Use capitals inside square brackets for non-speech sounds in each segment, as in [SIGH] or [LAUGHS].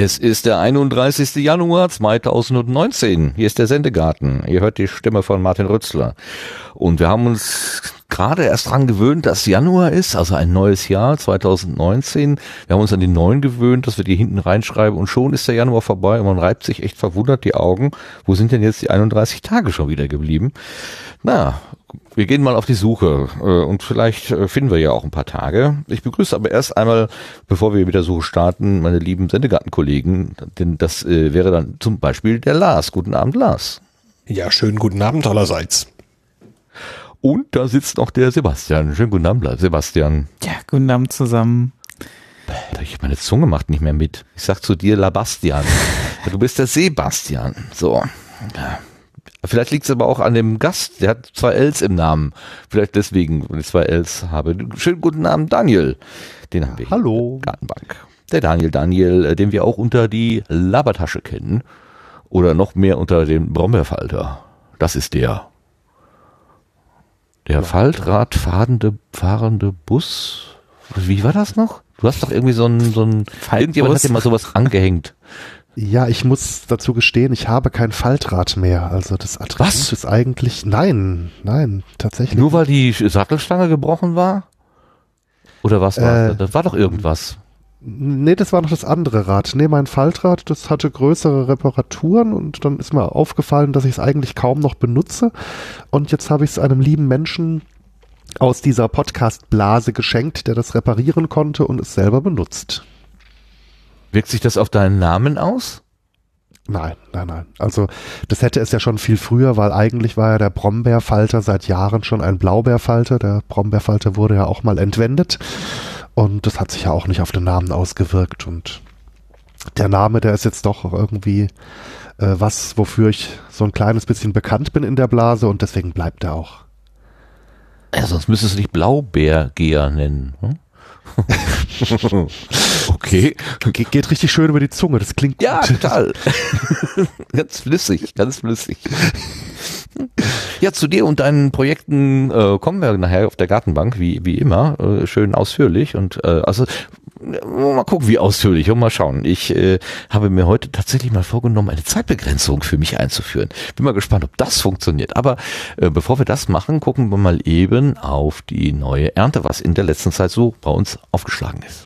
Es ist der 31. Januar 2019. Hier ist der Sendegarten. Ihr hört die Stimme von Martin Rützler. Und wir haben uns gerade erst dran gewöhnt, dass Januar ist, also ein neues Jahr 2019. Wir haben uns an die neuen gewöhnt, dass wir die hinten reinschreiben und schon ist der Januar vorbei und man reibt sich echt verwundert die Augen. Wo sind denn jetzt die 31 Tage schon wieder geblieben? Na, wir gehen mal auf die Suche äh, und vielleicht äh, finden wir ja auch ein paar Tage. Ich begrüße aber erst einmal, bevor wir mit der Suche starten, meine lieben Sendegartenkollegen, denn das äh, wäre dann zum Beispiel der Lars. Guten Abend, Lars. Ja, schönen guten Abend allerseits. Und da sitzt noch der Sebastian. Schönen guten Abend, Sebastian. Ja, guten Abend zusammen. Ich meine Zunge macht nicht mehr mit. Ich sag zu dir Labastian. du bist der Sebastian. So. Ja. Vielleicht liegt es aber auch an dem Gast, der hat zwei Ls im Namen. Vielleicht deswegen, wenn ich zwei Ls habe. Schönen guten Abend, Daniel. Den haben wir Hallo. Gartenbank. Der Daniel Daniel, äh, den wir auch unter die Labertasche kennen. Oder noch mehr unter den Brombeerfalter. Das ist der. Der ja. Faltradfahrende fahrende Bus. Wie war das noch? Du hast doch irgendwie so ein, so ein, irgendjemand hat dir mal sowas angehängt. Ja, ich muss dazu gestehen, ich habe kein Faltrad mehr. Also das Attribut Was? ist eigentlich, nein, nein, tatsächlich. Nur weil die Sattelstange gebrochen war? Oder was war äh, das? war doch irgendwas. Nee, das war noch das andere Rad. Nee, mein Faltrad, das hatte größere Reparaturen und dann ist mir aufgefallen, dass ich es eigentlich kaum noch benutze. Und jetzt habe ich es einem lieben Menschen aus dieser Podcast-Blase geschenkt, der das reparieren konnte und es selber benutzt. Wirkt sich das auf deinen Namen aus? Nein, nein, nein. Also das hätte es ja schon viel früher, weil eigentlich war ja der Brombeerfalter seit Jahren schon ein Blaubeerfalter. Der Brombeerfalter wurde ja auch mal entwendet und das hat sich ja auch nicht auf den Namen ausgewirkt. Und der Name, der ist jetzt doch irgendwie äh, was, wofür ich so ein kleines bisschen bekannt bin in der Blase und deswegen bleibt er auch. Ja, sonst müsstest du dich Blaubeergeher nennen. Hm? [LAUGHS] okay. Ge geht richtig schön über die Zunge, das klingt Ja, gut. total. [LAUGHS] [LAUGHS] ganz flüssig, ganz flüssig. Ja, zu dir und deinen Projekten äh, kommen wir nachher auf der Gartenbank, wie, wie immer, äh, schön ausführlich. Und äh, also mal gucken, wie ausführlich und mal schauen. Ich äh, habe mir heute tatsächlich mal vorgenommen, eine Zeitbegrenzung für mich einzuführen. Bin mal gespannt, ob das funktioniert. Aber äh, bevor wir das machen, gucken wir mal eben auf die neue Ernte, was in der letzten Zeit so bei uns aufgeschlagen ist.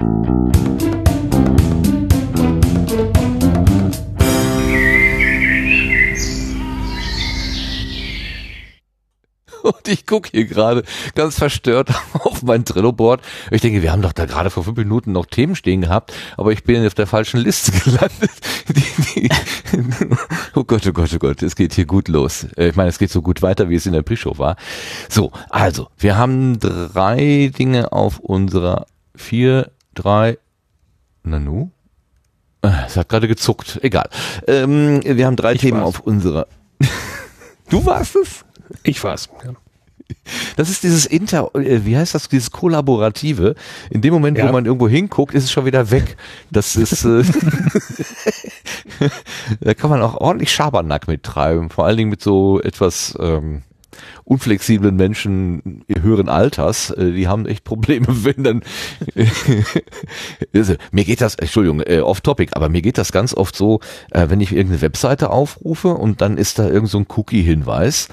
Und ich gucke hier gerade ganz verstört [LAUGHS] auf mein Trello-Board. Ich denke, wir haben doch da gerade vor fünf Minuten noch Themen stehen gehabt, aber ich bin auf der falschen Liste [LAUGHS] gelandet. Die, die, [LAUGHS] oh Gott, oh Gott, oh Gott, es geht hier gut los. Äh, ich meine, es geht so gut weiter, wie es in der Pre-Show war. So, also, wir haben drei Dinge auf unserer vier, drei, Nanu? Äh, es hat gerade gezuckt. Egal. Ähm, wir haben drei ich Themen war's. auf unserer. du warst es? Ich war's. Ja. Das ist dieses Inter, äh, wie heißt das, dieses Kollaborative. In dem Moment, ja. wo man irgendwo hinguckt, ist es schon wieder weg. Das ist, äh, [LAUGHS] da kann man auch ordentlich Schabernack mittreiben. Vor allen Dingen mit so etwas, ähm, unflexiblen Menschen höheren Alters, äh, die haben echt Probleme, [LAUGHS] wenn dann also, mir geht das, Entschuldigung, äh, off topic, aber mir geht das ganz oft so, äh, wenn ich irgendeine Webseite aufrufe und dann ist da irgend so ein Cookie-Hinweis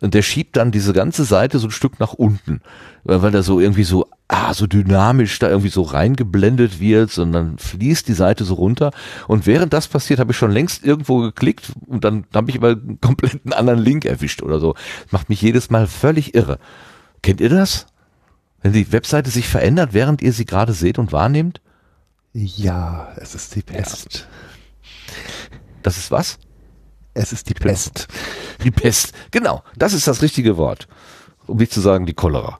und der schiebt dann diese ganze Seite so ein Stück nach unten, weil er so irgendwie so, ah, so dynamisch da irgendwie so reingeblendet wird, sondern fließt die Seite so runter. Und während das passiert, habe ich schon längst irgendwo geklickt und dann habe ich aber einen kompletten anderen Link erwischt oder so. Das macht mich jedes Mal völlig irre. Kennt ihr das? Wenn die Webseite sich verändert, während ihr sie gerade seht und wahrnehmt? Ja, es ist die Pest. Das ist was? Es ist die Pest. Die Pest, genau. Das ist das richtige Wort. Um nicht zu sagen, die Cholera.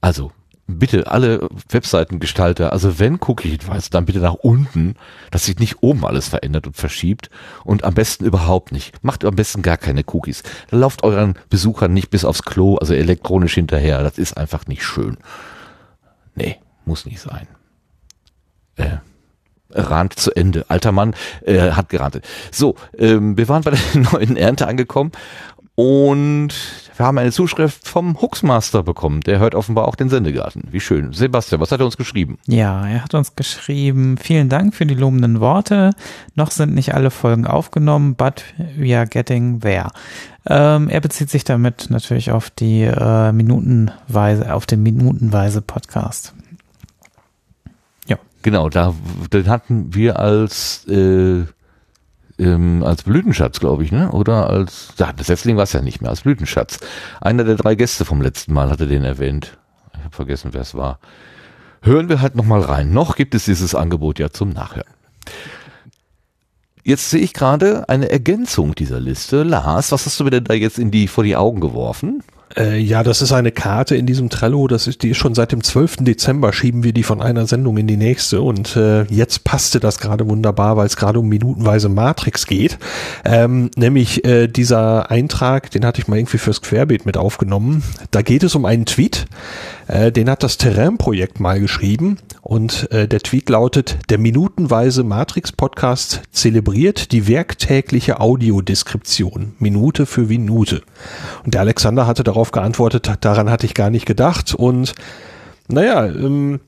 Also, bitte alle Webseitengestalter, also wenn Cookie-Hinweise, dann bitte nach unten, dass sich nicht oben alles verändert und verschiebt und am besten überhaupt nicht. Macht am besten gar keine Cookies. Da lauft euren Besuchern nicht bis aufs Klo, also elektronisch hinterher. Das ist einfach nicht schön. Nee, muss nicht sein. Äh, Rand zu Ende. Alter Mann äh, hat gerantet. So, ähm, wir waren bei der [LAUGHS] neuen Ernte angekommen und wir haben eine Zuschrift vom Huxmaster bekommen. Der hört offenbar auch den Sendegarten. Wie schön. Sebastian, was hat er uns geschrieben? Ja, er hat uns geschrieben, vielen Dank für die lobenden Worte. Noch sind nicht alle Folgen aufgenommen, but we are getting there. Ähm, er bezieht sich damit natürlich auf die äh, Minutenweise, auf den Minutenweise Podcast. Genau, da den hatten wir als äh, ähm, als Blütenschatz, glaube ich, ne? Oder als ja, das Setzling war es ja nicht mehr, als Blütenschatz. Einer der drei Gäste vom letzten Mal hatte den erwähnt. Ich habe vergessen, wer es war. Hören wir halt noch mal rein. Noch gibt es dieses Angebot ja zum Nachhören. Jetzt sehe ich gerade eine Ergänzung dieser Liste. Lars, was hast du mir denn da jetzt in die vor die Augen geworfen? Äh, ja, das ist eine Karte in diesem Trello. Das ist, die ist schon seit dem 12. Dezember schieben wir die von einer Sendung in die nächste. Und äh, jetzt passte das gerade wunderbar, weil es gerade um minutenweise Matrix geht. Ähm, nämlich äh, dieser Eintrag, den hatte ich mal irgendwie fürs Querbeet mit aufgenommen. Da geht es um einen Tweet. Äh, den hat das Terrain-Projekt mal geschrieben. Und äh, der Tweet lautet, der minutenweise Matrix-Podcast zelebriert die werktägliche Audiodeskription, Minute für Minute. Und der Alexander hatte darauf darauf geantwortet, daran hatte ich gar nicht gedacht. Und naja, ähm,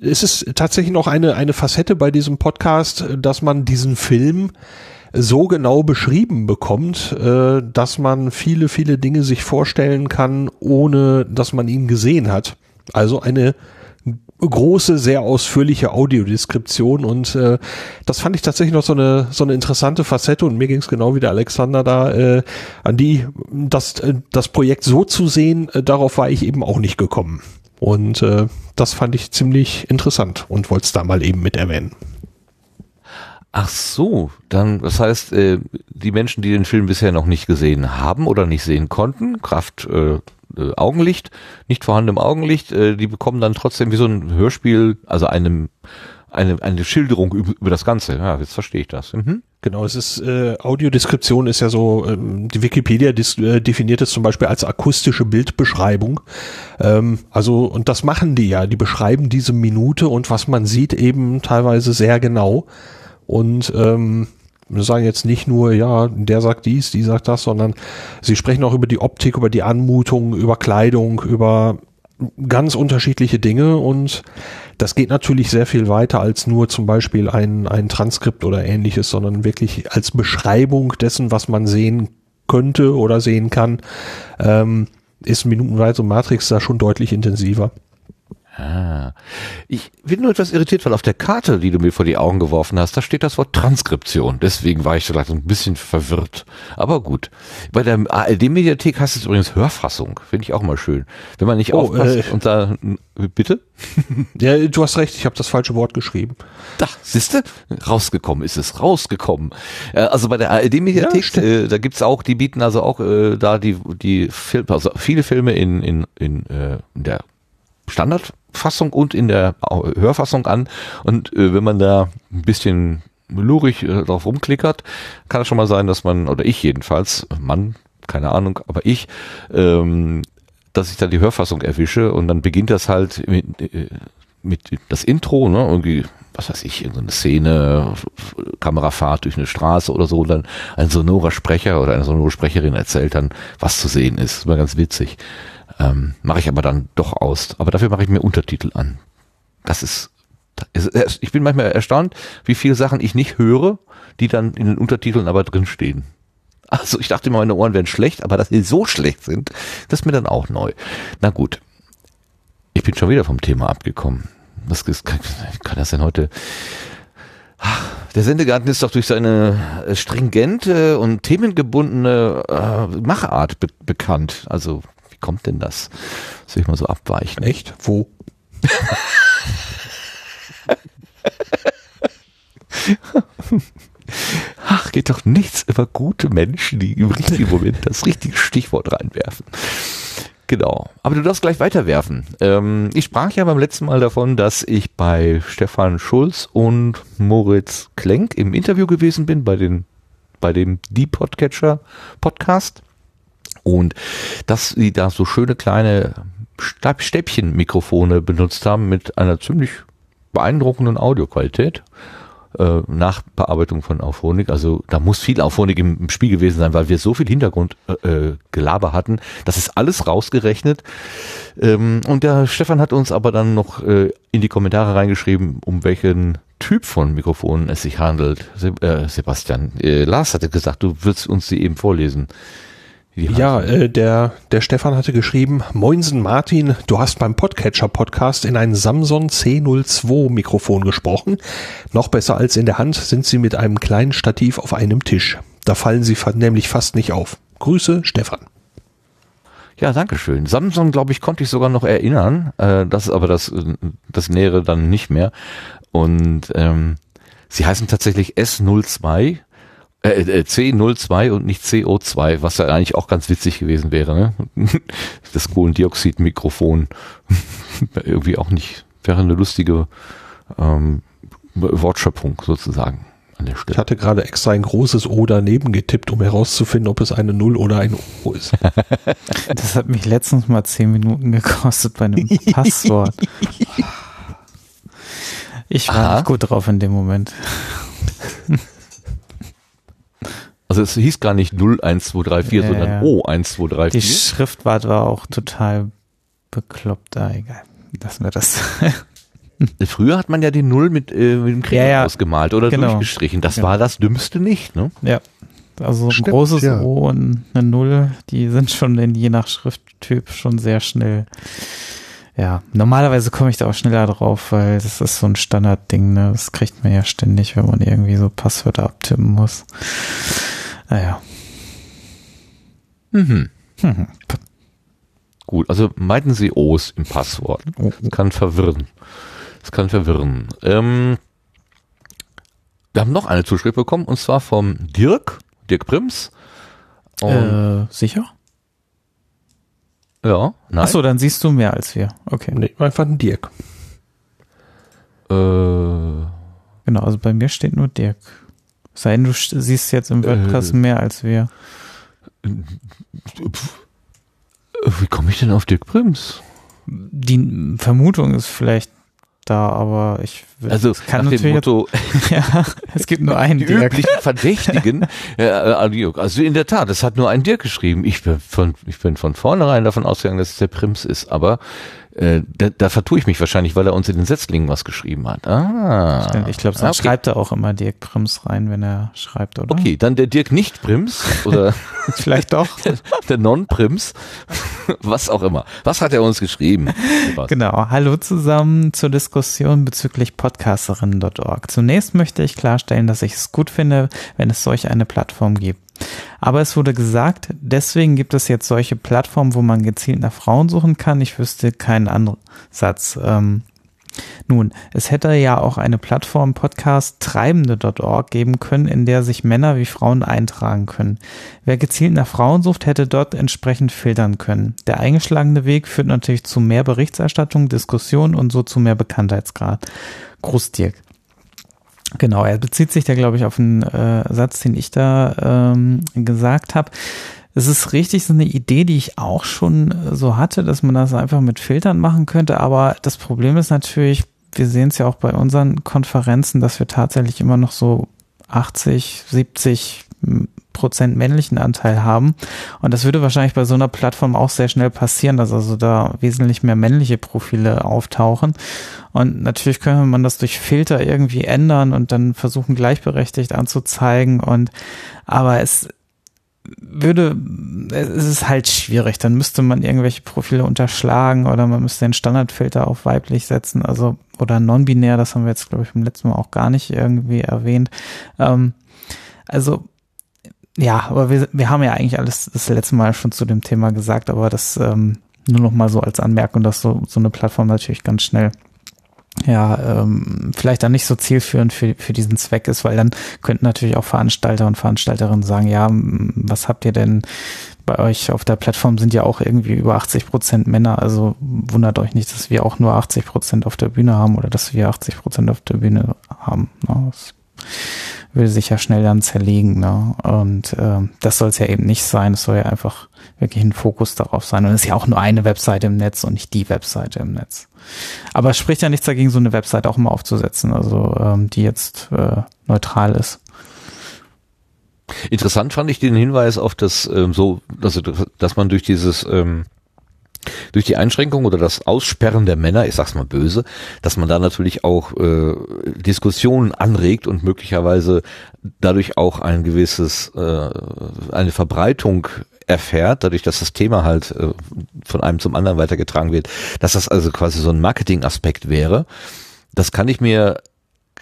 es ist tatsächlich noch eine, eine Facette bei diesem Podcast, dass man diesen Film so genau beschrieben bekommt, äh, dass man viele, viele Dinge sich vorstellen kann, ohne dass man ihn gesehen hat. Also eine große, sehr ausführliche Audiodeskription und äh, das fand ich tatsächlich noch so eine so eine interessante Facette und mir ging es genau wie der Alexander da äh, an die das äh, das Projekt so zu sehen, äh, darauf war ich eben auch nicht gekommen und äh, das fand ich ziemlich interessant und wollte es da mal eben mit erwähnen. Ach so, dann, das heißt, äh, die Menschen, die den Film bisher noch nicht gesehen haben oder nicht sehen konnten, Kraft äh, äh, Augenlicht, nicht vorhandenem Augenlicht, äh, die bekommen dann trotzdem wie so ein Hörspiel, also einem eine, eine Schilderung über, über das Ganze. Ja, jetzt verstehe ich das. Mhm. Genau, es ist äh, Audiodeskription ist ja so, ähm, die Wikipedia dis, äh, definiert es zum Beispiel als akustische Bildbeschreibung. Ähm, also, und das machen die ja, die beschreiben diese Minute und was man sieht eben teilweise sehr genau. Und ähm, sagen jetzt nicht nur, ja, der sagt dies, die sagt das, sondern sie sprechen auch über die Optik, über die Anmutung, über Kleidung, über ganz unterschiedliche Dinge und das geht natürlich sehr viel weiter als nur zum Beispiel ein, ein Transkript oder ähnliches, sondern wirklich als Beschreibung dessen, was man sehen könnte oder sehen kann, ähm, ist minutenweise Matrix da schon deutlich intensiver. Ah. Ich bin nur etwas irritiert, weil auf der Karte, die du mir vor die Augen geworfen hast, da steht das Wort Transkription. Deswegen war ich vielleicht ein bisschen verwirrt. Aber gut. Bei der ARD-Mediathek heißt es übrigens Hörfassung. Finde ich auch mal schön. Wenn man nicht oh, aufpasst äh, und da, bitte? [LAUGHS] Ja, du hast recht, ich habe das falsche Wort geschrieben. Da, siehste, rausgekommen ist es, rausgekommen. Äh, also bei der ARD-Mediathek, ja, äh, da gibt's auch, die bieten also auch äh, da die, die Filme, also viele Filme in, in, in, äh, in der Standardfassung und in der Hörfassung an. Und äh, wenn man da ein bisschen lurig äh, drauf rumklickert, kann es schon mal sein, dass man, oder ich jedenfalls, Mann, keine Ahnung, aber ich, ähm, dass ich dann die Hörfassung erwische und dann beginnt das halt mit, äh, mit das Intro, ne, irgendwie, was weiß ich, irgendeine Szene, Kamerafahrt durch eine Straße oder so, und dann ein sonorer Sprecher oder eine sonore Sprecherin erzählt dann, was zu sehen ist. Das war ganz witzig. Ähm, mache ich aber dann doch aus. Aber dafür mache ich mir Untertitel an. Das ist, ich bin manchmal erstaunt, wie viele Sachen ich nicht höre, die dann in den Untertiteln aber drinstehen. Also ich dachte immer, meine Ohren wären schlecht, aber dass sie so schlecht sind, das ist mir dann auch neu. Na gut. Ich bin schon wieder vom Thema abgekommen. Was kann, kann das denn heute? Der Sendegarten ist doch durch seine stringente und themengebundene äh, Machart be bekannt. Also wie kommt denn das? Soll ich mal so abweichen? Echt? Wo? [LAUGHS] Ach, geht doch nichts über gute Menschen, die im richtigen Moment das richtige Stichwort reinwerfen. Genau. Aber du darfst gleich weiterwerfen. Ähm, ich sprach ja beim letzten Mal davon, dass ich bei Stefan Schulz und Moritz Klenk im Interview gewesen bin bei den bei dem Die Podcatcher Podcast und dass sie da so schöne kleine Stäbchen-Mikrofone benutzt haben mit einer ziemlich beeindruckenden Audioqualität. Äh, Nachbearbeitung von Auphonic. Also da muss viel Auphonic im, Spiel gewesen sein, weil wir so viel Hintergrundgelaber äh, hatten. Das ist alles rausgerechnet. Ähm, und der Stefan hat uns aber dann noch äh, in die Kommentare reingeschrieben, um welchen Typ von Mikrofonen es sich handelt. Se äh, Sebastian, äh, Lars hatte gesagt, du würdest uns sie eben vorlesen. Ja, äh, der, der Stefan hatte geschrieben, Moinsen Martin, du hast beim Podcatcher Podcast in ein Samsung C02 Mikrofon gesprochen. Noch besser als in der Hand sind sie mit einem kleinen Stativ auf einem Tisch. Da fallen sie nämlich fast nicht auf. Grüße, Stefan. Ja, danke schön. Samsung, glaube ich, konnte ich sogar noch erinnern. Äh, das aber das, das Nähere dann nicht mehr. Und ähm, sie heißen tatsächlich S02 äh, äh, C02 und nicht CO2, was ja eigentlich auch ganz witzig gewesen wäre. Ne? [LAUGHS] Das Kohlendioxid-Mikrofon [LAUGHS] irgendwie auch nicht, wäre eine lustige ähm, Wortschöpfung sozusagen an der Stelle. Ich hatte gerade extra ein großes O daneben getippt, um herauszufinden, ob es eine Null oder ein O [LAUGHS] ist. Das hat mich letztens mal zehn Minuten gekostet bei einem Passwort. Ich war Aha. nicht gut drauf in dem Moment. Also es hieß gar nicht 01234, ja, sondern ja. O1234. Die Schriftwart war auch total bekloppt, da egal. Lassen wir das. [LAUGHS] Früher hat man ja die Null mit, äh, mit dem Krieg ja, ja. ausgemalt oder genau. durchgestrichen. Das war das Dümmste nicht, ne? Ja. Also ein Stimmt, großes ja. O und eine Null, die sind schon in, je nach Schrifttyp schon sehr schnell. Ja, normalerweise komme ich da auch schneller drauf, weil das ist so ein Standardding, ne? Das kriegt man ja ständig, wenn man irgendwie so Passwörter abtippen muss. Naja. Mhm. Mhm. Gut, also meiden Sie O's im Passwort. Das kann verwirren. Das kann verwirren. Ähm, wir haben noch eine Zuschrift bekommen und zwar vom Dirk, Dirk Prims. Äh, sicher? Ja, nein. Achso, dann siehst du mehr als wir. Okay. Nee, einfach ein Dirk. Äh. Genau, also bei mir steht nur Dirk. Sei denn, du siehst jetzt im WordPress äh, mehr als wir. Wie komme ich denn auf Dirk Prims? Die Vermutung ist vielleicht da, aber ich will, also kann nach dem Motto, [LAUGHS] ja, es gibt nur einen [LAUGHS] die Dirk. üblichen [LAUGHS] Verdächtigen. äh, also in der Tat, es hat nur ein Dirk geschrieben. Ich bin von ich bin von vornherein davon ausgegangen, dass es der Prims ist, aber äh, da, da vertue ich mich wahrscheinlich, weil er uns in den Setzlingen was geschrieben hat. Ah. Ich glaube, sonst okay. schreibt er auch immer Dirk Prims rein, wenn er schreibt, oder? Okay, dann der Dirk nicht Prims oder [LAUGHS] [LAUGHS] vielleicht doch der, der Non-Prims, was auch immer. Was hat er uns geschrieben? [LAUGHS] Genau. Hallo zusammen zur Diskussion bezüglich Podcasterinnen.org. Zunächst möchte ich klarstellen, dass ich es gut finde, wenn es solch eine Plattform gibt. Aber es wurde gesagt, deswegen gibt es jetzt solche Plattformen, wo man gezielt nach Frauen suchen kann. Ich wüsste keinen anderen Satz. Ähm, nun, es hätte ja auch eine Plattform Podcast treibende.org geben können, in der sich Männer wie Frauen eintragen können. Wer gezielt nach Frauen sucht, hätte dort entsprechend filtern können. Der eingeschlagene Weg führt natürlich zu mehr Berichterstattung, Diskussion und so zu mehr Bekanntheitsgrad. Gruß Dirk. Genau, er bezieht sich da, glaube ich, auf einen äh, Satz, den ich da ähm, gesagt habe. Es ist richtig so eine Idee, die ich auch schon äh, so hatte, dass man das einfach mit Filtern machen könnte. Aber das Problem ist natürlich, wir sehen es ja auch bei unseren Konferenzen, dass wir tatsächlich immer noch so 80, 70 Prozent männlichen Anteil haben. Und das würde wahrscheinlich bei so einer Plattform auch sehr schnell passieren, dass also da wesentlich mehr männliche Profile auftauchen. Und natürlich könnte man das durch Filter irgendwie ändern und dann versuchen gleichberechtigt anzuzeigen. Und aber es würde, es ist halt schwierig. Dann müsste man irgendwelche Profile unterschlagen oder man müsste den Standardfilter auf weiblich setzen, also oder non-binär. Das haben wir jetzt glaube ich beim letzten Mal auch gar nicht irgendwie erwähnt. Ähm, also ja, aber wir, wir haben ja eigentlich alles das letzte Mal schon zu dem Thema gesagt, aber das ähm, nur noch mal so als Anmerkung, dass so, so eine Plattform natürlich ganz schnell ja, ähm, vielleicht dann nicht so zielführend für, für diesen Zweck ist, weil dann könnten natürlich auch Veranstalter und Veranstalterinnen sagen, ja, was habt ihr denn bei euch auf der Plattform sind ja auch irgendwie über 80 Prozent Männer. Also wundert euch nicht, dass wir auch nur 80 Prozent auf der Bühne haben oder dass wir 80 Prozent auf der Bühne haben. Ne? Das würde sich ja schnell dann zerlegen. Ne? Und ähm, das soll es ja eben nicht sein. Es soll ja einfach wirklich ein Fokus darauf sein. Und es ist ja auch nur eine Webseite im Netz und nicht die Webseite im Netz. Aber es spricht ja nichts dagegen, so eine Webseite auch mal aufzusetzen, also ähm, die jetzt äh, neutral ist. Interessant fand ich den Hinweis auf das ähm, so, also dass man durch dieses ähm, durch die Einschränkung oder das Aussperren der Männer, ich sag's mal böse, dass man da natürlich auch äh, Diskussionen anregt und möglicherweise dadurch auch ein gewisses äh, eine Verbreitung erfährt, dadurch, dass das Thema halt äh, von einem zum anderen weitergetragen wird, dass das also quasi so ein Marketing-Aspekt wäre. Das kann ich mir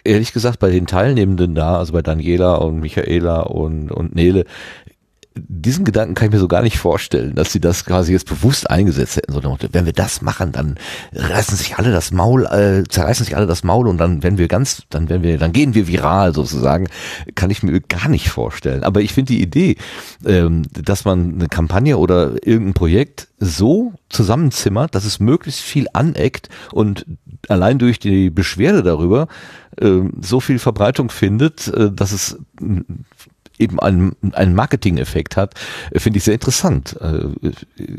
ehrlich gesagt bei den Teilnehmenden da, also bei Daniela und Michaela und, und Nele, diesen Gedanken kann ich mir so gar nicht vorstellen, dass sie das quasi jetzt bewusst eingesetzt hätten. So, wenn wir das machen, dann reißen sich alle das Maul, äh, zerreißen sich alle das Maul und dann, wenn wir ganz, dann werden wir, dann gehen wir viral sozusagen, kann ich mir gar nicht vorstellen. Aber ich finde die Idee, ähm, dass man eine Kampagne oder irgendein Projekt so zusammenzimmert, dass es möglichst viel aneckt und allein durch die Beschwerde darüber äh, so viel Verbreitung findet, äh, dass es eben einen, einen Marketing-Effekt hat, äh, finde ich sehr interessant. Äh,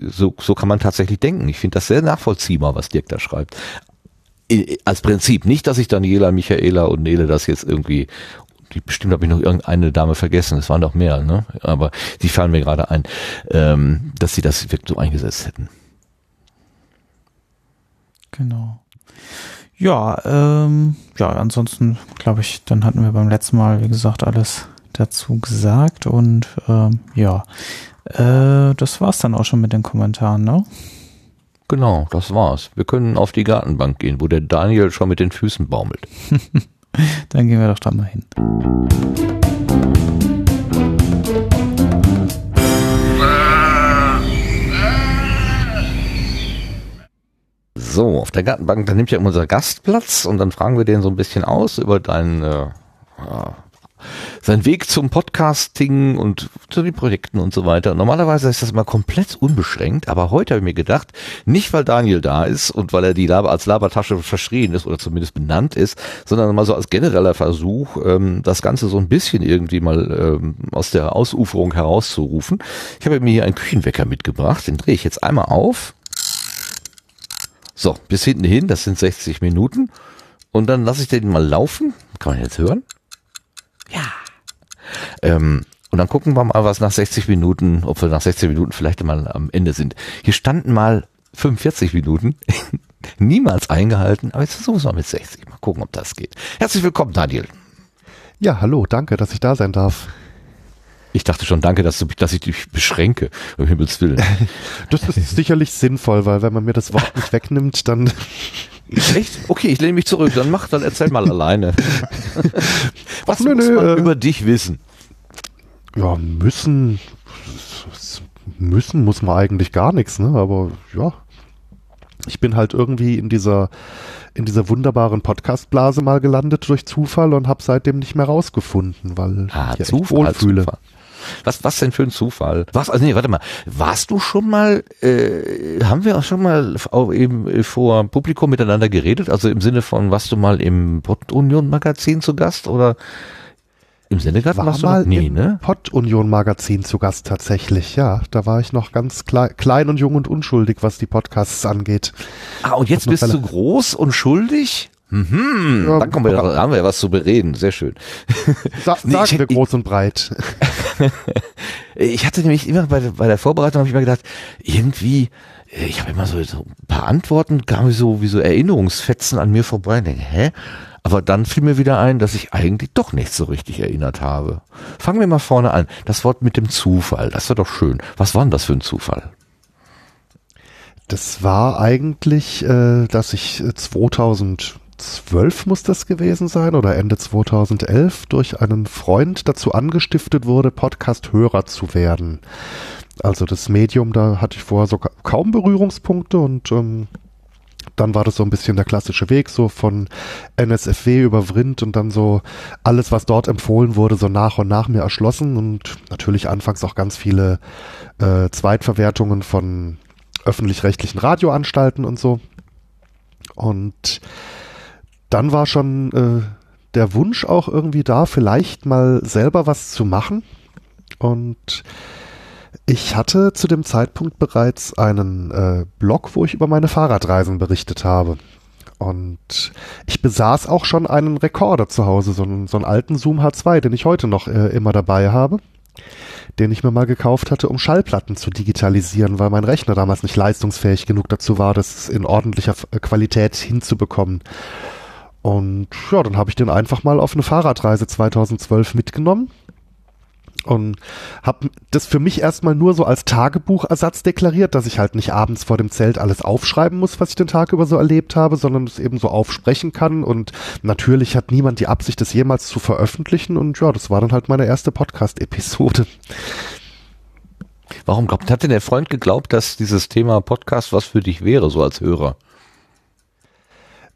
so, so kann man tatsächlich denken. Ich finde das sehr nachvollziehbar, was Dirk da schreibt. Als Prinzip. Nicht, dass ich Daniela, Michaela und Nele das jetzt irgendwie die bestimmt habe ich noch irgendeine Dame vergessen, es waren doch mehr, ne? Aber die fallen mir gerade ein, ähm, dass sie das wirklich so eingesetzt hätten. Genau. Ja, ähm, ja, ansonsten glaube ich, dann hatten wir beim letzten Mal, wie gesagt, alles dazu gesagt und ähm, ja, äh, das war's dann auch schon mit den Kommentaren, ne? Genau, das war's. Wir können auf die Gartenbank gehen, wo der Daniel schon mit den Füßen baumelt. [LAUGHS] dann gehen wir doch da mal hin. So, auf der Gartenbank, da nimmt ja unser Gast Platz und dann fragen wir den so ein bisschen aus über deinen äh, sein Weg zum Podcasting und zu den Projekten und so weiter. Normalerweise ist das mal komplett unbeschränkt, aber heute habe ich mir gedacht, nicht weil Daniel da ist und weil er die Laber als Labertasche verschrien ist oder zumindest benannt ist, sondern mal so als genereller Versuch, ähm, das Ganze so ein bisschen irgendwie mal ähm, aus der Ausuferung herauszurufen. Ich habe mir hier einen Küchenwecker mitgebracht, den drehe ich jetzt einmal auf. So, bis hinten hin, das sind 60 Minuten. Und dann lasse ich den mal laufen. Kann man jetzt hören? Ja. Ähm, und dann gucken wir mal, was nach 60 Minuten, ob wir nach 60 Minuten vielleicht mal am Ende sind. Hier standen mal 45 Minuten, [LAUGHS] niemals eingehalten, aber jetzt versuchen wir es mal mit 60. Mal gucken, ob das geht. Herzlich willkommen, Daniel. Ja, hallo, danke, dass ich da sein darf. Ich dachte schon, danke, dass, du, dass ich dich beschränke, um Himmels Willen. [LAUGHS] Das ist sicherlich sinnvoll, weil wenn man mir das Wort nicht wegnimmt, dann [LAUGHS] Echt? Okay, ich lehne mich zurück. Dann mach, dann erzähl mal alleine. [LAUGHS] Was nö, muss nö, man äh, über dich wissen? Ja, müssen, müssen muss man eigentlich gar nichts, ne? Aber ja, ich bin halt irgendwie in dieser in dieser wunderbaren Podcast-Blase mal gelandet durch Zufall und habe seitdem nicht mehr rausgefunden, weil Ah, ich mich Zufall, wohlfühle. Zufall. Was, was denn für ein Zufall? Was, also nee, warte mal. Warst du schon mal, äh, haben wir auch schon mal auch eben äh, vor Publikum miteinander geredet? Also im Sinne von, warst du mal im Union Magazin zu Gast oder im Sendegarten War warst du mal noch nie, im ne? Pod Union Magazin zu Gast tatsächlich, ja. Da war ich noch ganz klei klein und jung und unschuldig, was die Podcasts angeht. Ah, und jetzt bist du groß und schuldig? Mhm, Ja, dann kommen wir, da haben wir ja was zu bereden. Sehr schön. [LAUGHS] Sa Nee, sagen ich- wir groß und breit. [LAUGHS] Ich hatte nämlich immer bei, der- bei der Vorbereitung habe ich mir gedacht, irgendwie, äh, ich habe immer so, so ein paar Antworten, kamen so wie so Erinnerungsfetzen an mir vorbei. Und denke, hä? Aber dann fiel mir wieder ein, dass ich eigentlich doch nicht so richtig erinnert habe. Fangen wir mal vorne an. Das Wort mit dem Zufall, das war doch schön. Was war denn das für ein Zufall? Das war eigentlich, äh, dass ich äh, 2012 muss das gewesen sein oder Ende 2011 durch einen Freund dazu angestiftet wurde, Podcast-Hörer zu werden. Also das Medium, da hatte ich vorher so ka kaum Berührungspunkte und ähm, dann war das so ein bisschen der klassische Weg, so von NSFW über Vrind und dann so alles, was dort empfohlen wurde, so nach und nach mir erschlossen und natürlich anfangs auch ganz viele äh, Zweitverwertungen von öffentlich-rechtlichen Radioanstalten und so. Und dann war schon äh, der Wunsch auch irgendwie da, vielleicht mal selber was zu machen. Und ich hatte zu dem Zeitpunkt bereits einen äh, Blog, wo ich über meine Fahrradreisen berichtet habe. Und ich besaß auch schon einen Rekorder zu Hause, so einen, so einen alten Zoom H2, den ich heute noch äh, immer dabei habe, den ich mir mal gekauft hatte, um Schallplatten zu digitalisieren, weil mein Rechner damals nicht leistungsfähig genug dazu war, das in ordentlicher Qualität hinzubekommen. Und ja, dann habe ich den einfach mal auf eine Fahrradreise 2012 mitgenommen und habe das für mich erstmal nur so als Tagebuchersatz deklariert, dass ich halt nicht abends vor dem Zelt alles aufschreiben muss, was ich den Tag über so erlebt habe, sondern es eben so aufsprechen kann und natürlich hat niemand die Absicht, das jemals zu veröffentlichen und ja, das war dann halt meine erste Podcast-Episode. Warum glaubt, hat denn der Freund geglaubt, dass dieses Thema Podcast was für dich wäre, so als Hörer?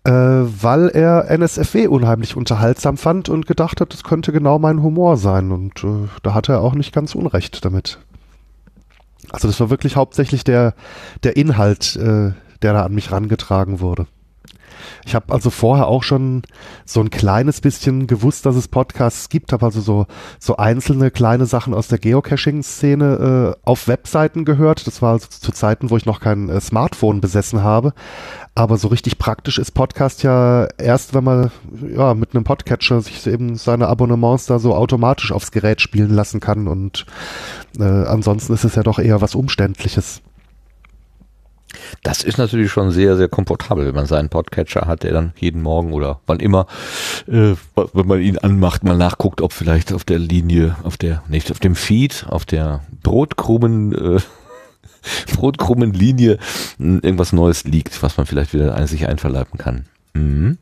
Äh, weil er NSFW unheimlich unterhaltsam fand und gedacht hat, das könnte genau mein Humor sein. Und äh, da hatte er auch nicht ganz Unrecht damit. Also das war wirklich hauptsächlich der, der Inhalt, äh, der da an mich rangetragen wurde. Ich habe also vorher auch schon so ein kleines bisschen gewusst, dass es Podcasts gibt, habe also so, so einzelne kleine Sachen aus der Geocaching-Szene äh, auf Webseiten gehört. Das war also zu Zeiten, wo ich noch kein äh, Smartphone besessen habe. Aber so richtig praktisch ist Podcast ja erst, wenn man ja mit einem Podcatcher sich eben seine Abonnements da so automatisch aufs Gerät spielen lassen kann. Und äh, ansonsten ist es ja doch eher was Umständliches. Das ist natürlich schon sehr, sehr komfortabel, wenn man seinen Podcatcher hat, der dann jeden Morgen oder wann immer, äh, wenn man ihn anmacht, mal nachguckt, ob vielleicht auf der Linie, auf der, nicht auf dem Feed, auf der Brotkrumen, äh, [LAUGHS] Brotkrumenlinie irgendwas Neues liegt, was man vielleicht wieder sich einverleiben kann. Mhm.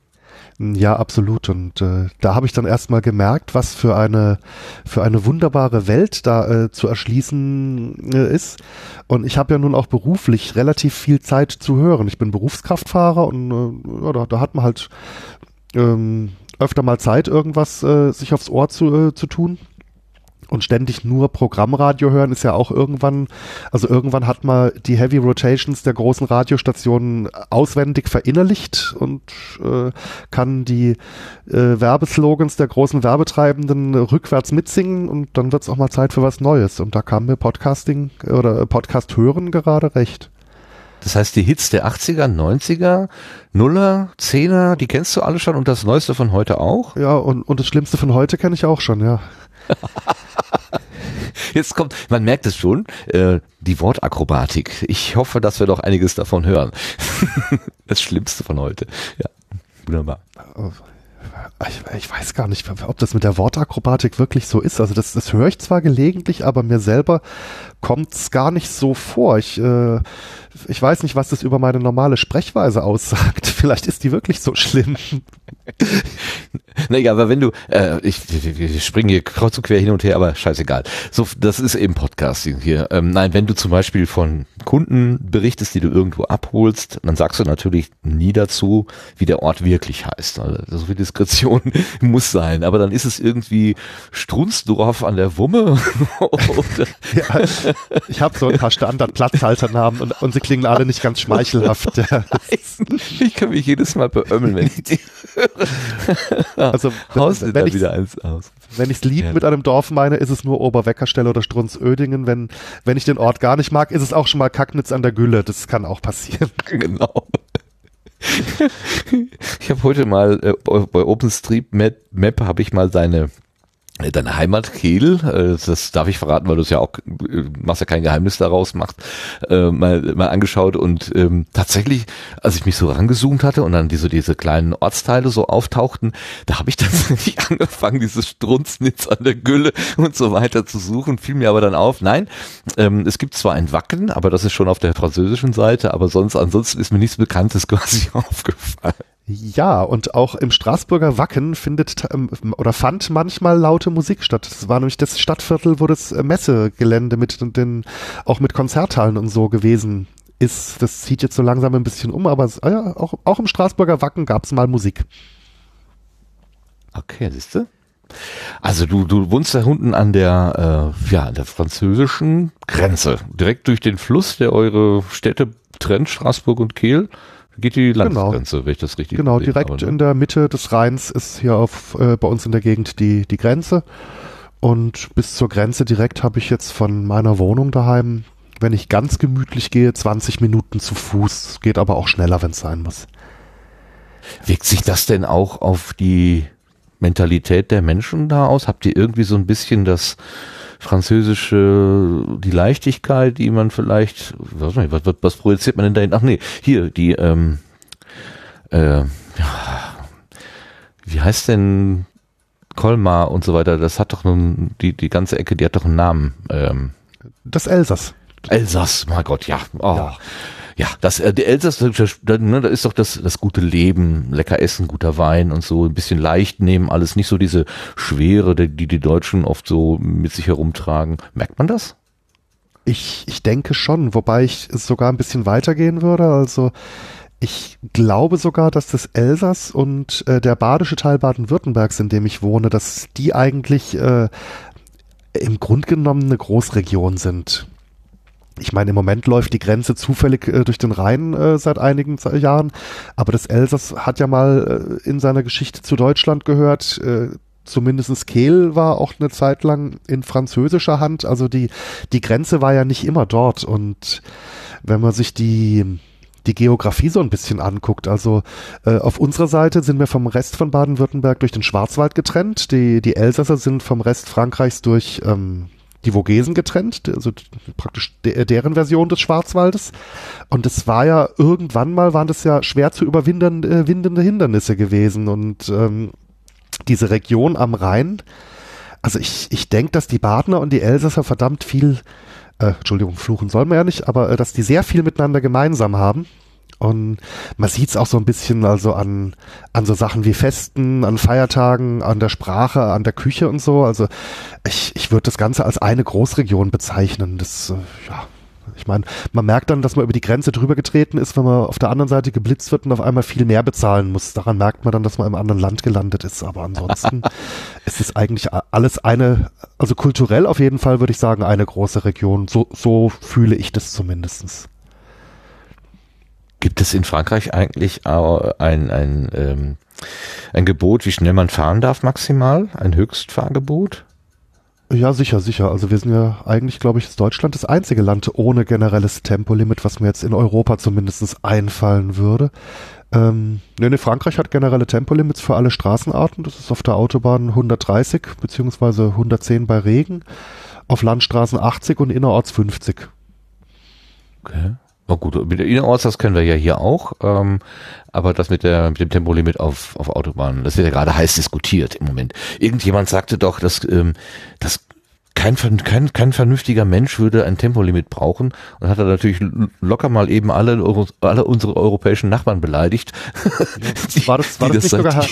Ja, absolut. Und äh, da habe ich dann erstmal gemerkt, was für eine für eine wunderbare Welt da äh, zu erschließen äh, ist. Und ich habe ja nun auch beruflich relativ viel Zeit zu hören. Ich bin Berufskraftfahrer und äh, ja, da, da hat man halt ähm, öfter mal Zeit, irgendwas äh, sich aufs Ohr zu, äh, zu tun und ständig nur Programmradio hören ist ja auch irgendwann, also irgendwann hat man die Heavy Rotations der großen Radiostationen auswendig verinnerlicht und äh, kann die äh, Werbeslogans der großen Werbetreibenden rückwärts mitsingen und dann wird es auch mal Zeit für was Neues. Und da kam mir Podcasting oder Podcast hören gerade recht. Das heißt, die Hits der 80er, 90er, Nuller, Zehner, die kennst du alle schon und das Neueste von heute auch? Ja, und, und das Schlimmste von heute kenne ich auch schon, ja. [LAUGHS] Jetzt kommt, man merkt es schon, äh, die Wortakrobatik. Ich hoffe, dass wir doch einiges davon hören. [LAUGHS] das Schlimmste von heute. Ja, wunderbar. Ich, weiß gar nicht, ob das mit der Wortakrobatik wirklich so ist. Also das, das höre ich zwar gelegentlich, aber mir selber kommt es gar nicht so vor. Ich, äh, ich weiß nicht, was das über meine normale Sprechweise aussagt. Vielleicht ist die wirklich so schlimm. [LAUGHS] naja, aber wenn du, äh, ich, wir springen hier kreuz und quer hin und her, aber scheißegal. So, das ist eben Podcasting hier. Ähm, nein, wenn du zum Beispiel von Kunden berichtest, die du irgendwo abholst, dann sagst du natürlich nie dazu, wie der Ort wirklich heißt. Also, so viel Diskretion [LAUGHS] muss sein. Aber dann ist es irgendwie Strunsdorf an der Wumme. [LAUGHS] ja, ich habe so ein paar Standard-Platzhalternamen und, und sie klingen alle nicht ganz schmeichelhaft. ich kann mich jedes Mal beömmeln, wenn ich die höre. [LAUGHS] Also [LAUGHS] wenn, wenn ich wieder eins aus. Wenn ich's lieb ja. mit einem Dorf meine, ist es nur Oberweckerstelle oder Strunzödingen. Wenn wenn ich den Ort gar nicht mag, ist es auch schon mal Kacknitz an der Gülle. Das kann auch passieren. [LAUGHS] Genau. Ich habe heute mal äh, bei OpenStreetMap Map habe ich mal seine Deine Heimat Kiel, äh, das darf ich verraten, weil du es ja auch äh, machst ja kein Geheimnis daraus machst, äh, mal, mal angeschaut und ähm, tatsächlich, als ich mich so rangezoomt hatte und dann diese diese kleinen Ortsteile so auftauchten, da habe ich [LAUGHS] tatsächlich angefangen, dieses Strunznitz an der Gülle und so weiter zu suchen, fiel mir aber dann auf, nein, ähm, es gibt zwar ein Wacken, aber das ist schon auf der französischen Seite, aber sonst ansonsten ist mir nichts Bekanntes [LAUGHS] quasi aufgefallen. Ja, und auch im Straßburger Wacken findet ähm, oder fand manchmal laute Musik statt. Das war nämlich das Stadtviertel, wo das äh, Messegelände mit den, auch mit Konzerthallen und so gewesen ist. Das zieht jetzt so langsam ein bisschen um, aber es, ja, auch, auch im Straßburger Wacken gab es mal Musik. Okay, siehst du? Also du, du wohnst da unten an der, äh, ja, an der französischen Grenze. Direkt durch den Fluss, der eure Städte trennt, Straßburg und Kehl, geht die Genau. Landesgrenze, wenn ich das richtig Genau, direkt habe, ne? in der Mitte des Rheins ist hier auf, äh, bei uns in der Gegend die, die Grenze. Und bis zur Grenze direkt habe ich jetzt von meiner Wohnung daheim, wenn ich ganz gemütlich gehe, 20 Minuten zu Fuß. Geht aber auch schneller, wenn es sein muss. Wirkt sich das denn auch auf die Mentalität der Menschen da aus? Habt ihr irgendwie so ein bisschen das französische, die Leichtigkeit, die man vielleicht, was, was, was projiziert man denn dahin? Ach nee, hier, die, ähm, äh, ja, wie heißt denn Colmar und so weiter? Das hat doch nun, die, die ganze Ecke, die hat doch einen Namen. Ähm, Das Elsass. Elsass, mein Gott, ja. Oh. Ja. Ja, das, äh, der Elsass, das, ne, da ist doch das, das gute Leben, lecker essen, guter Wein und so, ein bisschen leicht nehmen, alles nicht so diese Schwere, die die, die Deutschen oft so mit sich herumtragen. Merkt man das? Ich, ich denke schon, wobei ich sogar ein bisschen weitergehen würde. Also ich glaube sogar, dass das Elsass und äh, der badische Teil Baden-Württembergs, in dem ich wohne, dass die eigentlich äh, im Grunde genommen eine Großregion sind. Ich meine, im Moment läuft die Grenze zufällig äh, durch den Rhein äh, seit einigen Jahren, aber das Elsass hat ja mal äh, in seiner Geschichte zu Deutschland gehört. Äh, zumindest Kehl war auch eine Zeit lang in französischer Hand. Also die, die Grenze war ja nicht immer dort. Und wenn man sich die, die Geografie so ein bisschen anguckt, also äh, auf unserer Seite sind wir vom Rest von Baden-Württemberg durch den Schwarzwald getrennt. Die, die Elsasser sind vom Rest Frankreichs durch ähm, die Vogesen getrennt, also praktisch de deren Version des Schwarzwaldes. Und es war ja irgendwann mal, waren das ja schwer zu überwindende äh, Hindernisse gewesen. Und ähm, diese Region am Rhein, also ich, ich denke, dass die Badener und die Elsasser verdammt viel, äh, Entschuldigung, fluchen sollen wir ja nicht, aber äh, dass die sehr viel miteinander gemeinsam haben. Und man sieht es auch so ein bisschen also an, an so Sachen wie Festen, an Feiertagen, an der Sprache, an der Küche und so. Also ich, ich würde das Ganze als eine Großregion bezeichnen. Das, äh, ja, ich meine, man merkt dann, dass man über die Grenze drüber getreten ist, wenn man auf der anderen Seite geblitzt wird und auf einmal viel mehr bezahlen muss. Daran merkt man dann, dass man im anderen Land gelandet ist. Aber ansonsten [LAUGHS] ist es eigentlich alles eine, also kulturell auf jeden Fall würde ich sagen, eine große Region. So, so fühle ich das zumindestens. Gibt es in Frankreich eigentlich auch ein, ein, ähm, ein Gebot, wie schnell man fahren darf maximal? Ein Höchstfahrgebot? Ja, sicher, sicher. Also wir sind ja eigentlich, glaube ich, ist Deutschland das einzige Land ohne generelles Tempolimit, was mir jetzt in Europa zumindest einfallen würde. Ähm, nee, nee, Frankreich hat generelle Tempolimits für alle Straßenarten. Das ist auf der Autobahn 130 beziehungsweise 110 bei Regen, auf Landstraßen 80 und innerorts 50. Okay. Na gut, mit der Innerorts, das können wir ja hier auch, ähm, aber das mit, der, mit dem Tempolimit auf, auf Autobahnen, das wird ja gerade heiß diskutiert im Moment. Irgendjemand sagte doch, dass, ähm, dass kein, kein, kein vernünftiger Mensch würde ein Tempolimit brauchen und hat er natürlich locker mal eben alle, alle unsere europäischen Nachbarn beleidigt. [LAUGHS] Die- War das, war die das, nicht sogar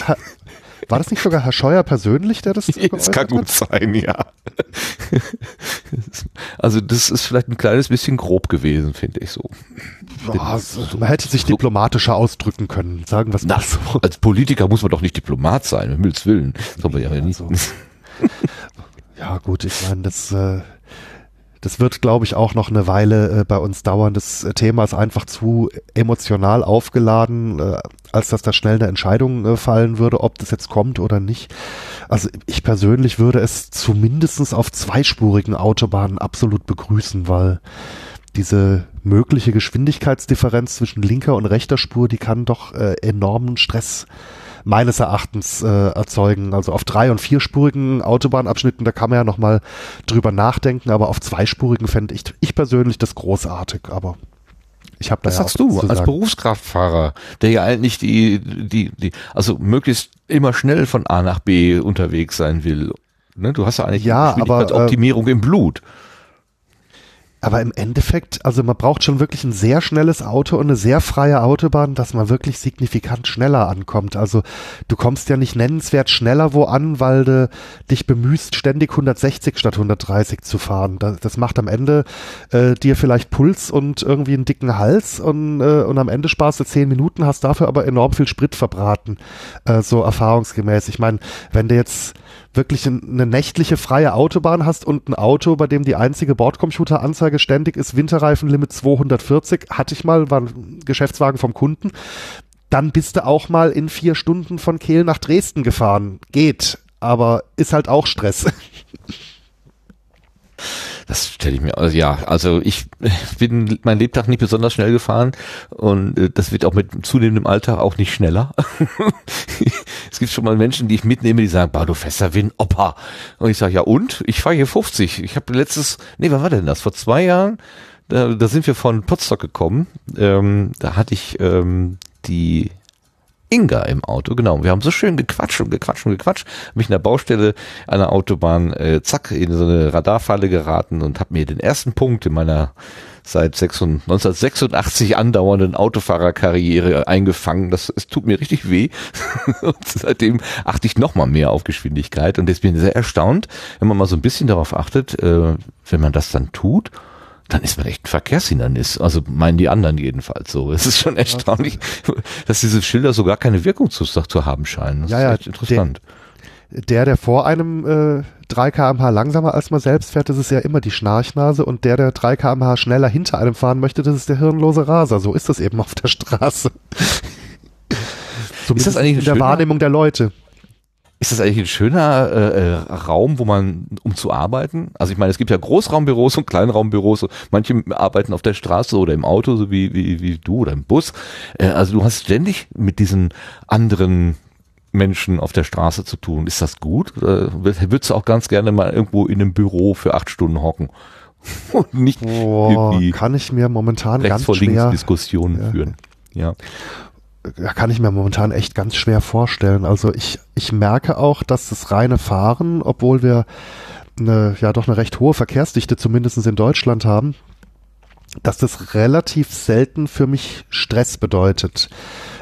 war das nicht sogar Herr Scheuer persönlich, der das [LAUGHS] Das kann gut hat? sein, ja. [LAUGHS] Also das ist vielleicht ein kleines bisschen grob gewesen, finde ich so. Ja, es- man hätte sich diplomatischer ausdrücken können, sagen wir es mal so. als Politiker muss man doch nicht Diplomat sein, um Himmels Willen. Das soll man ja, Ja, nicht. so. Ja, gut, ich meine, das, äh, das wird, glaube ich, auch noch eine Weile äh, bei uns dauern. Das äh, Thema ist einfach zu emotional aufgeladen, äh, als dass da schnell eine Entscheidung äh, fallen würde, ob das jetzt kommt oder nicht. Also ich persönlich würde es zumindestens auf zweispurigen Autobahnen absolut begrüßen, weil diese mögliche Geschwindigkeitsdifferenz zwischen linker und rechter Spur, die kann doch äh, enormen Stress meines Erachtens äh, erzeugen. Also auf drei- und vierspurigen Autobahnabschnitten, da kann man ja nochmal drüber nachdenken, aber auf zweispurigen fände ich, ich persönlich das großartig, aber ich habe da Was ja sagst du als. Berufskraftfahrer, der ja eigentlich die, die, die, also möglichst immer schnell von A nach B unterwegs sein will? Ne, du hast ja eigentlich Ja, aber, äh, Optimierung im Blut. Aber im Endeffekt, also man braucht schon wirklich ein sehr schnelles Auto und eine sehr freie Autobahn, dass man wirklich signifikant schneller ankommt. Also du kommst ja nicht nennenswert schneller wo an, weil du dich bemühst, ständig 160 statt 130 zu fahren. Das, das macht am Ende äh, dir vielleicht Puls und irgendwie einen dicken Hals und, äh, und am Ende sparst du 10 Minuten, hast dafür aber enorm viel Sprit verbraten, äh, so erfahrungsgemäß. Ich meine, wenn du jetzt wirklich eine nächtliche freie Autobahn hast und ein Auto, bei dem die einzige Bordcomputeranzeige ständig ist, Winterreifenlimit 240, hatte ich mal, war ein Geschäftswagen vom Kunden, dann bist du auch mal in vier Stunden von Kehl nach Dresden gefahren. Geht, aber ist halt auch Stress. Das stelle ich mir, also ja, also ich [LAUGHS] bin mein Lebtag nicht besonders schnell gefahren und äh, das wird auch mit zunehmendem Alter auch nicht schneller. [LAUGHS] es gibt schon mal Menschen, die ich mitnehme, die sagen, bah, du fährst wie ein Opa. Und ich sage, ja und? Ich fahre hier 50. Ich habe letztes, nee, wann war denn das? Vor zwei Jahren, da, da sind wir von Potsdok gekommen. Ähm, da hatte ich ähm, die Inga im Auto, genau. Wir haben so schön gequatscht und gequatscht und gequatscht. Mich in der Baustelle der Autobahn, äh, zack, in so eine Radarfalle geraten und habe mir den ersten Punkt in meiner seit 1986 andauernden Autofahrerkarriere eingefangen. Das es tut mir richtig weh. [LAUGHS] und seitdem achte ich noch mal mehr auf Geschwindigkeit und jetzt bin ich sehr erstaunt, wenn man mal so ein bisschen darauf achtet, äh, wenn man das dann tut dann ist man echt ein Verkehrshindernis. Also meinen die anderen jedenfalls so. Es ist schon erstaunlich, dass diese Schilder so gar keine Wirkung zu, zu haben scheinen. Das ja, ja, interessant. Der, der, vor einem äh, 3 kmh langsamer als man selbst fährt, das ist ja immer die Schnarchnase und der, der 3 kmh schneller hinter einem fahren möchte, das ist der hirnlose Raser. So ist das eben auf der Straße. ist das eigentlich in der Wahrnehmung der Leute? Ist das eigentlich ein schöner äh, äh, Raum, wo man, um zu arbeiten? Also ich meine, es gibt ja Großraumbüros und Kleinraumbüros. Manche arbeiten auf der Straße oder im Auto, so wie, wie, wie du oder im Bus. Äh, also du hast ständig mit diesen anderen Menschen auf der Straße zu tun. Ist das gut? Oder würdest du auch ganz gerne mal irgendwo in einem Büro für acht Stunden hocken? [LAUGHS] Und nicht Boah, kann ich mir momentan ganz vor schwer Diskussionen ja. führen. Ja kann ich mir momentan echt ganz schwer vorstellen. Also ich, ich merke auch, dass das reine Fahren, obwohl wir eine, ja doch eine recht hohe Verkehrsdichte zumindest in Deutschland haben, dass das relativ selten für mich Stress bedeutet.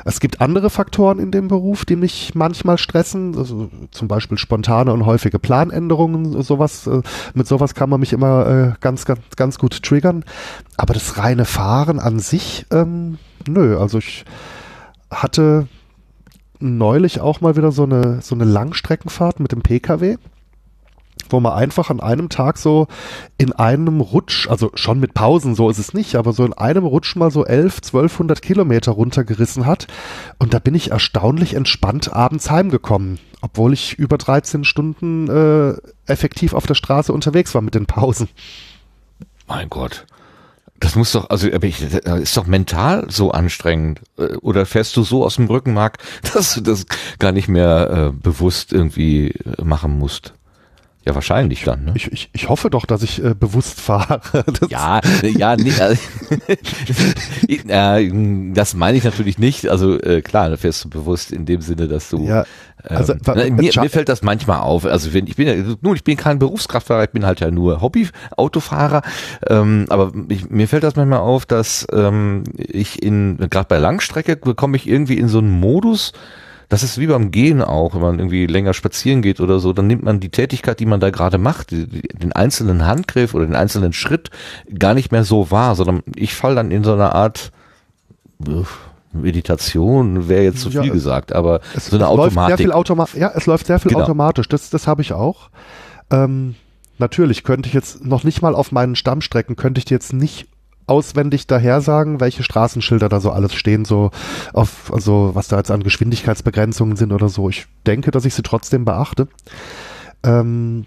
Es gibt andere Faktoren in dem Beruf, die mich manchmal stressen, also zum Beispiel spontane und häufige Planänderungen, sowas, äh, mit sowas kann man mich immer äh, ganz, ganz, ganz gut triggern. Aber das reine Fahren an sich, ähm, nö, also ich, hatte neulich auch mal wieder so eine, so eine Langstreckenfahrt mit dem Pkw, wo man einfach an einem Tag so in einem Rutsch, also schon mit Pausen, so ist es nicht, aber so in einem Rutsch mal so 11, 1200 Kilometer runtergerissen hat. Und da bin ich erstaunlich entspannt abends heimgekommen, obwohl ich über 13 Stunden äh, effektiv auf der Straße unterwegs war mit den Pausen. Mein Gott. Das muss doch, also ich, ist doch mental so anstrengend. Äh, oder fährst du so aus dem Rückenmark, [LAUGHS] dass du das gar nicht mehr äh, bewusst irgendwie äh, machen musst? Ja, wahrscheinlich dann. Ne? Ich, ich, ich hoffe doch, dass ich äh, bewusst fahre. [LAUGHS] Das ja, ja, nee, also, äh, [LAUGHS] das meine ich natürlich nicht. Also äh, klar, da fährst du bewusst in dem Sinne, dass du. Ja, also, ähm, mir, mir fällt das manchmal auf. Also wenn ich bin ja, nun, ich bin kein Berufskraftfahrer, ich bin halt ja nur Hobby-Autofahrer. Ähm, aber ich, mir fällt das manchmal auf, dass ähm, ich in gerade bei Langstrecke bekomme ich irgendwie in so einen Modus das ist wie beim Gehen auch, wenn man irgendwie länger spazieren geht oder so, dann nimmt man die Tätigkeit, die man da gerade macht, den einzelnen Handgriff oder den einzelnen Schritt gar nicht mehr so wahr, sondern ich falle dann in so eine Art Meditation wäre jetzt zu viel ja, gesagt, aber es, so eine Automatik. Läuft sehr viel Automa ja, es läuft sehr viel genau. automatisch. Das, das habe ich auch. Ähm, natürlich könnte ich jetzt noch nicht mal auf meinen Stammstrecken könnte ich jetzt nicht auswendig daher sagen, welche Straßenschilder da so alles stehen, so auf, also was da jetzt an Geschwindigkeitsbegrenzungen sind oder so. Ich denke, dass ich sie trotzdem beachte. Ähm,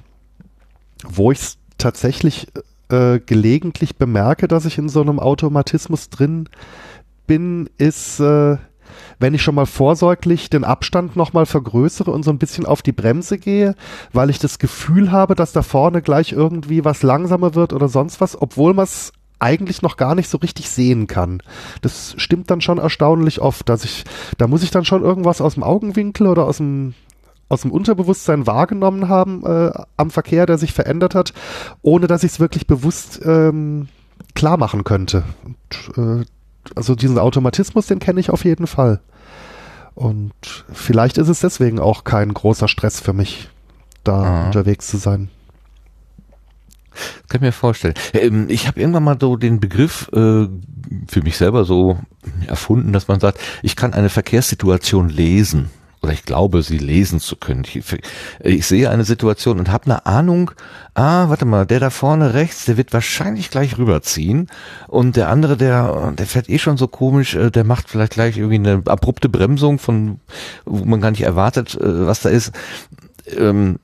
wo ich es tatsächlich äh, gelegentlich bemerke, dass ich in so einem Automatismus drin bin, ist, äh, wenn ich schon mal vorsorglich den Abstand nochmal vergrößere und so ein bisschen auf die Bremse gehe, weil ich das Gefühl habe, dass da vorne gleich irgendwie was langsamer wird oder sonst was, obwohl man es eigentlich noch gar nicht so richtig sehen kann. Das stimmt dann schon erstaunlich oft, dass ich, da muss ich dann schon irgendwas aus dem Augenwinkel oder aus dem aus dem Unterbewusstsein wahrgenommen haben äh, am Verkehr, der sich verändert hat, ohne dass ich es wirklich bewusst ähm, klar machen könnte. Und, äh, also diesen Automatismus, den kenne ich auf jeden Fall. Und vielleicht ist es deswegen auch kein großer Stress für mich, da Aha. unterwegs zu sein. Kann ich mir vorstellen. Ähm, Ich habe irgendwann mal so den Begriff äh, für mich selber so erfunden, dass man sagt, ich kann eine Verkehrssituation lesen. Oder ich glaube, sie lesen zu können. Ich, ich sehe eine Situation und habe eine Ahnung, ah, warte mal, der da vorne rechts, der wird wahrscheinlich gleich rüberziehen. Und der andere, der, der fährt eh schon so komisch, äh, der macht vielleicht gleich irgendwie eine abrupte Bremsung, von wo man gar nicht erwartet, äh, was da ist. Ähm,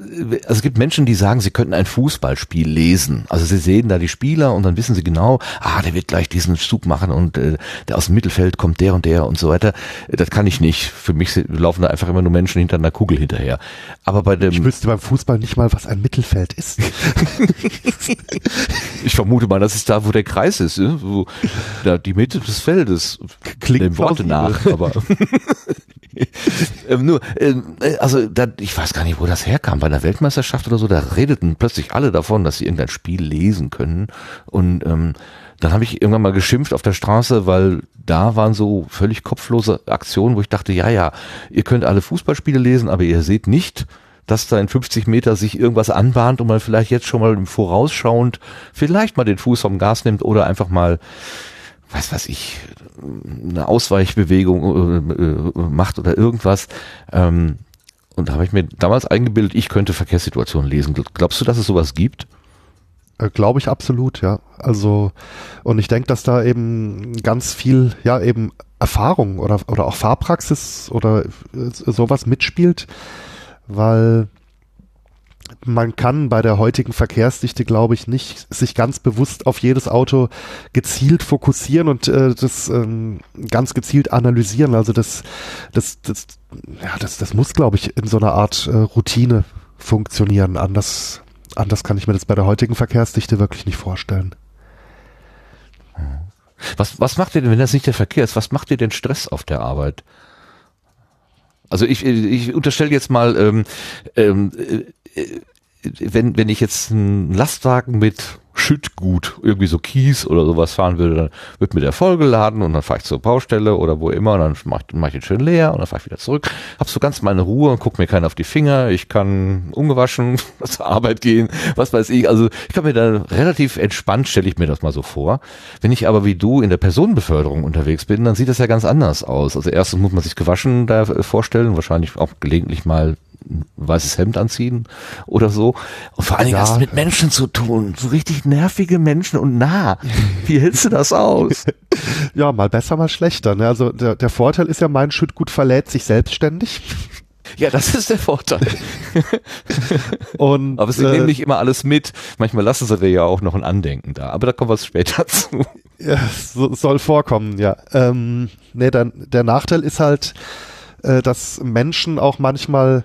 also es gibt Menschen, die sagen, sie könnten ein Fußballspiel lesen. Also sie sehen da die Spieler und dann wissen sie genau, ah, der wird gleich diesen Zug machen und äh, der aus dem Mittelfeld kommt der und der und so weiter. Das kann ich nicht. Für mich laufen da einfach immer nur Menschen hinter einer Kugel hinterher. Aber bei dem, Ich wüsste beim Fußball nicht mal, was ein Mittelfeld ist. [LAUGHS] ich vermute mal, das ist da, wo der Kreis ist, wo da die Mitte des Feldes. Klingt dem Worte nach, aber [LAUGHS] [LAUGHS] ähm, nur, ähm, äh, also da, ich weiß gar nicht, wo das herkam. Bei einer Weltmeisterschaft oder so, da redeten plötzlich alle davon, dass sie irgendein Spiel lesen können. Und ähm, dann habe ich irgendwann mal geschimpft auf der Straße, weil da waren so völlig kopflose Aktionen, wo ich dachte, ja, ja, ihr könnt alle Fußballspiele lesen, aber ihr seht nicht, dass da in 50 Meter sich irgendwas anbahnt und man vielleicht jetzt schon mal vorausschauend vielleicht mal den Fuß vom Gas nimmt oder einfach mal was weiß ich, eine Ausweichbewegung äh, äh, macht oder irgendwas. Ähm, und da habe ich mir damals eingebildet, ich könnte Verkehrssituationen lesen. Glaubst du, dass es sowas gibt? Äh, Glaube ich absolut, ja. Also, und ich denke, dass da eben ganz viel, ja, eben Erfahrung oder, oder auch Fahrpraxis oder äh, sowas mitspielt, weil man kann bei der heutigen Verkehrsdichte, glaube ich, nicht sich ganz bewusst auf jedes Auto gezielt fokussieren und äh, das ähm, ganz gezielt analysieren. Also das, das, das, ja, das, das muss, glaube ich, in so einer Art äh, Routine funktionieren. Anders, anders kann ich mir das bei der heutigen Verkehrsdichte wirklich nicht vorstellen. Was, was macht ihr denn, wenn das nicht der Verkehr ist, was macht ihr denn Stress auf der Arbeit? Also ich, ich unterstelle jetzt mal, ähm, ähm, äh, wenn, wenn ich jetzt einen Lastwagen mit Schüttgut, irgendwie so Kies oder sowas fahren würde, dann wird mir der vollgeladen und dann fahre ich zur Baustelle oder wo immer und dann mache ich, mach ich den schön leer und dann fahre ich wieder zurück. Hab so ganz meine Ruhe und guck mir keiner auf die Finger. Ich kann ungewaschen [LAUGHS] zur Arbeit gehen, was weiß ich. Also ich kann mir da relativ entspannt, stelle ich mir das mal so vor. Wenn ich aber wie du in der Personenbeförderung unterwegs bin, dann sieht das ja ganz anders aus. Also erstens muss man sich gewaschen da äh, vorstellen, wahrscheinlich auch gelegentlich mal weißes Hemd anziehen oder so. Und vor allen Dingen Ja. hast du mit Menschen zu tun. So richtig nervige Menschen und nah. [LAUGHS] Wie hältst du das aus? Ja, mal besser, mal schlechter. Ne? Also der, der Vorteil ist ja, mein Schüttgut verlädt sich selbstständig. Ja, das ist der Vorteil. [LAUGHS] Und, Aber sie äh, nehmen nicht immer alles mit. Manchmal lassen sie dir ja auch noch ein Andenken da. Aber da kommen wir später [LAUGHS] zu. Ja, so, soll vorkommen, ja. Ähm, nee, dann, der Nachteil ist halt, äh, dass Menschen auch manchmal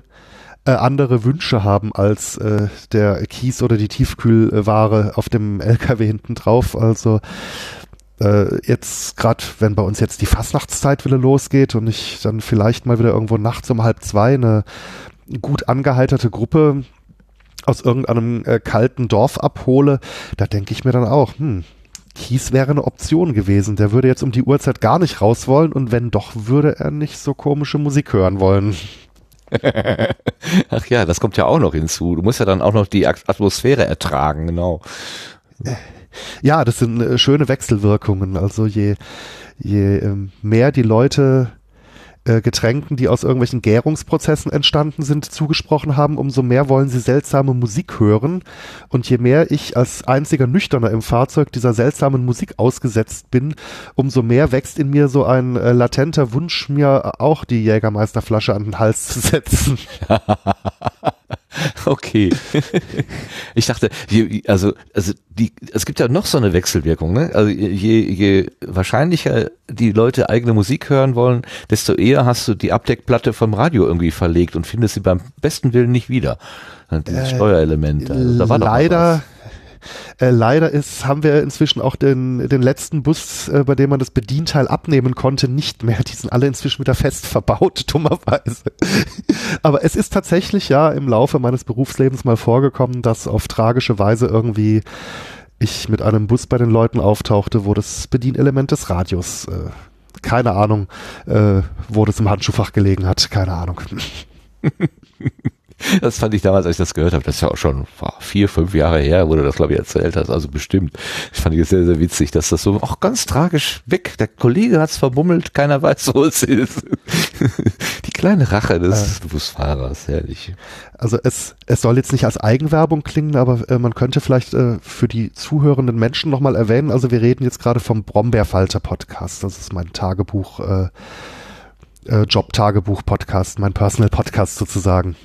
äh, andere Wünsche haben als äh, der Kies oder die Tiefkühlware auf dem [LAUGHS] LKW hinten drauf. Also äh, jetzt gerade, wenn bei uns jetzt die Fastnachtszeit wieder losgeht und ich dann vielleicht mal wieder irgendwo nachts um halb zwei eine gut angeheiterte Gruppe aus irgendeinem äh, kalten Dorf abhole, da denke ich mir dann auch, hm, Kies wäre eine Option gewesen. Der würde jetzt um die Uhrzeit gar nicht raus wollen und wenn doch, würde er nicht so komische Musik hören wollen. [LAUGHS] Ach ja, das kommt ja auch noch hinzu. Du musst ja dann auch noch die At- Atmosphäre ertragen, genau. Ja, das sind äh, schöne Wechselwirkungen. Also je, je ähm, mehr die Leute äh, Getränken, die aus irgendwelchen Gärungsprozessen entstanden sind, zugesprochen haben, umso mehr wollen sie seltsame Musik hören. Und je mehr ich als einziger Nüchterner im Fahrzeug dieser seltsamen Musik ausgesetzt bin, umso mehr wächst in mir so ein äh, latenter Wunsch, mir auch die Jägermeisterflasche an den Hals zu setzen. [LAUGHS] [LAUGHS] Okay. Ich dachte, je, also, also die, es gibt ja noch so eine Wechselwirkung, ne? Also je, je wahrscheinlicher die Leute eigene Musik hören wollen, desto eher hast du die Abdeckplatte vom Radio irgendwie verlegt und findest sie beim besten Willen nicht wieder. Dieses Äh, Steuerelement. Also, da war leider, äh, leider ist, haben wir inzwischen auch den, den letzten Bus, äh, bei dem man das Bedienteil abnehmen konnte, nicht mehr. Die sind alle inzwischen wieder fest verbaut, [LAUGHS] dummerweise. Aber es ist tatsächlich ja im Laufe meines Berufslebens mal vorgekommen, dass auf tragische Weise irgendwie ich mit einem Bus bei den Leuten auftauchte, wo das Bedienelement des Radios, äh, keine Ahnung, äh, wo das im Handschuhfach gelegen hat, keine Ahnung. [LAUGHS] Das fand ich damals, als ich das gehört habe, das ist ja auch schon vier, fünf Jahre her, wo du das, glaube ich, erzählt hast, also bestimmt. Ich fand es sehr, sehr witzig, dass das so auch ganz tragisch weg. Der Kollege hat's verbummelt, keiner weiß, wo es ist. [LAUGHS] Die kleine Rache des äh, Busfahrers, herrlich. Also es, es soll jetzt nicht als Eigenwerbung klingen, aber äh, man könnte vielleicht äh, für die zuhörenden Menschen nochmal erwähnen, also wir reden jetzt gerade vom Brombeerfalter-Podcast, das ist mein Tagebuch, äh, äh, Job-Tagebuch-Podcast, mein Personal-Podcast sozusagen.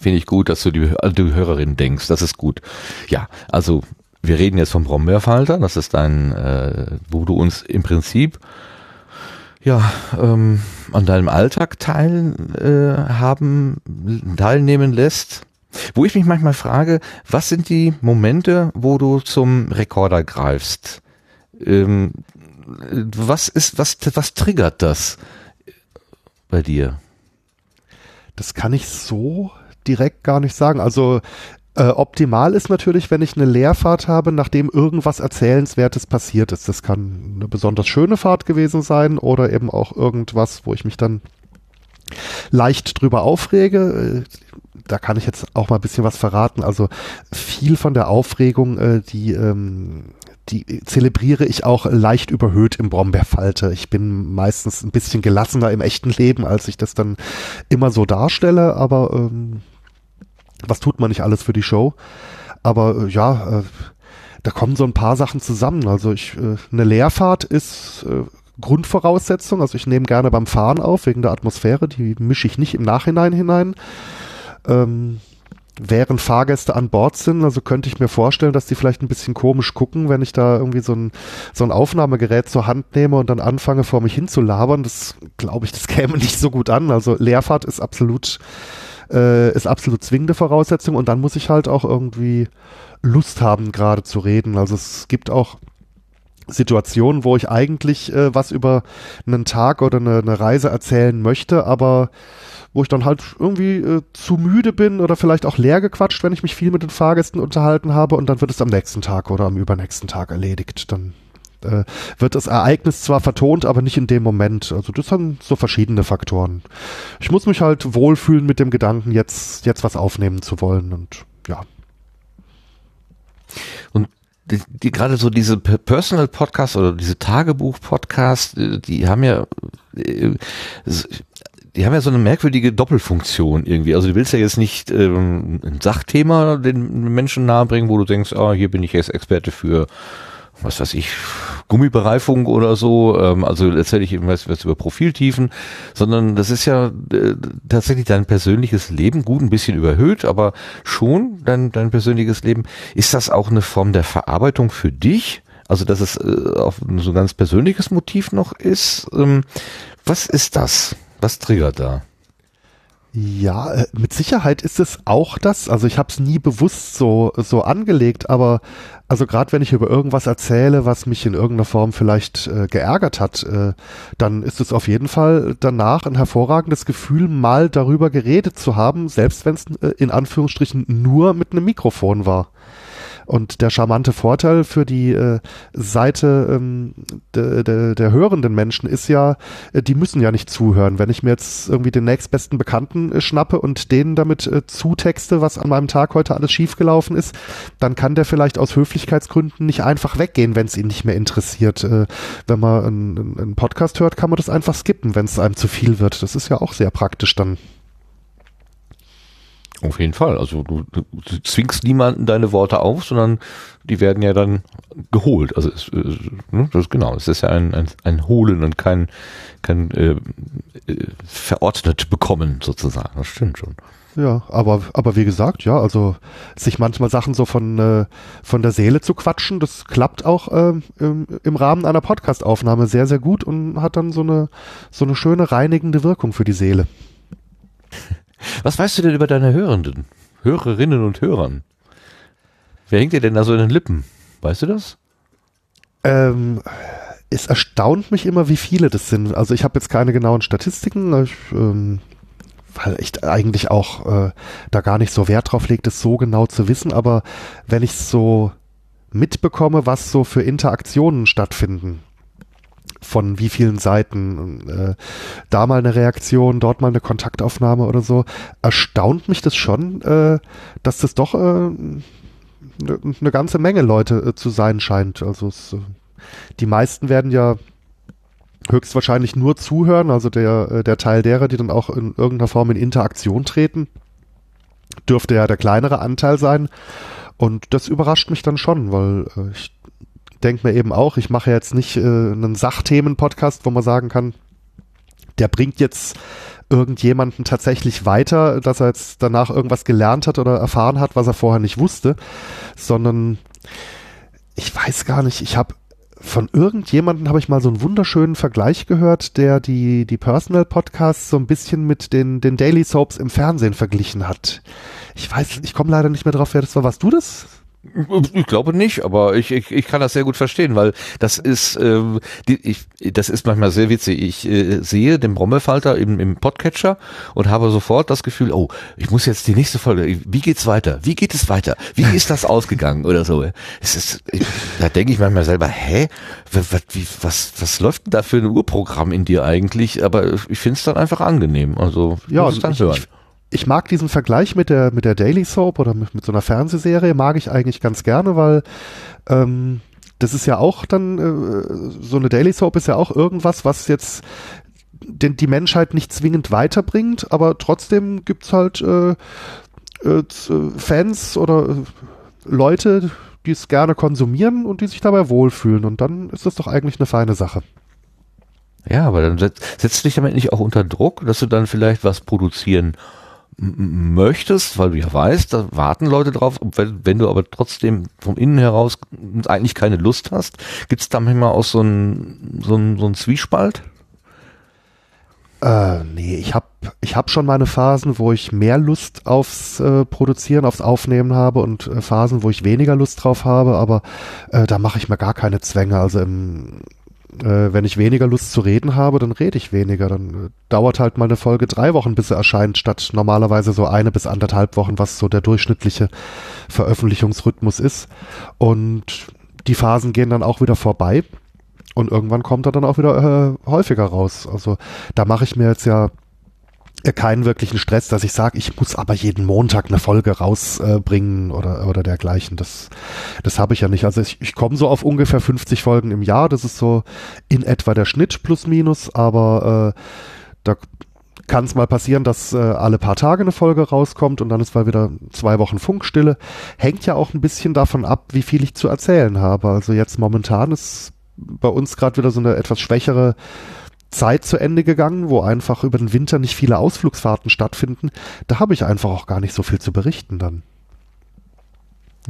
Finde ich gut, dass du die, an die Hörerin denkst. Das ist gut. Ja, also wir reden jetzt vom Brombeerfalter. Das ist ein, äh, wo du uns im Prinzip ja ähm, an deinem Alltag teil, äh, haben, teilnehmen lässt. Wo ich mich manchmal frage, was sind die Momente, wo du zum Rekorder greifst? Ähm, was ist, was, was triggert das bei dir? Das kann ich so direkt gar nicht sagen. Also äh, optimal ist natürlich, wenn ich eine Leerfahrt habe, nachdem irgendwas Erzählenswertes passiert ist. Das kann eine besonders schöne Fahrt gewesen sein oder eben auch irgendwas, wo ich mich dann leicht drüber aufrege. Äh, da kann ich jetzt auch mal ein bisschen was verraten. Also viel von der Aufregung, äh, die ähm, die zelebriere ich auch leicht überhöht im Brombeerfalte. Ich bin meistens ein bisschen gelassener im echten Leben, als ich das dann immer so darstelle, aber ähm, was tut man nicht alles für die Show? Aber äh, ja, äh, da kommen so ein paar Sachen zusammen. Also ich, äh, eine Leerfahrt ist äh, Grundvoraussetzung. Also ich nehme gerne beim Fahren auf, wegen der Atmosphäre. Die mische ich nicht im Nachhinein hinein. Ähm, während Fahrgäste an Bord sind, also könnte ich mir vorstellen, dass die vielleicht ein bisschen komisch gucken, wenn ich da irgendwie so ein, so ein Aufnahmegerät zur Hand nehme und dann anfange vor mich hin zu labern. Das glaube ich, das käme nicht so gut an. Also Leerfahrt ist absolut äh, ist absolut zwingende Voraussetzung und dann muss ich halt auch irgendwie Lust haben, gerade zu reden. Also es gibt auch Situationen, wo ich eigentlich äh, was über einen Tag oder eine, eine, Reise erzählen möchte, aber wo ich dann halt irgendwie äh, zu müde bin oder vielleicht auch leer gequatscht, wenn ich mich viel mit den Fahrgästen unterhalten habe und dann wird es am nächsten Tag oder am übernächsten Tag erledigt. Dann äh, wird das Ereignis zwar vertont, aber nicht in dem Moment. Also das sind so verschiedene Faktoren. Ich muss mich halt wohlfühlen mit dem Gedanken, jetzt, jetzt was aufnehmen zu wollen und ja. Und die, die gerade so diese Personal Podcast oder diese Tagebuch Podcast, äh, die haben ja äh, die haben ja so eine merkwürdige Doppelfunktion irgendwie. Also du willst ja jetzt nicht ähm, ein Sachthema den Menschen nahebringen, wo du denkst, ah, hier bin ich jetzt Experte für was weiß ich, Gummibereifung oder so, ähm, also erzähle ich irgendwas was über Profiltiefen, sondern das ist ja äh, tatsächlich dein persönliches Leben, gut ein bisschen überhöht, aber schon dein, dein persönliches Leben. Ist das auch eine Form der Verarbeitung für dich? Also, dass es äh, auch so ein ganz persönliches Motiv noch ist? Ähm, was ist das? Was triggert da? Ja, äh, mit Sicherheit ist es auch das. Also ich habe es nie bewusst so so angelegt, aber also gerade wenn ich über irgendwas erzähle, was mich in irgendeiner Form vielleicht äh, geärgert hat, äh, dann ist es auf jeden Fall danach ein hervorragendes Gefühl, mal darüber geredet zu haben, selbst wenn es äh, in Anführungsstrichen nur mit einem Mikrofon war. Und der charmante Vorteil für die äh, Seite ähm, de, de, der hörenden Menschen ist ja, äh, die müssen ja nicht zuhören. Wenn ich mir jetzt irgendwie den nächstbesten Bekannten äh, schnappe und denen damit äh, zutexte, was an meinem Tag heute alles schiefgelaufen ist, dann kann der vielleicht aus Höflichkeitsgründen nicht einfach weggehen, wenn es ihn nicht mehr interessiert. Äh, wenn man einen, einen Podcast hört, kann man das einfach skippen, wenn es einem zu viel wird. Das ist ja auch sehr praktisch dann. Auf jeden Fall. Also du, du, zwingst niemanden deine Worte auf, sondern die werden ja dann geholt. Also es, äh, ne, das ist genau, es ist ja ein, ein, ein Holen und kein, kein äh, äh, verordnet bekommen sozusagen. Das stimmt schon. Ja, aber, aber wie gesagt, ja, also sich manchmal Sachen so von, äh, von der Seele zu quatschen, das klappt auch äh, im, im Rahmen einer Podcastaufnahme sehr, sehr gut und hat dann so eine, so eine schöne reinigende Wirkung für die Seele. Was weißt du denn über deine Hörenden, Hörerinnen und Hörern? Wer hängt dir denn da so in den Lippen? Weißt du das? Ähm, es erstaunt mich immer, wie viele das sind. Also ich habe jetzt keine genauen Statistiken, ich, ähm, weil ich eigentlich auch äh, da gar nicht so Wert drauf lege, das so genau zu wissen. Aber wenn ich so mitbekomme, was so für Interaktionen stattfinden von wie vielen Seiten, äh, da mal eine Reaktion, dort mal eine Kontaktaufnahme oder so, erstaunt mich das schon, äh, dass das doch äh, eine ne ganze Menge Leute äh, zu sein scheint. Also es, äh, die meisten werden ja höchstwahrscheinlich nur zuhören, also der, der Teil derer, die dann auch in irgendeiner Form in Interaktion treten, dürfte ja der kleinere Anteil sein. Und das überrascht mich dann schon, weil ich denke mir eben auch, ich mache jetzt nicht äh, einen Sachthemen-Podcast, wo man sagen kann, der bringt jetzt irgendjemanden tatsächlich weiter, dass er jetzt danach irgendwas gelernt hat oder erfahren hat, was er vorher nicht wusste, sondern ich weiß gar nicht, ich habe von irgendjemanden habe ich mal so einen wunderschönen Vergleich gehört, der die, die Personal Podcasts so ein bisschen mit den, den Daily Soaps im Fernsehen verglichen hat. Ich weiß, ich komme leider nicht mehr drauf, wer das war. Warst du das? Ich glaube nicht, aber ich, ich, ich kann das sehr gut verstehen, weil das ist, äh, die, ich, das ist manchmal sehr witzig. Ich äh, sehe den Brommelfalter im, im Podcatcher und habe sofort das Gefühl, oh, ich muss jetzt die nächste Folge, wie geht's weiter? Wie geht es weiter? Wie ist das ausgegangen oder so? Es ist, ich, da denke ich manchmal selber, hä, was, wie, was, was läuft denn da für ein Urprogramm in dir eigentlich? Aber ich finde es dann einfach angenehm. Also ja, muss es dann ich, hören. Ich, ich mag diesen Vergleich mit der, mit der Daily Soap oder mit, mit so einer Fernsehserie, mag ich eigentlich ganz gerne, weil ähm, das ist ja auch dann, äh, so eine Daily Soap ist ja auch irgendwas, was jetzt den, die Menschheit nicht zwingend weiterbringt, aber trotzdem gibt's halt äh, äh, Fans oder äh, Leute, die es gerne konsumieren und die sich dabei wohlfühlen. Und dann ist das doch eigentlich eine feine Sache. Ja, aber dann setzt, setzt dich damit nicht auch unter Druck, dass du dann vielleicht was produzieren möchtest, weil du ja weißt, da warten Leute drauf, wenn, wenn du aber trotzdem vom Innen heraus eigentlich keine Lust hast, gibt es da manchmal auch so einen so ein, so ein Zwiespalt? Äh, nee, ich habe ich hab schon meine Phasen, wo ich mehr Lust aufs äh, Produzieren, aufs Aufnehmen habe und äh, Phasen, wo ich weniger Lust drauf habe, aber äh, da mache ich mir gar keine Zwänge. Also im, äh, wenn ich weniger Lust zu reden habe, dann rede ich weniger. Dann äh, dauert halt mal eine Folge drei Wochen, bis sie erscheint, statt normalerweise so eine bis anderthalb Wochen, was so der durchschnittliche Veröffentlichungsrhythmus ist. Und die Phasen gehen dann auch wieder vorbei. Und irgendwann kommt er dann auch wieder äh, häufiger raus. Also da mache ich mir jetzt ja keinen wirklichen Stress, dass ich sage, ich muss aber jeden Montag eine Folge rausbringen äh, oder, oder dergleichen. Das, das habe ich ja nicht. Also ich, ich komme so auf ungefähr 50 Folgen im Jahr. Das ist so in etwa der Schnitt plus minus, aber äh, da kann es mal passieren, dass äh, alle paar Tage eine Folge rauskommt und dann ist mal wieder zwei Wochen Funkstille. Hängt ja auch ein bisschen davon ab, wie viel ich zu erzählen habe. Also jetzt momentan ist bei uns gerade wieder so eine etwas schwächere Zeit zu Ende gegangen, wo einfach über den Winter nicht viele Ausflugsfahrten stattfinden. Da habe ich einfach auch gar nicht so viel zu berichten dann.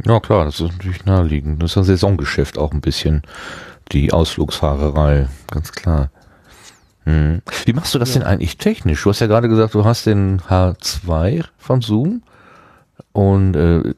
Ja klar, das ist natürlich naheliegend. Das ist ein Saisongeschäft auch ein bisschen, die Ausflugsfahrerei, ganz klar. Hm. Wie machst du das ja. denn eigentlich technisch? Du hast ja gerade gesagt, du hast den H2 von Zoom und äh,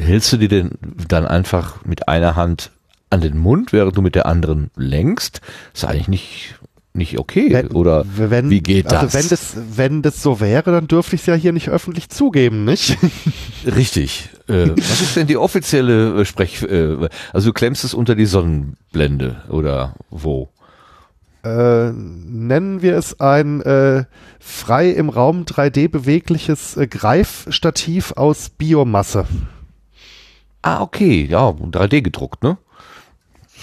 hältst du dir denn dann einfach mit einer Hand an den Mund, während du mit der anderen lenkst? Ist eigentlich nicht nicht okay wenn, oder wenn, wie geht also das? Wenn das wenn das so wäre, dann dürfte ich es ja hier nicht öffentlich zugeben, nicht? [LAUGHS] Richtig. Äh, was ist denn die offizielle äh, Sprech? Äh, also du klemmst es unter die Sonnenblende oder wo? Äh, nennen wir es ein äh, frei im Raum 3D bewegliches äh, Greifstativ aus Biomasse. Ah, okay, ja, 3D gedruckt, ne?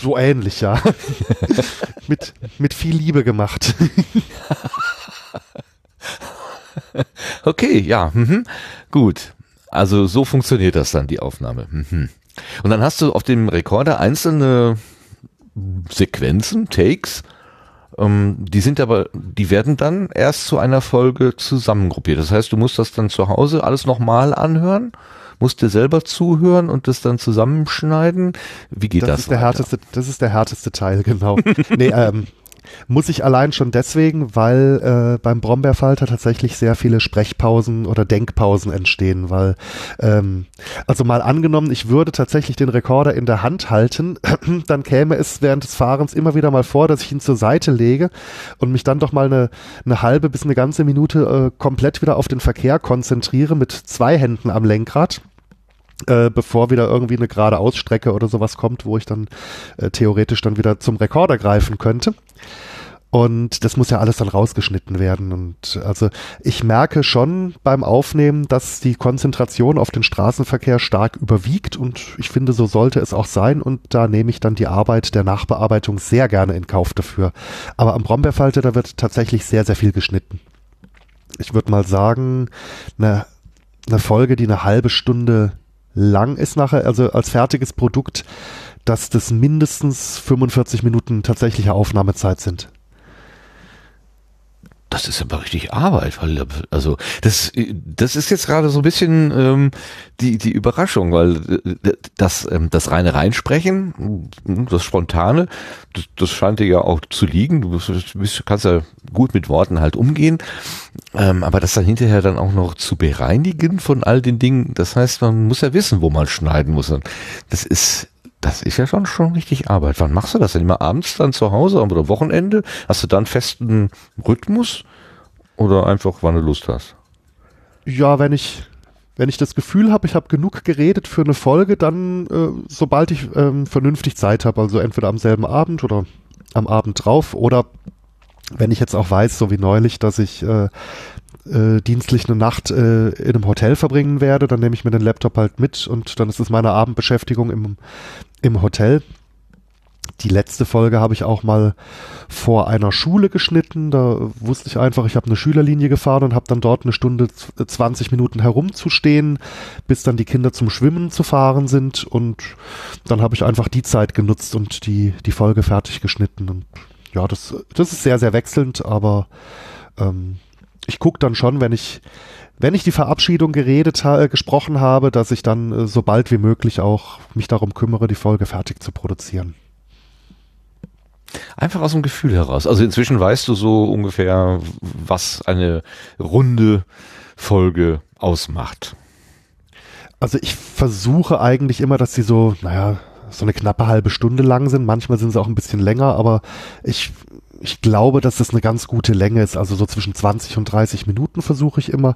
So ähnlich, ja. [LAUGHS] mit, mit viel Liebe gemacht. [LAUGHS] okay, ja. Mhm. Gut. Also so funktioniert das dann, die Aufnahme. Mhm. Und dann hast du auf dem Rekorder einzelne Sequenzen, Takes, ähm, die sind aber, die werden dann erst zu einer Folge zusammengruppiert. Das heißt, du musst das dann zu Hause alles nochmal anhören musst du selber zuhören und das dann zusammenschneiden. Wie geht das? Das ist der härteste, das ist der härteste Teil, [LAUGHS] genau. nee, ähm, muss ich allein schon deswegen, weil äh, beim Brombeerfalter tatsächlich sehr viele Sprechpausen oder Denkpausen entstehen, weil ähm, also mal angenommen, ich würde tatsächlich den Rekorder in der Hand halten, [CLEARS THROAT] dann käme es während des Fahrens immer wieder mal vor, dass ich ihn zur Seite lege und mich dann doch mal eine, eine halbe bis eine ganze Minute äh, komplett wieder auf den Verkehr konzentriere mit zwei Händen am Lenkrad äh, bevor wieder irgendwie eine gerade Ausstrecke oder sowas kommt, wo ich dann äh, theoretisch dann wieder zum Rekorder greifen könnte. Und das muss ja alles dann rausgeschnitten werden. Und also ich merke schon beim Aufnehmen, dass die Konzentration auf den Straßenverkehr stark überwiegt. Und ich finde, so sollte es auch sein. Und da nehme ich dann die Arbeit der Nachbearbeitung sehr gerne in Kauf dafür. Aber am Brombeerfalte, da wird tatsächlich sehr, sehr viel geschnitten. Ich würde mal sagen, eine, eine Folge, die eine halbe Stunde lang ist nachher, also als fertiges Produkt, dass das mindestens 45 Minuten tatsächliche Aufnahmezeit sind das ist aber richtig Arbeit, weil also das das ist jetzt gerade so ein bisschen ähm, die die Überraschung, weil äh, das ähm, das reine Reinsprechen, das spontane, das, das scheint dir ja auch zu liegen. Du bist, kannst ja gut mit Worten halt umgehen, ähm, aber das dann hinterher dann auch noch zu bereinigen von all den Dingen, das heißt, man muss ja wissen, wo man schneiden muss. Das ist das ist ja schon schon richtig Arbeit. Wann machst du das denn? Immer abends dann zu Hause oder Wochenende? Hast du dann festen Rhythmus oder einfach, wann du Lust hast? Ja, wenn ich wenn ich das Gefühl habe, ich habe genug geredet für eine Folge, dann äh, sobald ich ähm, vernünftig Zeit habe, also entweder am selben Abend oder am Abend drauf oder wenn ich jetzt auch weiß, so wie neulich, dass ich äh, äh, dienstlich eine Nacht äh, in einem Hotel verbringen werde, dann nehme ich mir den Laptop halt mit und dann ist es meine Abendbeschäftigung im, im Hotel. Die letzte Folge habe ich auch mal vor einer Schule geschnitten. Da wusste ich einfach, ich habe eine Schülerlinie gefahren und habe dann dort eine Stunde 20 Minuten herumzustehen, bis dann die Kinder zum Schwimmen zu fahren sind. Und dann habe ich einfach die Zeit genutzt und die, die Folge fertig geschnitten. Und ja, das, das ist sehr, sehr wechselnd, aber ähm, ich gucke dann schon, wenn ich, wenn ich die Verabschiedung geredet ha gesprochen habe, dass ich dann äh, so bald wie möglich auch mich darum kümmere, die Folge fertig zu produzieren. Einfach aus dem Gefühl heraus. Also inzwischen weißt du so ungefähr, was eine runde Folge ausmacht. Also ich versuche eigentlich immer, dass sie so, naja, so eine knappe halbe Stunde lang sind. Manchmal sind sie auch ein bisschen länger, aber ich ich glaube, dass das eine ganz gute Länge ist. Also so zwischen 20 und 30 Minuten versuche ich immer.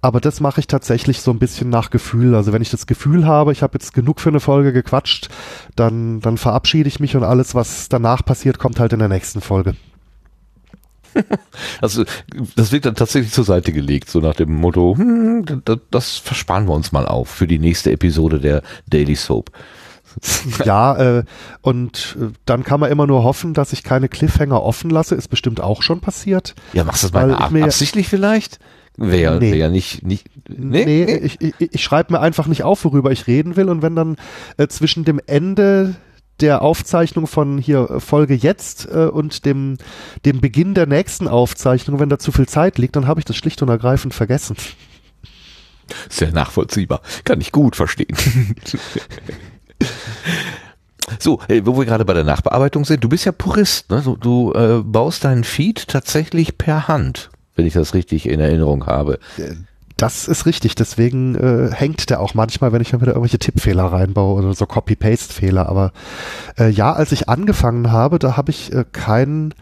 Aber das mache ich tatsächlich so ein bisschen nach Gefühl. Also wenn ich das Gefühl habe, ich habe jetzt genug für eine Folge gequatscht, dann, dann verabschiede ich mich und alles, was danach passiert, kommt halt in der nächsten Folge. [LAUGHS] Also das wird dann tatsächlich zur Seite gelegt, so nach dem Motto, hm, das, das versparen wir uns mal auf für die nächste Episode der Daily Soap. [LAUGHS] ja, äh, und äh, dann kann man immer nur hoffen, dass ich keine Cliffhanger offen lasse. Ist bestimmt auch schon passiert. Ja, machst du das mal ab absichtlich vielleicht? Wäre nee. wär ja nicht, nicht nee, nee, nee. ich, ich, ich schreibe mir einfach nicht auf, worüber ich reden will. Und wenn dann äh, zwischen dem Ende der Aufzeichnung von hier äh, Folge jetzt äh, und dem, dem Beginn der nächsten Aufzeichnung, wenn da zu viel Zeit liegt, dann habe ich das schlicht und ergreifend vergessen. Sehr nachvollziehbar. Kann ich gut verstehen. [LAUGHS] [LAUGHS] So, wo wir gerade bei der Nachbearbeitung sind, du bist ja Purist, ne? Du, äh, baust deinen Feed tatsächlich per Hand, wenn ich das richtig in Erinnerung habe. Das ist richtig, deswegen äh, hängt der auch manchmal, wenn ich dann wieder irgendwelche Tippfehler reinbaue oder so Copy-Paste-Fehler. Aber äh, ja, als ich angefangen habe, da habe ich äh, kein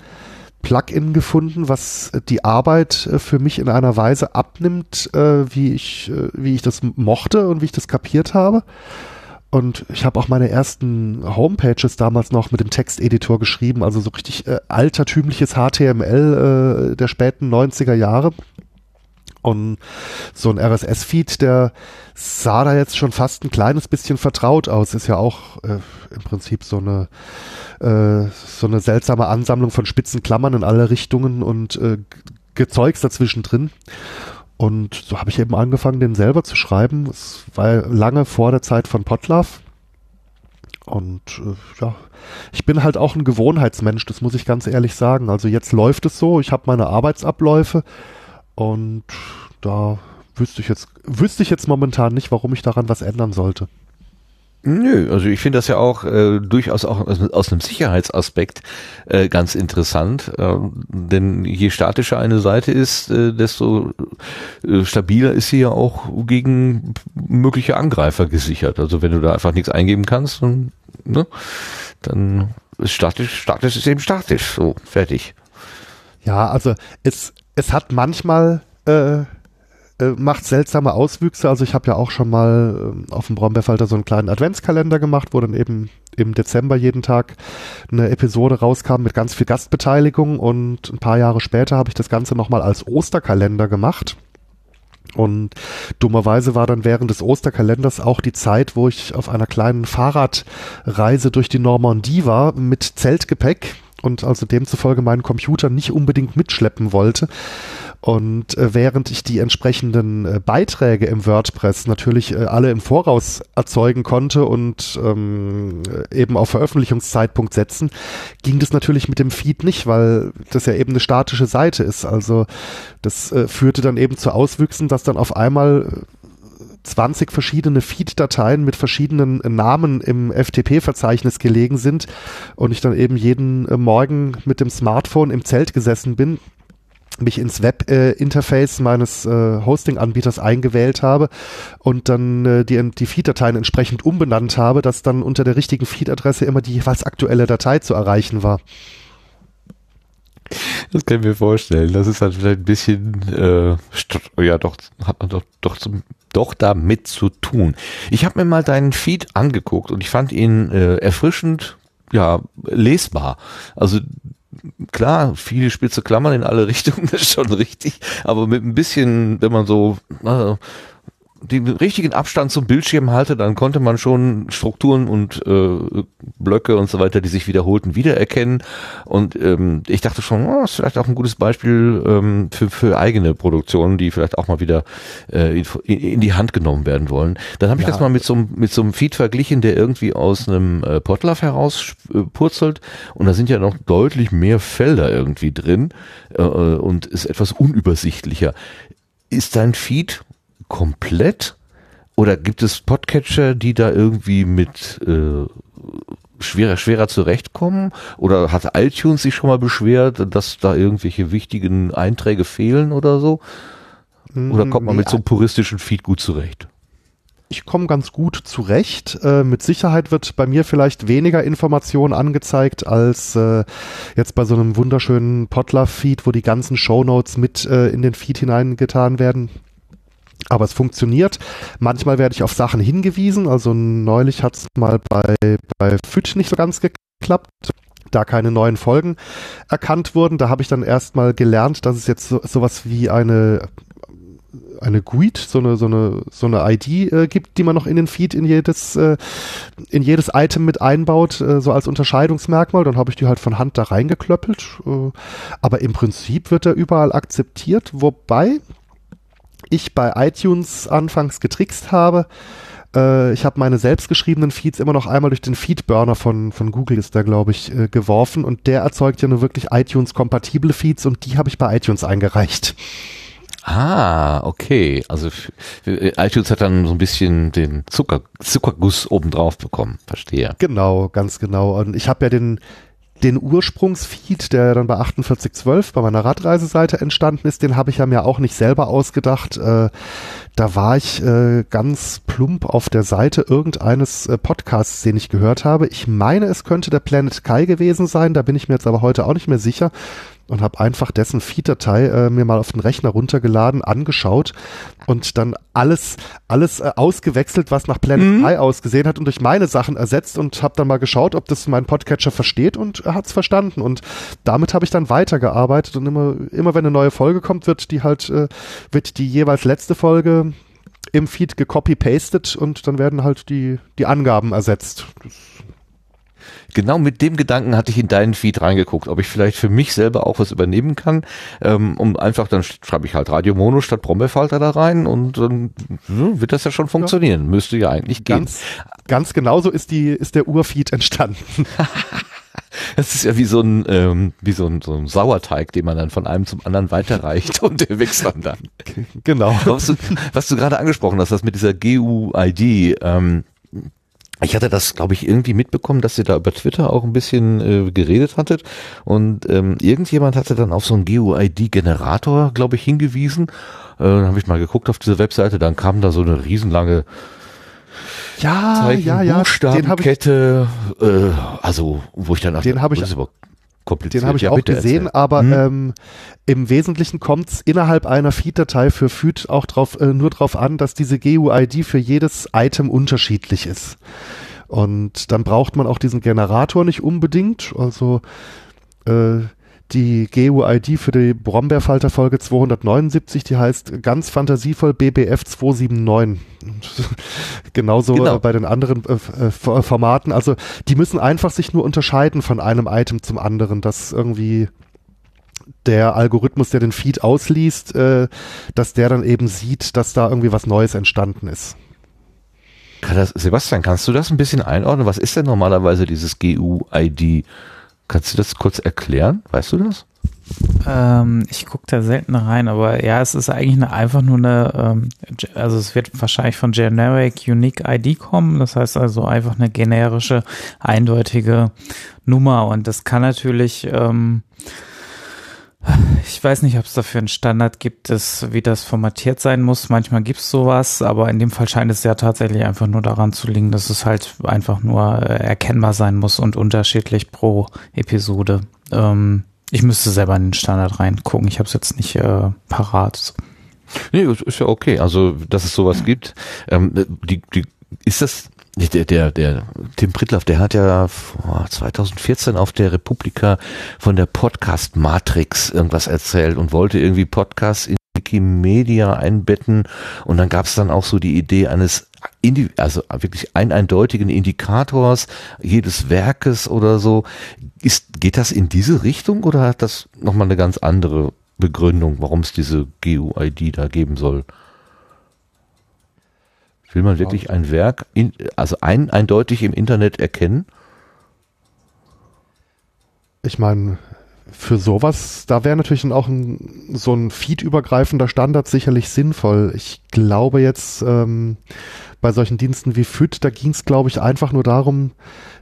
Plugin gefunden, was die Arbeit äh, für mich in einer Weise abnimmt, äh, wie ich, äh, wie ich das mochte und wie ich das kapiert habe. Und ich habe auch meine ersten Homepages damals noch mit dem Texteditor geschrieben, also so richtig äh, altertümliches HTML äh, der späten 90er Jahre. Und so ein RSS-Feed, der sah da jetzt schon fast ein kleines bisschen vertraut aus. Ist ja auch äh, im Prinzip so eine, äh, so eine seltsame Ansammlung von spitzen Klammern in alle Richtungen und äh, Gezeugs dazwischen drin. Und so habe ich eben angefangen, den selber zu schreiben. Es war lange vor der Zeit von Potlav. Und äh, ja, ich bin halt auch ein Gewohnheitsmensch, das muss ich ganz ehrlich sagen. Also jetzt läuft es so, ich habe meine Arbeitsabläufe und da wüsste ich jetzt, wüsste ich jetzt momentan nicht, warum ich daran was ändern sollte. Nö, also ich finde das ja auch äh, durchaus auch aus, aus einem Sicherheitsaspekt äh, ganz interessant, äh, denn je statischer eine Seite ist, äh, desto äh, stabiler ist sie ja auch gegen mögliche Angreifer gesichert. Also wenn du da einfach nichts eingeben kannst, dann, ne, dann ist statisch, statisch ist eben statisch, so fertig. Ja, also es es hat manchmal äh, äh, macht seltsame Auswüchse. Also ich habe ja auch schon mal äh, auf dem Brombeerfalter so einen kleinen Adventskalender gemacht, wo dann eben im Dezember jeden Tag eine Episode rauskam mit ganz viel Gastbeteiligung und ein paar Jahre später habe ich das Ganze nochmal als Osterkalender gemacht. Und dummerweise war dann während des Osterkalenders auch die Zeit, wo ich auf einer kleinen Fahrradreise durch die Normandie war mit Zeltgepäck und also demzufolge meinen Computer nicht unbedingt mitschleppen wollte. Und äh, während ich die entsprechenden äh, Beiträge im WordPress natürlich äh, alle im Voraus erzeugen konnte und ähm, eben auf Veröffentlichungszeitpunkt setzen, ging das natürlich mit dem Feed nicht, weil das ja eben eine statische Seite ist. Also das äh, führte dann eben zu Auswüchsen, dass dann auf einmal 20 verschiedene Feed-Dateien mit verschiedenen Namen im FTP-Verzeichnis gelegen sind und ich dann eben jeden äh, Morgen mit dem Smartphone im Zelt gesessen bin mich ins Web-Interface äh, meines äh, Hosting-Anbieters eingewählt habe und dann äh, die, die Feed-Dateien entsprechend umbenannt habe, dass dann unter der richtigen Feed-Adresse immer die jeweils aktuelle Datei zu erreichen war. Das kann ich mir vorstellen. Das ist halt vielleicht ein bisschen, äh, ja doch, hat man doch, doch, zum, doch damit zu tun. Ich habe mir mal deinen Feed angeguckt und ich fand ihn äh, erfrischend, ja, lesbar. Also klar, viele spitze Klammern in alle [LAUGHS] Richtungen, das ist schon richtig, aber mit ein bisschen, wenn man so, also, den richtigen Abstand zum Bildschirm halte, dann konnte man schon Strukturen und äh, Blöcke und so weiter, die sich wiederholten, wiedererkennen. Und ähm, ich dachte schon, oh, ist vielleicht auch ein gutes Beispiel ähm, für, für eigene Produktionen, die vielleicht auch mal wieder äh, in, in die Hand genommen werden wollen. Dann habe ich ja. das mal mit so, mit so einem Feed verglichen, der irgendwie aus einem äh, Potlauf herauspurzelt. Und da sind ja noch deutlich mehr Felder irgendwie drin äh, und ist etwas unübersichtlicher. Ist dein Feed komplett? Oder gibt es Podcatcher, die da irgendwie mit äh, schwerer, schwerer zurechtkommen? Oder hat iTunes sich schon mal beschwert, dass da irgendwelche wichtigen Einträge fehlen oder so? Oder kommt man mit so einem puristischen Feed gut zurecht? Ich komme ganz gut zurecht. Äh, mit Sicherheit wird bei mir vielleicht weniger Information angezeigt als äh, jetzt bei so einem wunderschönen Potluck-Feed, wo die ganzen Shownotes mit äh, in den Feed hineingetan werden. Aber es funktioniert. Manchmal werde ich auf Sachen hingewiesen. Also neulich hat es mal bei, bei Fütch nicht so ganz geklappt da keine neuen Folgen erkannt wurden. Da habe ich dann erstmal gelernt, dass es jetzt so, sowas wie eine eine GUID, so eine so eine so eine ID äh, gibt, die man noch in den Feed in jedes äh, in jedes Item mit einbaut, äh, so als Unterscheidungsmerkmal. Dann habe ich die halt von Hand da reingeklöppelt. Äh, aber im Prinzip wird er überall akzeptiert, wobei ich bei iTunes anfangs getrickst habe. Äh, ich habe meine selbstgeschriebenen Feeds immer noch einmal durch den Feedburner von, von Google ist da, glaube ich, äh, geworfen und der erzeugt ja nur wirklich iTunes-kompatible Feeds und die habe ich bei iTunes eingereicht. Ah, okay. Also äh, iTunes hat dann so ein bisschen den Zucker, Zuckerguss obendrauf bekommen. Verstehe. Genau, ganz genau. Und ich habe ja den, den Ursprungsfeed, der dann bei 4812 bei meiner Radreiseseite entstanden ist, den habe ich ja mir auch nicht selber ausgedacht. Äh, da war ich äh, ganz plump auf der Seite irgendeines äh, Podcasts, den ich gehört habe. Ich meine, es könnte der Planet Kai gewesen sein, da bin ich mir jetzt aber heute auch nicht mehr sicher und habe einfach dessen Feed-Datei äh, mir mal auf den Rechner runtergeladen, angeschaut und dann alles alles äh, ausgewechselt, was nach Planet mhm. Pi ausgesehen hat und durch meine Sachen ersetzt und habe dann mal geschaut, ob das mein Podcatcher versteht und er hat es verstanden und damit habe ich dann weitergearbeitet und immer immer wenn eine neue Folge kommt, wird die halt äh, wird die jeweils letzte Folge im Feed gecopy-pastet und dann werden halt die die Angaben ersetzt. Das genau mit dem Gedanken hatte ich in deinen Feed reingeguckt, ob ich vielleicht für mich selber auch was übernehmen kann, ähm, um einfach, dann schreibe ich halt Radio Mono statt Brombeerfalter da rein und dann äh, wird das ja schon funktionieren. Ja. Müsste ja eigentlich gehen. Ganz, ganz genauso ist die, ist der Urfeed entstanden. [LAUGHS] Das ist ja wie so ein, ähm, wie so ein, so ein Sauerteig, den man dann von einem zum anderen weiterreicht und der wächst dann dann. Genau. Was du, was du gerade angesprochen hast, das mit dieser GUID, ähm, ich hatte das, glaube ich, irgendwie mitbekommen, dass ihr da über Twitter auch ein bisschen äh, geredet hattet. Und ähm, irgendjemand hatte dann auf so einen GUID-Generator, glaube ich, hingewiesen. Äh, dann habe ich mal geguckt auf diese Webseite, dann kam da so eine riesenlange ja, Zeichen, ja, ja, Buchstabenkette, äh, also wo ich dann den habe ich kompliziert. Den habe ich Ja, auch gesehen, erzähl. aber Hm. ähm, im Wesentlichen kommt es innerhalb einer Feed-Datei für FÜD auch drauf, äh, nur darauf an, dass diese GUID für jedes Item unterschiedlich ist. Und dann braucht man auch diesen Generator nicht unbedingt. Also äh, die GUID für die Brombeerfalter Folge 279, die heißt ganz fantasievoll BBF 279. [LAUGHS] Genauso Genau. äh, bei den anderen äh, äh, F- Formaten. Also die müssen einfach sich nur unterscheiden von einem Item zum anderen, dass irgendwie der Algorithmus, der den Feed ausliest, äh, dass der dann eben sieht, dass da irgendwie was Neues entstanden ist. Sebastian, kannst du das ein bisschen einordnen? Was ist denn normalerweise dieses GUID? Kannst du das kurz erklären? Weißt du das? Ähm, ich gucke da selten rein, aber ja, es ist eigentlich eine, einfach nur eine, ähm, also es wird wahrscheinlich von Generic Unique ID kommen, das heißt also einfach eine generische, eindeutige Nummer und das kann natürlich, ähm, ich weiß nicht, ob es dafür einen Standard gibt, das, wie das formatiert sein muss. Manchmal gibt es sowas, aber in dem Fall scheint es ja tatsächlich einfach nur daran zu liegen, dass es halt einfach nur äh, erkennbar sein muss und unterschiedlich pro Episode. Ähm, ich müsste selber in den Standard reingucken. Ich habe es jetzt nicht äh, parat. Nee, ist ist ja okay. Also, dass es sowas gibt. Ähm, die, die, ist das, der, der, der Tim Pritloff, der hat ja vor 2014 auf der Republika von der Podcast Matrix irgendwas erzählt und wollte irgendwie Podcasts in Wikimedia einbetten und dann gab es dann auch so die Idee eines also wirklich ein eindeutigen Indikators jedes Werkes oder so. Ist, geht das in diese Richtung oder hat das nochmal eine ganz andere Begründung, warum es diese GUID da geben soll? Will man wirklich ein Werk, in, also ein, eindeutig im Internet erkennen? Ich meine, für sowas, da wäre natürlich auch ein, so ein feed-übergreifender Standard sicherlich sinnvoll. Ich glaube jetzt ähm, bei solchen Diensten wie FIT, da ging es, glaube ich, einfach nur darum,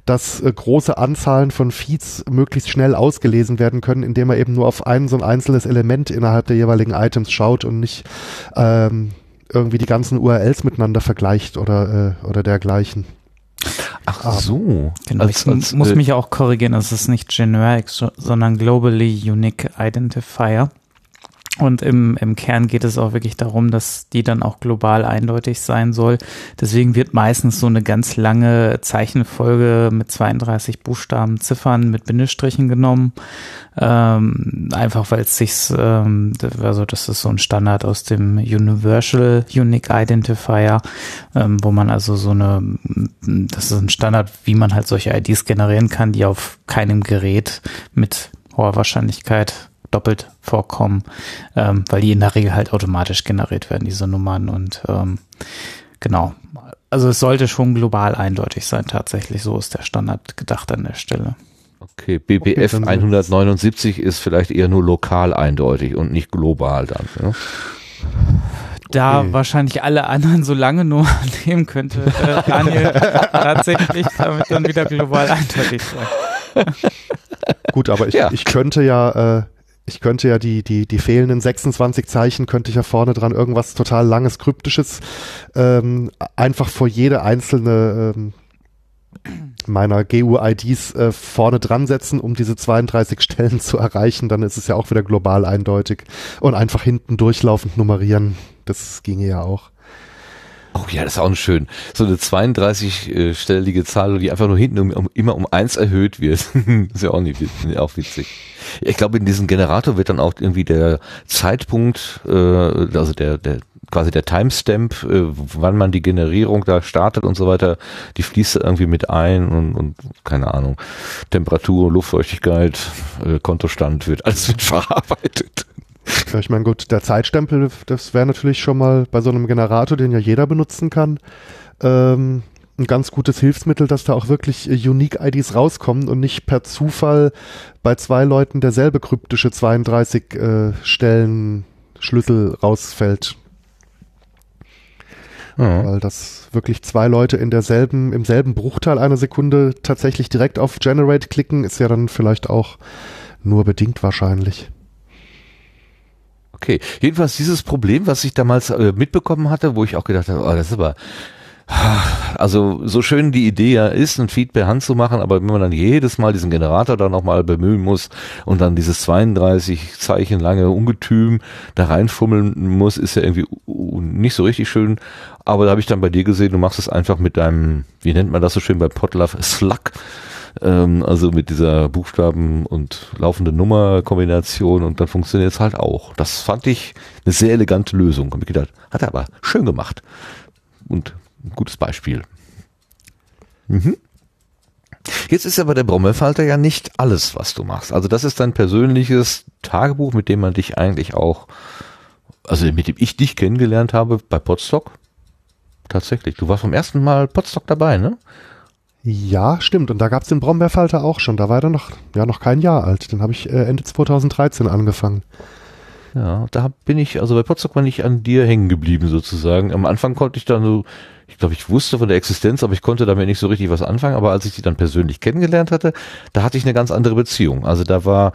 dass äh, große Anzahlen von Feeds möglichst schnell ausgelesen werden können, indem man eben nur auf ein so ein einzelnes Element innerhalb der jeweiligen Items schaut und nicht ähm, irgendwie die ganzen URLs miteinander vergleicht oder, äh, oder dergleichen. Ach Ah. so. Genau, Als- ich als, muss äh, mich auch korrigieren, es ist nicht Generic, so- sondern Globally Unique Identifier. Und im, im Kern geht es auch wirklich darum, dass die dann auch global eindeutig sein soll. Deswegen wird meistens so eine ganz lange Zeichenfolge mit 32 Buchstaben, Ziffern mit Bindestrichen genommen. Ähm, einfach weil es sich, ähm, also das ist so ein Standard aus dem Universal Unique Identifier, ähm, wo man also so eine, das ist ein Standard, wie man halt solche IDs generieren kann, die auf keinem Gerät mit hoher Wahrscheinlichkeit doppelt vorkommen, ähm, weil die in der Regel halt automatisch generiert werden, diese Nummern und ähm, genau. Also es sollte schon global eindeutig sein, tatsächlich. So ist der Standard gedacht an der Stelle. Okay, BBF dann- 179 ist vielleicht eher nur lokal eindeutig und nicht global dann. Ja? Da Okay. wahrscheinlich alle anderen so lange nur [LAUGHS] nehmen könnte, äh, Daniel [LAUGHS] tatsächlich damit dann wieder global eindeutig sein. Gut, aber ich, Ja. ich könnte ja, äh, ich könnte ja die, die, die fehlenden 26 Zeichen, könnte ich ja vorne dran irgendwas total langes, kryptisches, ähm, einfach vor jede einzelne ähm, meiner GUIDs äh, vorne dran setzen, um diese 32 Stellen zu erreichen. Dann ist es ja auch wieder global eindeutig. Und einfach hinten durchlaufend nummerieren. Das ginge ja auch. Oh ja, das ist auch schön. So eine 32-stellige Zahl, die einfach nur hinten um, um, immer um eins erhöht wird. [LAUGHS] ist ja auch, nicht, auch witzig. Ich glaube, in diesem Generator wird dann auch irgendwie der Zeitpunkt, äh, also der, der quasi der Timestamp, äh, wann man die Generierung da startet und so weiter, die fließt irgendwie mit ein und, und keine Ahnung, Temperatur, Luftfeuchtigkeit, äh, Kontostand wird, alles wird [LAUGHS] verarbeitet. Ich meine, gut, der Zeitstempel, das wäre natürlich schon mal bei so einem Generator, den ja jeder benutzen kann, ähm, ein ganz gutes Hilfsmittel, dass da auch wirklich äh, Unique-IDs rauskommen und nicht per Zufall bei zwei Leuten derselbe kryptische 32 äh, Stellen Schlüssel rausfällt, Ja. weil das wirklich zwei Leute in derselben, im selben Bruchteil einer Sekunde tatsächlich direkt auf Generate klicken, ist ja dann vielleicht auch nur bedingt wahrscheinlich. Okay, jedenfalls dieses Problem, was ich damals äh, mitbekommen hatte, wo ich auch gedacht habe, oh, das ist aber Also so schön die Idee ja ist, ein Feed per Hand zu machen, aber wenn man dann jedes Mal diesen Generator da nochmal bemühen muss und dann dieses 32 Zeichen lange Ungetüm da reinfummeln muss, ist ja irgendwie nicht so richtig schön. Aber da habe ich dann bei dir gesehen, du machst es einfach mit deinem, wie nennt man das so schön bei Potlove, Slug. Ähm, also mit dieser Buchstaben- und laufende Nummer-Kombination und dann funktioniert es halt auch. Das fand ich eine sehr elegante Lösung. Hab ich gedacht, hat er aber schön gemacht. Und ein gutes Beispiel. Mhm. Jetzt ist aber der Brommelfalter ja nicht alles, was du machst. Also das ist dein persönliches Tagebuch, mit dem man dich eigentlich auch, also mit dem ich dich kennengelernt habe bei Podstock. Tatsächlich. Du warst vom ersten Mal Podstock dabei, ne? Ja, stimmt. Und da gab es den Brombeerfalter auch schon. Da war er noch, ja, noch kein Jahr alt. Den habe ich äh, Ende 2013 angefangen. Ja, da bin ich, also bei Potsdok war ich an dir hängen geblieben sozusagen. Am Anfang konnte ich dann so, ich glaube, ich wusste von der Existenz, aber ich konnte damit nicht so richtig was anfangen. Aber als ich die dann persönlich kennengelernt hatte, da hatte ich eine ganz andere Beziehung. Also da war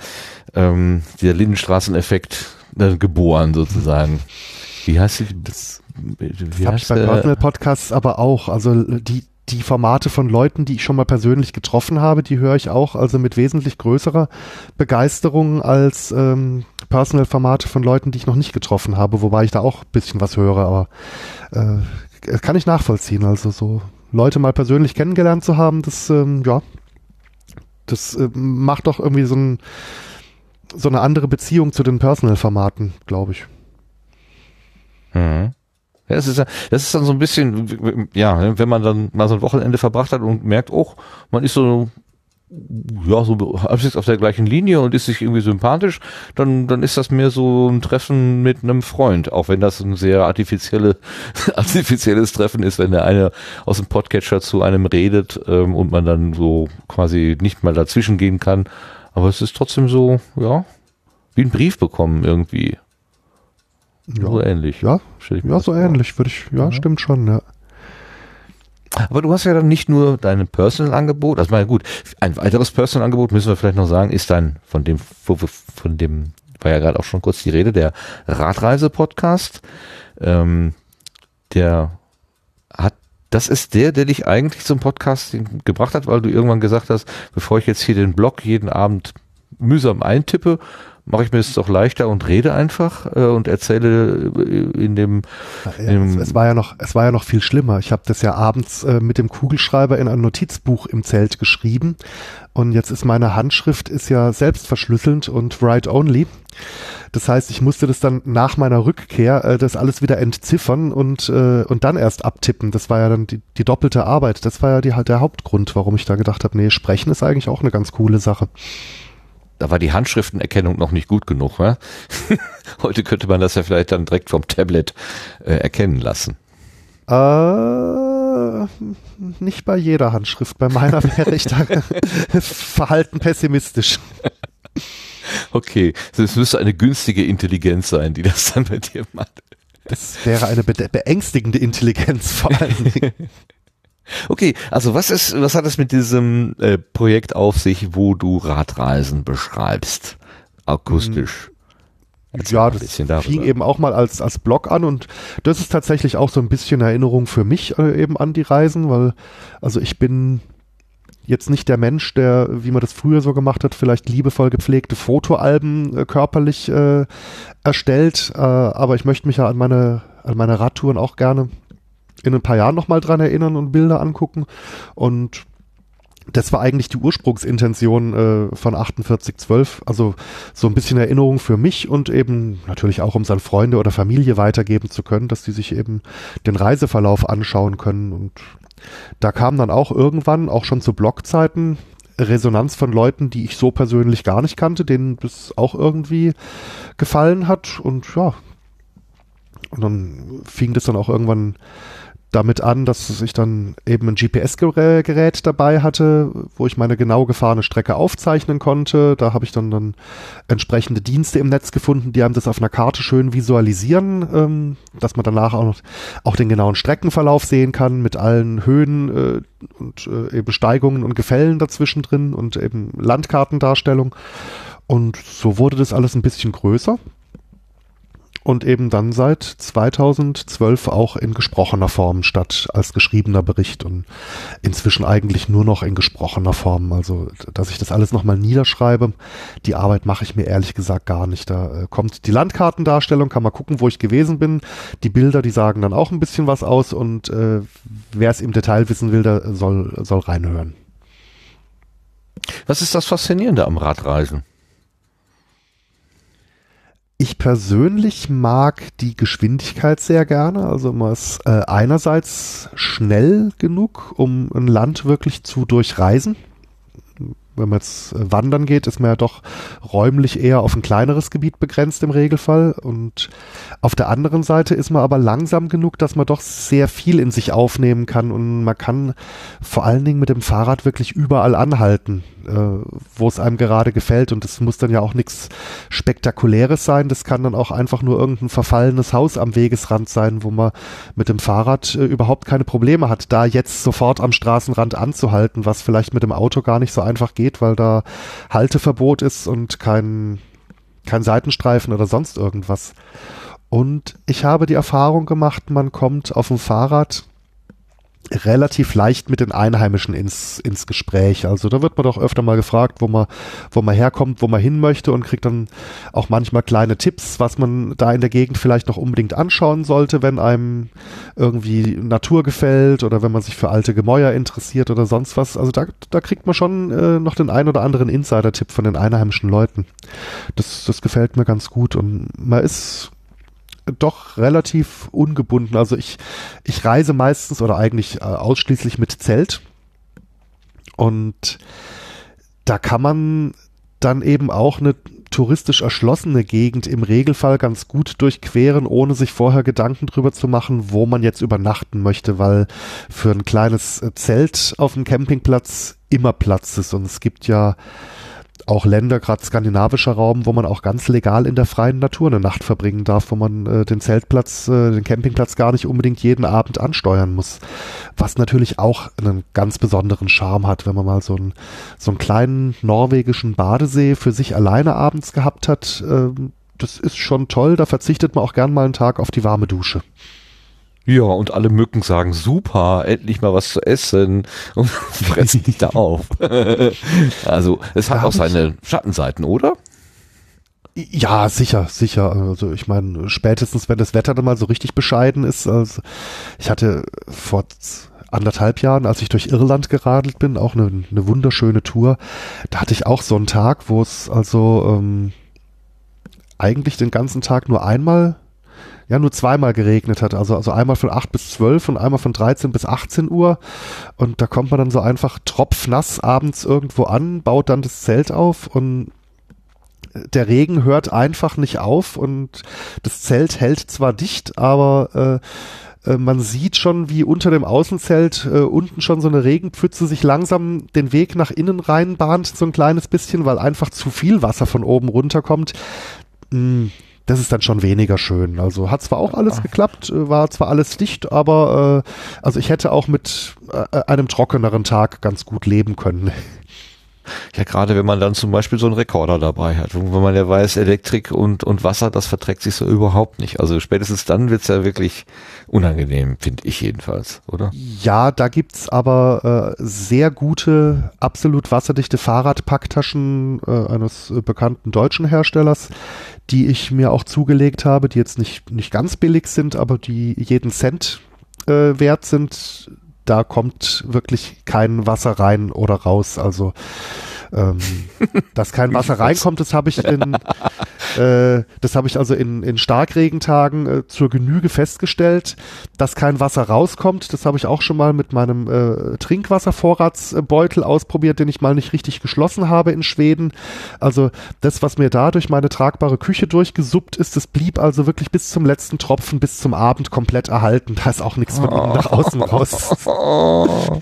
ähm, der Lindenstraßeneffekt äh, geboren sozusagen. Wie heißt die? Das, wie das habe ich bei Personal Podcasts aber auch. Also die, die Formate von Leuten, die ich schon mal persönlich getroffen habe, die höre ich auch also mit wesentlich größerer Begeisterung als ähm, Personal-Formate von Leuten, die ich noch nicht getroffen habe, wobei ich da auch ein bisschen was höre, aber äh, kann ich nachvollziehen. Also so Leute mal persönlich kennengelernt zu haben, das ähm, ja, das äh, macht doch irgendwie so, ein, so eine andere Beziehung zu den Personal-Formaten, glaube ich. Mhm. Ja, das ist, das ist dann so ein bisschen, ja, wenn man dann mal so ein Wochenende verbracht hat und merkt, oh, man ist so, ja, so auf der gleichen Linie und ist sich irgendwie sympathisch, dann, dann ist das mehr so ein Treffen mit einem Freund, auch wenn das ein sehr artifizielle, [LAUGHS] artifizielles Treffen ist, wenn der eine aus dem Podcatcher zu einem redet ähm, und man dann so quasi nicht mal dazwischen gehen kann. Aber es ist trotzdem so, ja, wie ein Brief bekommen irgendwie. Ja. So ähnlich. Ja, ja so vor. ähnlich, würde ich, ja, ja, stimmt schon, ja. Aber du hast ja dann nicht nur dein Personal-Angebot, also mal gut, ein weiteres Personal-Angebot müssen wir vielleicht noch sagen, ist dann von dem, von dem, war ja gerade auch schon kurz die Rede, der Radreise-Podcast. Ähm, der hat, das ist der, der dich eigentlich zum Podcast gebracht hat, weil du irgendwann gesagt hast, bevor ich jetzt hier den Blog jeden Abend mühsam eintippe, mache ich mir es doch leichter und rede einfach äh, und erzähle äh, in dem, in dem es, es, war ja noch es war ja noch viel schlimmer. Ich habe das ja abends äh, mit dem Kugelschreiber in ein Notizbuch im Zelt geschrieben und jetzt ist meine Handschrift ist ja selbst verschlüsselnd und write only. Das heißt, ich musste das dann nach meiner Rückkehr äh, das alles wieder entziffern und äh, und dann erst abtippen. Das war ja dann die, die doppelte Arbeit. Das war ja die, halt der Hauptgrund, warum ich da gedacht habe, nee, sprechen ist eigentlich auch eine ganz coole Sache da war die Handschriftenerkennung noch nicht gut genug. Wa? [LAUGHS] Heute könnte man das ja vielleicht dann direkt vom Tablet äh, erkennen lassen. Äh, nicht bei jeder Handschrift. Bei meiner [LAUGHS] wäre ich da verhalten pessimistisch. Okay, es müsste eine günstige Intelligenz sein, die das dann bei dir macht. Das wäre eine beängstigende Intelligenz vor allen Dingen. [LAUGHS] Okay, also was ist, was hat es mit diesem äh, Projekt auf sich, wo du Radreisen beschreibst? Akustisch. Erzähl ja, das fing eben auch mal als, als Blog an und das ist tatsächlich auch so ein bisschen Erinnerung für mich äh, eben an die Reisen, weil, also ich bin jetzt nicht der Mensch, der, wie man das früher so gemacht hat, vielleicht liebevoll gepflegte Fotoalben äh, körperlich äh, erstellt, äh, aber ich möchte mich ja an meine, an meine Radtouren auch gerne in ein paar Jahren nochmal dran erinnern und Bilder angucken. Und das war eigentlich die Ursprungsintention äh, von 4812. Also so ein bisschen Erinnerung für mich und eben natürlich auch, um es an Freunde oder Familie weitergeben zu können, dass die sich eben den Reiseverlauf anschauen können. Und da kam dann auch irgendwann, auch schon zu Blogzeiten, Resonanz von Leuten, die ich so persönlich gar nicht kannte, denen das auch irgendwie gefallen hat. Und ja, und dann fing das dann auch irgendwann damit an, dass ich dann eben ein GPS-Gerät dabei hatte, wo ich meine genau gefahrene Strecke aufzeichnen konnte. Da habe ich dann, dann entsprechende Dienste im Netz gefunden, die einem das auf einer Karte schön visualisieren, ähm, dass man danach auch, noch, auch den genauen Streckenverlauf sehen kann mit allen Höhen äh, und äh, eben Steigungen und Gefällen dazwischen drin und eben Landkartendarstellung. Und so wurde das alles ein bisschen größer. Und eben dann seit 2012 auch in gesprochener Form statt als geschriebener Bericht und inzwischen eigentlich nur noch in gesprochener Form. Also, dass ich das alles nochmal niederschreibe, die Arbeit mache ich mir ehrlich gesagt gar nicht. Da äh, kommt die Landkartendarstellung, kann man gucken, wo ich gewesen bin. Die Bilder, die sagen dann auch ein bisschen was aus und äh, wer es im Detail wissen will, der soll, soll reinhören. Was ist das Faszinierende am Radreisen? Ich persönlich mag die Geschwindigkeit sehr gerne. Also man ist äh, einerseits schnell genug, um ein Land wirklich zu durchreisen wenn man jetzt äh, wandern geht, ist man ja doch räumlich eher auf ein kleineres Gebiet begrenzt im Regelfall. Und auf der anderen Seite ist man aber langsam genug, dass man doch sehr viel in sich aufnehmen kann und man kann vor allen Dingen mit dem Fahrrad wirklich überall anhalten, äh, wo es einem gerade gefällt. Und es muss dann ja auch nichts Spektakuläres sein. Das kann dann auch einfach nur irgendein verfallenes Haus am Wegesrand sein, wo man mit dem Fahrrad äh, überhaupt keine Probleme hat, da jetzt sofort am Straßenrand anzuhalten, was vielleicht mit dem Auto gar nicht so einfach geht weil da Halteverbot ist und kein, kein Seitenstreifen oder sonst irgendwas. Und ich habe die Erfahrung gemacht, man kommt auf dem Fahrrad relativ leicht mit den Einheimischen ins, ins Gespräch. Also da wird man doch öfter mal gefragt, wo man, wo man herkommt, wo man hin möchte und kriegt dann auch manchmal kleine Tipps, was man da in der Gegend vielleicht noch unbedingt anschauen sollte, wenn einem irgendwie Natur gefällt oder wenn man sich für alte Gemäuer interessiert oder sonst was. Also da, da kriegt man schon äh, noch den ein oder anderen Insider-Tipp von den einheimischen Leuten. Das, das gefällt mir ganz gut und man ist doch relativ ungebunden. Also ich, ich reise meistens oder eigentlich äh, ausschließlich mit Zelt. Und da kann man dann eben auch eine touristisch erschlossene Gegend im Regelfall ganz gut durchqueren, ohne sich vorher Gedanken drüber zu machen, wo man jetzt übernachten möchte, weil für ein kleines Zelt auf dem Campingplatz immer Platz ist. Und es gibt ja auch Länder, gerade skandinavischer Raum, wo man auch ganz legal in der freien Natur eine Nacht verbringen darf, wo man äh, den Zeltplatz, äh, den Campingplatz gar nicht unbedingt jeden Abend ansteuern muss. Was natürlich auch einen ganz besonderen Charme hat, wenn man mal so einen, so einen kleinen norwegischen Badesee für sich alleine abends gehabt hat. Äh, das ist schon toll, da verzichtet man auch gern mal einen Tag auf die warme Dusche. Ja, und alle Mücken sagen, super, endlich mal was zu essen [LAUGHS] und fressen dich da auf. [LAUGHS] also es hat auch seine Schattenseiten, oder? Ja, sicher, sicher. Also ich meine, spätestens wenn das Wetter dann mal so richtig bescheiden ist. Also ich hatte vor anderthalb Jahren, als ich durch Irland geradelt bin, auch eine, eine wunderschöne Tour. Da hatte ich auch so einen Tag, wo es also ähm, eigentlich den ganzen Tag nur einmal ja nur zweimal geregnet hat. Also, also einmal von 8 bis 12 und einmal von 13 bis 18 Uhr. Und da kommt man dann so einfach tropfnass abends irgendwo an, baut dann das Zelt auf und der Regen hört einfach nicht auf und das Zelt hält zwar dicht, aber äh, äh, man sieht schon, wie unter dem Außenzelt äh, unten schon so eine Regenpfütze sich langsam den Weg nach innen reinbahnt, so ein kleines bisschen, weil einfach zu viel Wasser von oben runterkommt. Das ist dann schon weniger schön. Also hat zwar auch alles geklappt, äh, war zwar alles dicht, aber äh, also ich hätte auch mit äh, einem trockeneren Tag ganz gut leben können. [LAUGHS] Ja, gerade wenn man dann zum Beispiel so einen Rekorder dabei hat, wo man ja weiß, Elektrik und, und Wasser, das verträgt sich so überhaupt nicht. Also spätestens dann wird's ja wirklich unangenehm, finde ich jedenfalls, oder? Ja, da gibt's aber äh, sehr gute, absolut wasserdichte Fahrradpacktaschen äh, eines äh, bekannten deutschen Herstellers, die ich mir auch zugelegt habe, die jetzt nicht, nicht ganz billig sind, aber die jeden Cent äh, wert sind da kommt wirklich kein Wasser rein oder raus. Also ähm, [LAUGHS] dass kein Wasser reinkommt, das habe ich in, [LAUGHS] äh, das habe ich also in, in Starkregentagen äh, zur Genüge festgestellt. Dass kein Wasser rauskommt, das habe ich auch schon mal mit meinem äh, Trinkwasservorratsbeutel ausprobiert, den ich mal nicht richtig geschlossen habe in Schweden. Also das, was mir da durch meine tragbare Küche durchgesuppt ist, das blieb also wirklich bis zum letzten Tropfen, bis zum Abend komplett erhalten. Da ist auch nichts von innen nach außen raus. [LAUGHS]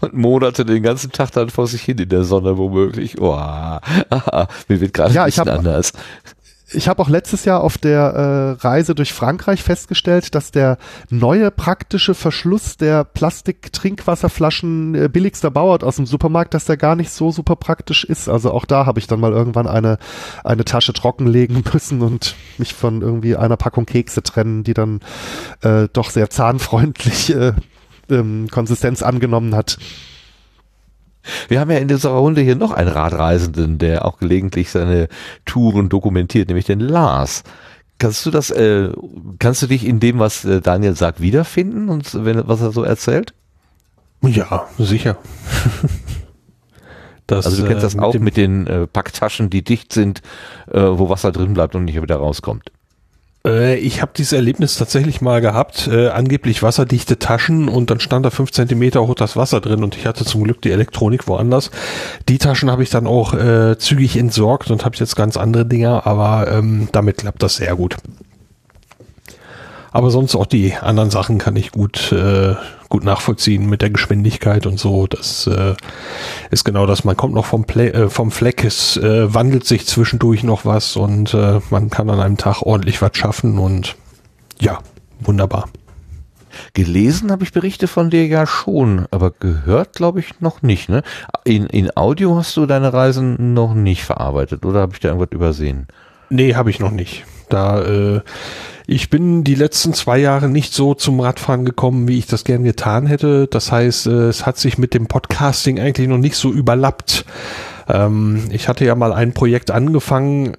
Und Monate den ganzen Tag dann vor sich hin in der Sonne womöglich. Oh, [LAUGHS] mir wird gerade ja, ein bisschen anders. Ich habe auch letztes Jahr auf der äh, Reise durch Frankreich festgestellt, dass der neue praktische Verschluss der Plastik-Trinkwasserflaschen äh, billigster Bauart aus dem Supermarkt, dass der gar nicht so super praktisch ist. Also auch da habe ich dann mal irgendwann eine, eine Tasche trockenlegen [LAUGHS] müssen und mich von irgendwie einer Packung Kekse trennen, die dann äh, doch sehr zahnfreundlich äh, ähm, Konsistenz angenommen hat. Wir haben ja in dieser Runde hier noch einen Radreisenden, der auch gelegentlich seine Touren dokumentiert, nämlich den Lars. Kannst du das, äh, kannst du dich in dem, was äh, Daniel sagt, wiederfinden und wenn, was er so erzählt? Ja, sicher. [LAUGHS] das, also du kennst das äh, mit auch mit den äh, Packtaschen, die dicht sind, äh, wo Wasser drin bleibt und nicht wieder rauskommt. Äh, ich habe dieses Erlebnis tatsächlich mal gehabt, äh, angeblich wasserdichte Taschen und dann stand da fünf Zentimeter hoch das Wasser drin und ich hatte zum Glück die Elektronik woanders. Die Taschen habe ich dann auch äh, zügig entsorgt und habe jetzt ganz andere Dinger, aber ähm, damit klappt das sehr gut. Aber sonst auch die anderen Sachen kann ich gut, äh, gut nachvollziehen mit der Geschwindigkeit und so. Das äh, ist genau das. Man kommt noch vom, Play, äh, vom Fleck, es äh, wandelt sich zwischendurch noch was und äh, man kann an einem Tag ordentlich was schaffen und ja, wunderbar. Gelesen habe ich Berichte von dir ja schon, aber gehört glaube ich noch nicht. Ne? In, in Audio hast du deine Reisen noch nicht verarbeitet oder habe ich da irgendwas übersehen? Nee, habe ich noch nicht. Da äh, ich bin die letzten zwei Jahre nicht so zum Radfahren gekommen, wie ich das gern getan hätte. Das heißt, äh, es hat sich mit dem Podcasting eigentlich noch nicht so überlappt. Ähm, ich hatte ja mal ein Projekt angefangen,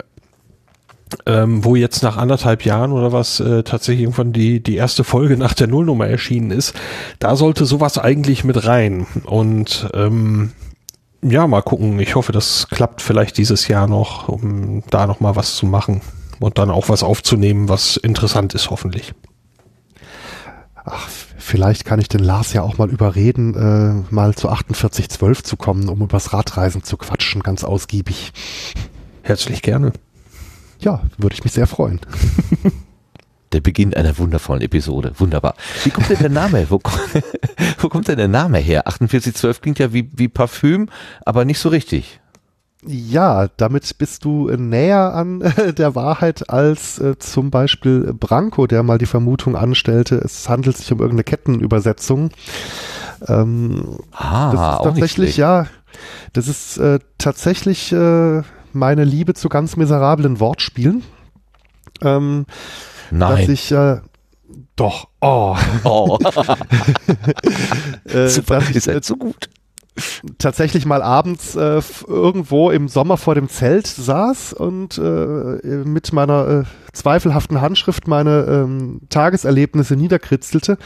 ähm, wo jetzt nach anderthalb Jahren oder was äh, tatsächlich irgendwann die, die erste Folge nach der Nullnummer erschienen ist. Da sollte sowas eigentlich mit rein. Und ähm, ja, mal gucken. Ich hoffe, das klappt vielleicht dieses Jahr noch, um da noch mal was zu machen und dann auch was aufzunehmen, was interessant ist, hoffentlich. Ach, vielleicht kann ich den Lars ja auch mal überreden, äh, mal zu 4812 zu kommen, um übers Radreisen zu quatschen, ganz ausgiebig. Herzlich gerne. Ja, würde ich mich sehr freuen. [LAUGHS] Der Beginn einer wundervollen Episode. Wunderbar. Wie kommt denn der Name? Wo, [LAUGHS] wo kommt denn der Name her? 4812 klingt ja wie, wie Parfüm, aber nicht so richtig. Ja, damit bist du näher an äh, der Wahrheit als äh, zum Beispiel Branko, der mal die Vermutung anstellte, es handelt sich um irgendeine Kettenübersetzung. Ähm, ah, das ist tatsächlich, ja, das ist äh, tatsächlich äh, meine Liebe zu ganz miserablen Wortspielen. Ähm, Nein. Dass ich, äh, doch, oh. oh. [LAUGHS] äh, [LAUGHS] Super, ist halt so gut tatsächlich mal abends äh, irgendwo im Sommer vor dem Zelt saß und äh, mit meiner äh, zweifelhaften Handschrift meine ähm, Tageserlebnisse niederkritzelte.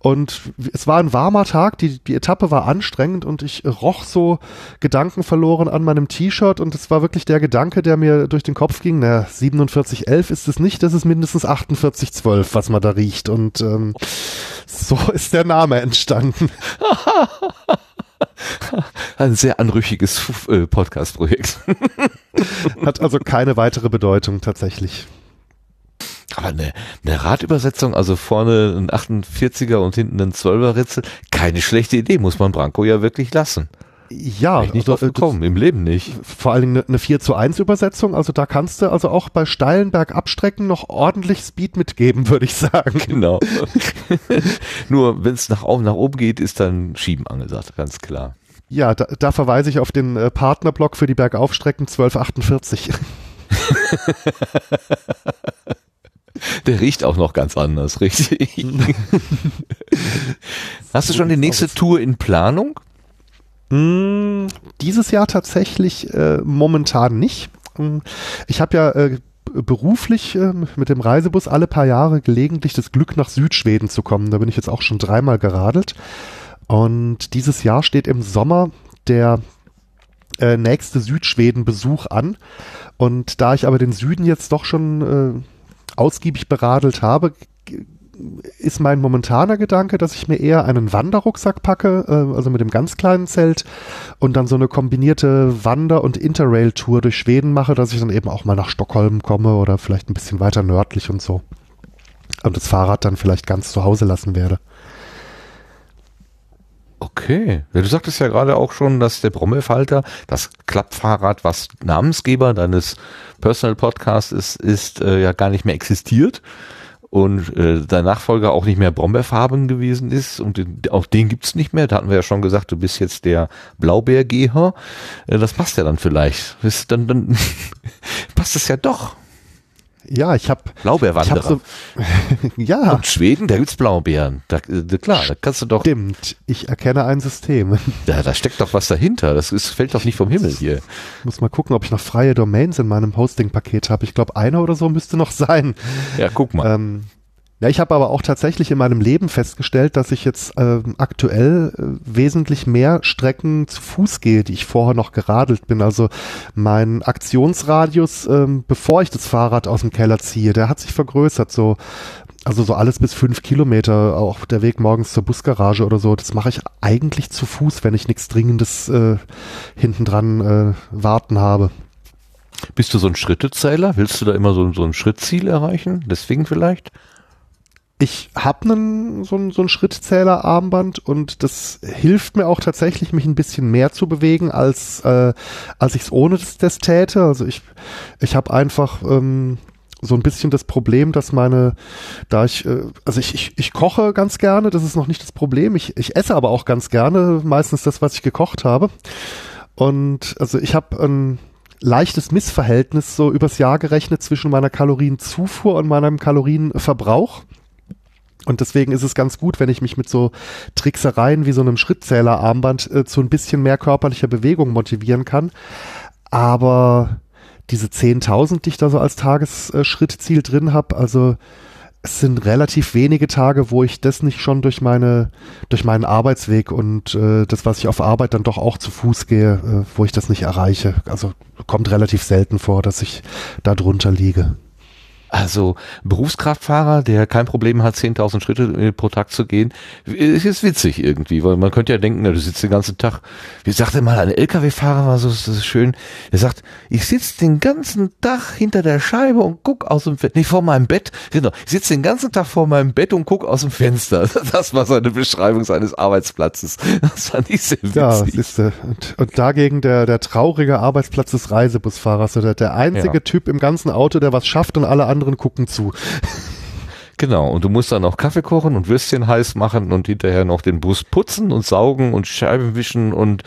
Und es war ein warmer Tag, die, die Etappe war anstrengend und ich roch so Gedanken verloren an meinem T-Shirt und es war wirklich der Gedanke, der mir durch den Kopf ging, na, 4711 ist es nicht, das ist mindestens 4812, was man da riecht und ähm, so ist der Name entstanden. [LAUGHS] Ein sehr anrüchiges äh, Podcast-Projekt. [LAUGHS] Hat also keine weitere Bedeutung tatsächlich. Aber eine, eine Radübersetzung, also vorne ein 48er und hinten ein 12er Ritzel, keine schlechte Idee, muss man Branko ja wirklich lassen. Ja, ich nicht also, drauf gekommen, im Leben nicht. Vor allen Dingen eine 4 zu 1 Übersetzung, also da kannst du also auch bei steilen Bergabstrecken noch ordentlich Speed mitgeben, würde ich sagen. [LAUGHS] Genau. [LAUGHS] Nur wenn es nach, nach oben geht, ist dann Schieben angesagt, ganz klar. Ja, da, da verweise ich auf den äh, Partnerblock für die Bergaufstrecken 1248. [LAUGHS] Der riecht auch noch ganz anders, richtig. Hast du schon die nächste Tour in Planung? Mm, dieses Jahr tatsächlich äh, momentan nicht. Mm, ich habe ja äh, beruflich äh, mit dem Reisebus alle paar Jahre gelegentlich das Glück nach Südschweden zu kommen. Da bin ich jetzt auch schon dreimal geradelt. Und dieses Jahr steht im Sommer der äh, nächste Südschweden-Besuch an. Und da ich aber den Süden jetzt doch schon äh, ausgiebig beradelt habe, ist mein momentaner Gedanke, dass ich mir eher einen Wanderrucksack packe, äh, also mit dem ganz kleinen Zelt und dann so eine kombinierte Wander- und Interrail-Tour durch Schweden mache, dass ich dann eben auch mal nach Stockholm komme oder vielleicht ein bisschen weiter nördlich und so. Und das Fahrrad dann vielleicht ganz zu Hause lassen werde. Okay. Ja, du sagtest ja gerade auch schon, dass der Brommelfalter, das Klappfahrrad, was Namensgeber deines Personal Podcasts ist, ist äh, ja gar nicht mehr existiert und äh, dein Nachfolger auch nicht mehr Brombeerfarben gewesen ist und den, auch den gibt's nicht mehr. Da hatten wir ja schon gesagt, du bist jetzt der Blaubeergeher. Äh, das passt ja dann vielleicht. Ist dann, dann [LAUGHS] passt es ja doch. Ja, ich habe Blaubeerwanderer. So, [LAUGHS] ja. Und Schweden, da gibt's Blaubeeren. Da, äh, klar, da kannst du doch. Stimmt, ich erkenne ein System. [LAUGHS] Ja, da steckt doch was dahinter. Das ist, fällt doch nicht vom Himmel hier. Muss mal gucken, ob ich noch freie Domains in meinem Hosting-Paket habe. Ich glaube, eine oder so müsste noch [LAUGHS] sein. Ja, guck mal. Ähm, ja, ich habe aber auch tatsächlich in meinem Leben festgestellt, dass ich jetzt ähm, aktuell äh, wesentlich mehr Strecken zu Fuß gehe, die ich vorher noch geradelt bin. Also mein Aktionsradius, ähm, bevor ich das Fahrrad aus dem Keller ziehe, der hat sich vergrößert. So, also so alles bis fünf Kilometer, auch der Weg morgens zur Busgarage oder so. Das mache ich eigentlich zu Fuß, wenn ich nichts Dringendes äh, hinten dran äh, warten habe. Bist du so ein Schrittezähler? Willst du da immer so, so ein Schrittziel erreichen? Deswegen vielleicht? Ich habe einen so ein, so ein Schrittzähler-Armband und das hilft mir auch tatsächlich, mich ein bisschen mehr zu bewegen, als, äh, als ich es ohne das, das täte. Also ich, ich habe einfach ähm, so ein bisschen das Problem, dass meine, da ich, äh, also ich, ich, ich koche ganz gerne, das ist noch nicht das Problem. Ich, ich esse aber auch ganz gerne, meistens das, was ich gekocht habe. Und also ich habe ein leichtes Missverhältnis so übers Jahr gerechnet zwischen meiner Kalorienzufuhr und meinem Kalorienverbrauch. Und deswegen ist es ganz gut, wenn ich mich mit so Tricksereien wie so einem Schrittzählerarmband äh, zu ein bisschen mehr körperlicher Bewegung motivieren kann. Aber diese 10.000, die ich da so als Tagesschrittziel drin habe, also es sind relativ wenige Tage, wo ich das nicht schon durch meine durch meinen Arbeitsweg und äh, das, was ich auf Arbeit dann doch auch zu Fuß gehe, äh, wo ich das nicht erreiche. Also kommt relativ selten vor, dass ich da drunter liege. Also Berufskraftfahrer, der kein Problem hat, 10.000 Schritte äh, pro Tag zu gehen, ist witzig irgendwie, weil man könnte ja denken, na, du sitzt den ganzen Tag, wie sagte mal ein LKW-Fahrer, war so das ist schön, der sagt, ich sitze den ganzen Tag hinter der Scheibe und guck aus dem Fenster, nicht vor meinem Bett, genau, ich sitze den ganzen Tag vor meinem Bett und guck aus dem Fenster. [LAUGHS] Das war seine Beschreibung seines Arbeitsplatzes. Das fand ich sehr witzig. Ja, ist, und, und dagegen der, der traurige Arbeitsplatz des Reisebusfahrers, der, der einzige ja. Typ im ganzen Auto, der was schafft und alle anderen anderen gucken zu. Genau, und du musst dann auch Kaffee kochen und Würstchen heiß machen und hinterher noch den Bus putzen und saugen und Scheiben wischen und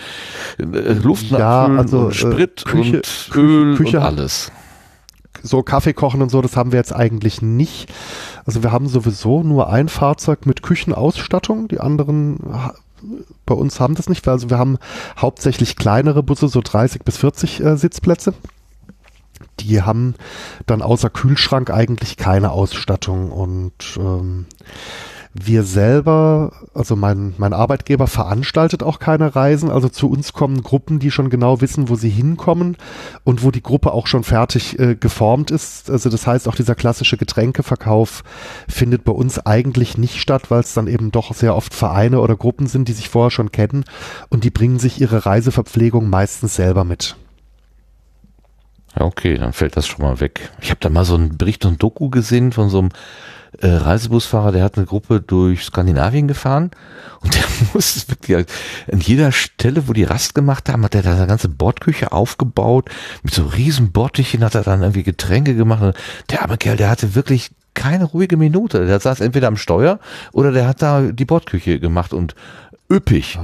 äh, Luft ja, also, und Sprit äh, Küche, und Öl Küche, und alles. So Kaffee kochen und so, das haben wir jetzt eigentlich nicht. Also wir haben sowieso nur ein Fahrzeug mit Küchenausstattung, die anderen bei uns haben das nicht, also wir haben hauptsächlich kleinere Busse, so 30 bis 40 äh, Sitzplätze die haben dann außer Kühlschrank eigentlich keine Ausstattung und ähm, wir selber, also mein, mein Arbeitgeber veranstaltet auch keine Reisen. Also zu uns kommen Gruppen, die schon genau wissen, wo sie hinkommen und wo die Gruppe auch schon fertig äh, geformt ist. Also das heißt, auch dieser klassische Getränkeverkauf findet bei uns eigentlich nicht statt, weil es dann eben doch sehr oft Vereine oder Gruppen sind, die sich vorher schon kennen und die bringen sich ihre Reiseverpflegung meistens selber mit. Ja, okay, dann fällt das schon mal weg. Ich habe da mal so einen Bericht und Doku gesehen von so einem äh, Reisebusfahrer, der hat eine Gruppe durch Skandinavien gefahren und der [LAUGHS] muss wirklich an jeder Stelle, wo die Rast gemacht haben, hat er da eine ganze Bordküche aufgebaut. Mit so riesen Bordtüchen hat er dann irgendwie Getränke gemacht. Der arme Kerl, der hatte wirklich keine ruhige Minute. Der saß entweder am Steuer oder der hat da die Bordküche gemacht und üppig.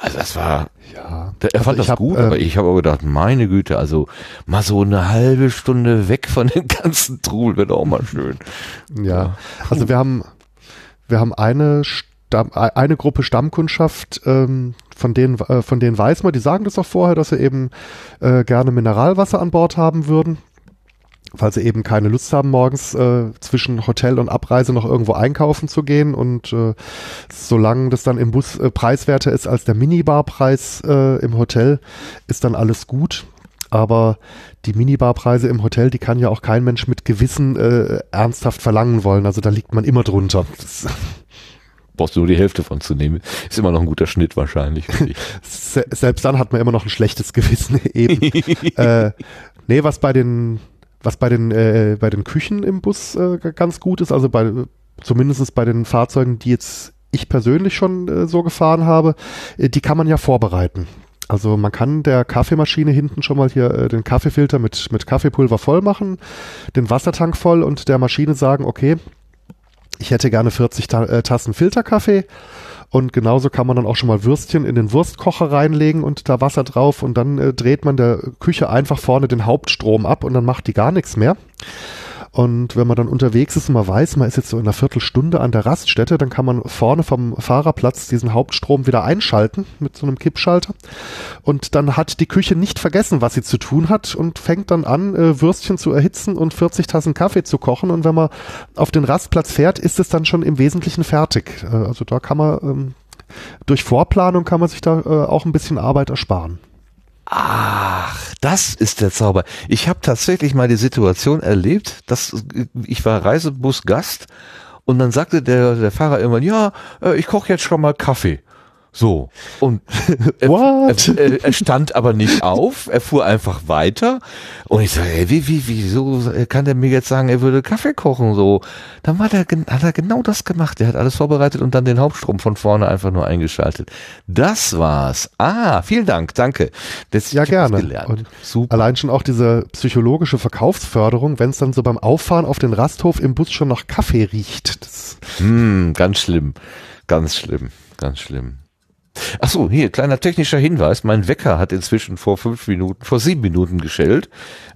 Also das war, ja. Er also fand das hab, gut, äh, aber ich habe auch gedacht, meine Güte, also mal so eine halbe Stunde weg von dem ganzen Trubel wäre auch mal schön. Ja, ja. also wir haben, wir haben eine Stamm, eine Gruppe Stammkundschaft, ähm, von denen, äh, von denen weiß man, die sagen das auch vorher, dass sie eben äh, gerne Mineralwasser an Bord haben würden weil sie eben keine Lust haben, morgens äh, zwischen Hotel und Abreise noch irgendwo einkaufen zu gehen. Und äh, solange das dann im Bus äh, preiswerter ist als der Minibarpreis äh, im Hotel, ist dann alles gut. Aber die Minibarpreise im Hotel, die kann ja auch kein Mensch mit Gewissen äh, ernsthaft verlangen wollen. Also da liegt man immer drunter. Das [LAUGHS] brauchst du nur die Hälfte von zu nehmen. Ist immer noch ein guter Schnitt wahrscheinlich. Se selbst dann hat man immer noch ein schlechtes Gewissen [LAUGHS] eben. [LAUGHS] äh, nee, was bei den was bei den, äh, bei den Küchen im Bus äh, ganz gut ist, also bei, zumindest bei den Fahrzeugen, die jetzt ich ich persönlich schon äh, so gefahren habe, äh, die kann man ja vorbereiten. Also man kann der Kaffeemaschine hinten schon mal hier äh, den Kaffeefilter mit, mit Kaffeepulver voll machen, den Wassertank voll und der Maschine sagen, okay, ich hätte gerne 40 Ta äh, Tassen Filterkaffee und genauso kann man dann auch schon mal Würstchen in den Wurstkocher reinlegen und da Wasser drauf und dann äh, dreht man der Küche einfach vorne den Hauptstrom ab und dann macht die gar nichts mehr. Und wenn man dann unterwegs ist und man weiß, man ist jetzt so in einer Viertelstunde an der Raststätte, dann kann man vorne vom Fahrerplatz diesen Hauptstrom wieder einschalten mit so einem Kippschalter. Und dann hat die Küche nicht vergessen, was sie zu tun hat und fängt dann an, äh, Würstchen zu erhitzen und 40 Tassen Kaffee zu kochen. Und wenn man auf den Rastplatz fährt, ist es dann schon im Wesentlichen fertig. Äh, also da kann man ähm, durch Vorplanung kann man sich da äh, auch ein bisschen Arbeit ersparen. Ach, das ist der Zauber. Ich habe tatsächlich mal die Situation erlebt, dass ich war Reisebusgast und dann sagte der, der Fahrer irgendwann, ja, äh, ich koche jetzt schon mal Kaffee. So. Und [LAUGHS] er, er, er, stand aber nicht auf, er fuhr einfach weiter. Und ich sage, ey, wie, wie, wieso kann der mir jetzt sagen, er würde Kaffee kochen? So. Dann hat er, hat er genau das gemacht. Er hat alles vorbereitet und dann den Hauptstrom von vorne einfach nur eingeschaltet. Das war's. Ah, vielen Dank, danke. Das, ja, gerne. Und Super. Allein schon auch diese psychologische Verkaufsförderung, wenn es dann so beim Auffahren auf den Rasthof im Bus schon nach Kaffee riecht. Das hm, ganz schlimm. Ganz schlimm. Ganz schlimm. Ach so, hier, kleiner technischer Hinweis. Mein Wecker hat inzwischen vor fünf Minuten, vor sieben Minuten geschellt.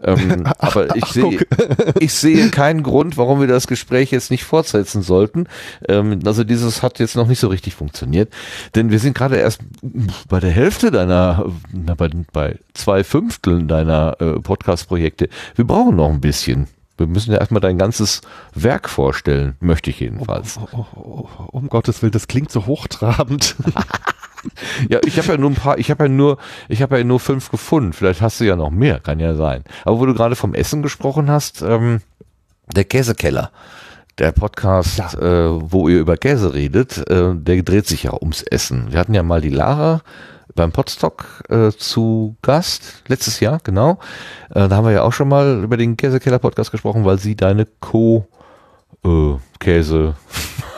Ähm, [LAUGHS] aber ich sehe, [LAUGHS] ich sehe keinen Grund, warum wir das Gespräch jetzt nicht fortsetzen sollten. Ähm, also dieses hat jetzt noch nicht so richtig funktioniert. Denn wir sind gerade erst bei der Hälfte deiner, na, bei, bei zwei Fünfteln deiner äh, Podcast-Projekte. Wir brauchen noch ein bisschen. Wir müssen ja erstmal dein ganzes Werk vorstellen, möchte ich jedenfalls. Oh, oh, oh, um Gottes Willen, das klingt so hochtrabend. [LAUGHS] ja, ich habe ja nur ein paar, ich habe ja nur, ich habe ja nur fünf gefunden. Vielleicht hast du ja noch mehr, kann ja sein. Aber wo du gerade vom Essen gesprochen hast, ähm, der Käsekeller, der Podcast, ja. äh, wo ihr über Käse redet, äh, der dreht sich ja ums Essen. Wir hatten ja mal die Lara beim Podstock äh, zu Gast, letztes Jahr, genau. Äh, da haben wir ja auch schon mal über den Käsekeller Podcast gesprochen, weil sie deine Co- äh, Käse,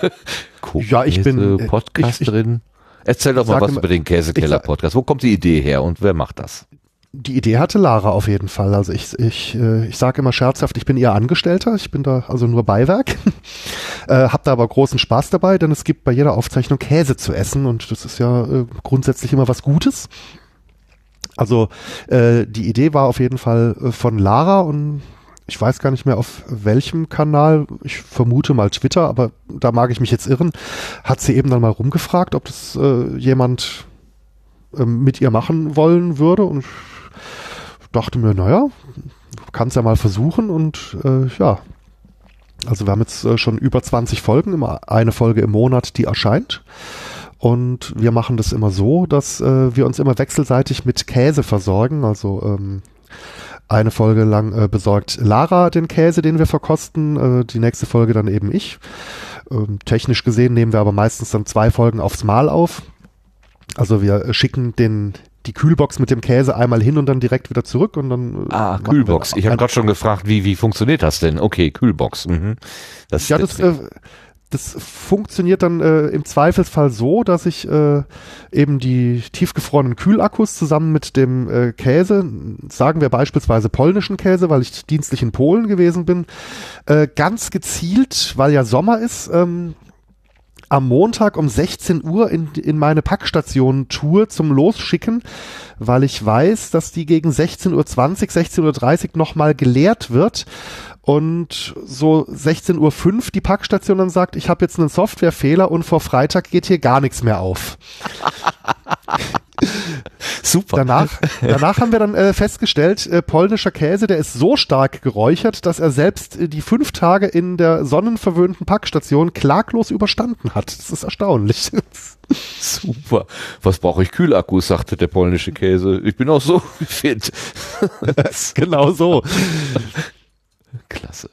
[LAUGHS] Co ja, ich bin äh, Podcasterin. Ich, ich, Erzähl doch mal was über den Käsekeller-Podcast. Wo kommt die Idee her und wer macht das? Die Idee hatte Lara auf jeden Fall. Also ich, ich, äh, ich sage immer scherzhaft, ich bin ihr Angestellter, ich bin da also nur Beiwerk. [LAUGHS] äh, hab da aber großen Spaß dabei, denn es gibt bei jeder Aufzeichnung Käse zu essen und das ist ja äh, grundsätzlich immer was Gutes. Also äh, die Idee war auf jeden Fall äh, von Lara und ich weiß gar nicht mehr auf welchem Kanal, ich vermute mal Twitter, aber da mag ich mich jetzt irren, hat sie eben dann mal rumgefragt, ob das äh, jemand äh, mit ihr machen wollen würde und dachte mir, naja, kann es ja mal versuchen und äh, ja, also wir haben jetzt äh, schon über 20 Folgen, immer eine Folge im Monat, die erscheint. Und wir machen das immer so, dass äh, wir uns immer wechselseitig mit Käse versorgen. Also ähm, eine Folge lang äh, besorgt Lara den Käse, den wir verkosten, äh, die nächste Folge dann eben ich. Ähm, technisch gesehen nehmen wir aber meistens dann zwei Folgen aufs Mal auf. Also wir schicken den die Kühlbox mit dem Käse einmal hin und dann direkt wieder zurück und dann. Äh, ah, Kühlbox. Ich habe gerade schon gefragt, wie wie funktioniert das denn? Okay, Kühlbox. Mhm. Das ja, das, äh, das funktioniert dann äh, im Zweifelsfall so, dass ich äh, eben die tiefgefrorenen Kühlakkus zusammen mit dem äh, Käse, sagen wir beispielsweise polnischen Käse, weil ich dienstlich in Polen gewesen bin, äh, ganz gezielt, weil ja Sommer ist, ähm, am Montag um 16 Uhr in, in meine Packstation-Tour zum Losschicken, weil ich weiß, dass die gegen 16.20 Uhr, 16.30 Uhr nochmal geleert wird und so 16.05 Uhr die Packstation dann sagt, ich habe jetzt einen Softwarefehler und vor Freitag geht hier gar nichts mehr auf. [LAUGHS] Super. Danach, danach haben wir dann äh, festgestellt, äh, polnischer Käse, der ist so stark geräuchert, dass er selbst äh, die fünf Tage in der sonnenverwöhnten Packstation klaglos überstanden hat. Das ist erstaunlich. Super. Was brauche ich? Kühlakkus, sagte der polnische Käse. Ich bin auch so fit. [LAUGHS] genau so. Klasse.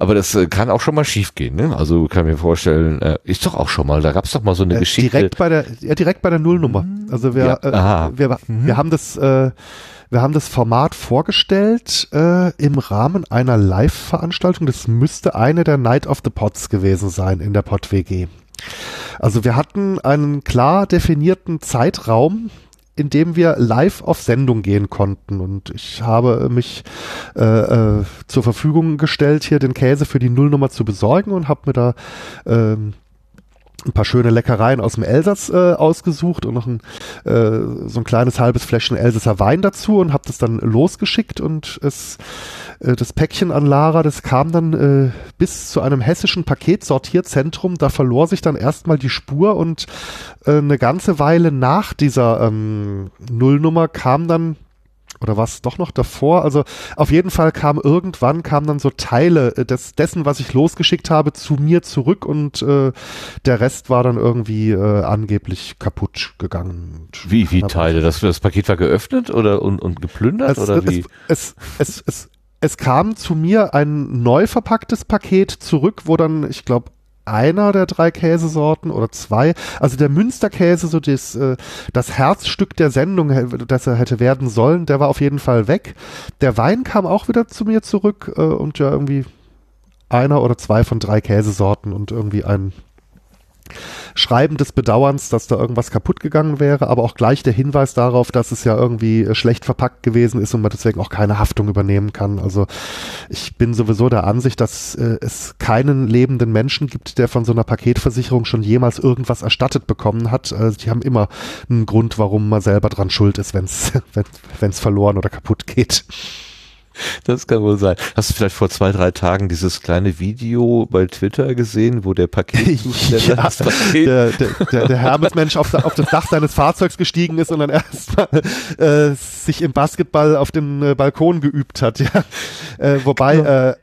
Aber das äh, kann auch schon mal schiefgehen, ne? Also kann mir vorstellen, äh, ist doch auch schon mal, da gab es doch mal so eine äh, Geschichte. Direkt bei der, ja, direkt bei der Nullnummer. Also wir, ja, äh, wir, mhm. wir haben das, äh, wir haben das Format vorgestellt äh, im Rahmen einer Live-Veranstaltung. Das müsste eine der Night of the Pots gewesen sein in der Pod WG. Also wir hatten einen klar definierten Zeitraum, in dem wir live auf Sendung gehen konnten. Und ich habe mich äh, äh, zur Verfügung gestellt, hier den Käse für die Nullnummer zu besorgen und habe mir da ähm, ein paar schöne Leckereien aus dem Elsass äh, ausgesucht und noch ein, äh, so ein kleines halbes Fläschchen Elsasser Wein dazu und habe das dann losgeschickt und es äh, das Päckchen an Lara, das kam dann äh, bis zu einem hessischen Paketsortierzentrum. Da verlor sich dann erstmal die Spur und äh, eine ganze Weile nach dieser ähm, Nullnummer kam dann oder was doch noch davor? Also auf jeden Fall kam irgendwann kam dann so Teile äh, des, dessen, was ich losgeschickt habe, zu mir zurück und äh, der Rest war dann irgendwie äh, angeblich kaputt gegangen. Wie, wie Teile? Das, das Paket war geöffnet oder und, und geplündert es, oder wie? Es, es, es, es, es kam zu mir ein neu verpacktes Paket zurück, wo dann, ich glaube, einer der drei Käsesorten oder zwei. Also der Münsterkäse, so das, äh, das Herzstück der Sendung, das er hätte werden sollen, der war auf jeden Fall weg. Der Wein kam auch wieder zu mir zurück äh, und ja irgendwie einer oder zwei von drei Käsesorten und irgendwie ein Schreiben des Bedauerns, dass da irgendwas kaputt gegangen wäre, aber auch gleich der Hinweis darauf, dass es ja irgendwie äh, schlecht verpackt gewesen ist und man deswegen auch keine Haftung übernehmen kann. Also ich bin sowieso der Ansicht, dass äh, es keinen lebenden Menschen gibt, der von so einer Paketversicherung schon jemals irgendwas erstattet bekommen hat. Also die haben immer einen Grund, warum man selber dran schuld ist, [LAUGHS] wenn es verloren oder kaputt geht. Das kann wohl sein. Hast du vielleicht vor zwei, drei Tagen dieses kleine Video bei Twitter gesehen, wo der Paket, [LAUGHS] ja, Paket der, der, der, der Hermesmensch auf, auf, das Dach seines Fahrzeugs gestiegen ist und dann erstmal äh, sich im Basketball auf dem äh, Balkon geübt hat. Ja. Äh, wobei äh,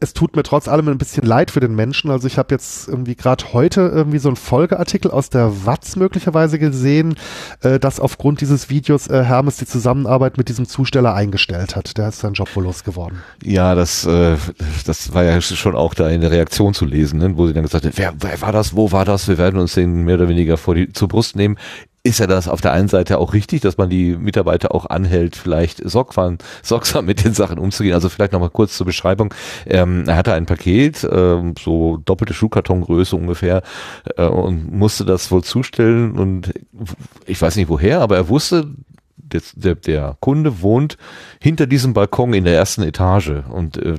es, tut mir trotz allem ein bisschen leid für den Menschen. Also ich habe jetzt irgendwie gerade heute irgendwie so einen Folgeartikel aus der Watz möglicherweise gesehen, äh, dass aufgrund dieses Videos äh, Hermes die Zusammenarbeit mit diesem Zusteller eingestellt hat. Der ist seinen Job wohl losgeworden. Ja, das, äh, das war ja schon auch da in der Reaktion zu lesen, ne? wo sie dann gesagt hat, wer, wer war das, wo war das, wir werden uns den mehr oder weniger vor die, zur Brust nehmen ist ja das auf der einen Seite auch richtig, dass man die Mitarbeiter auch anhält, vielleicht sorgsam, sorgsam mit den Sachen umzugehen. Also vielleicht nochmal kurz zur Beschreibung. Ähm, er hatte ein Paket, ähm, so doppelte Schuhkartongröße ungefähr, äh, und musste das wohl zustellen und ich weiß nicht woher, aber er wusste, der, der, der Kunde wohnt hinter diesem Balkon in der ersten Etage und äh,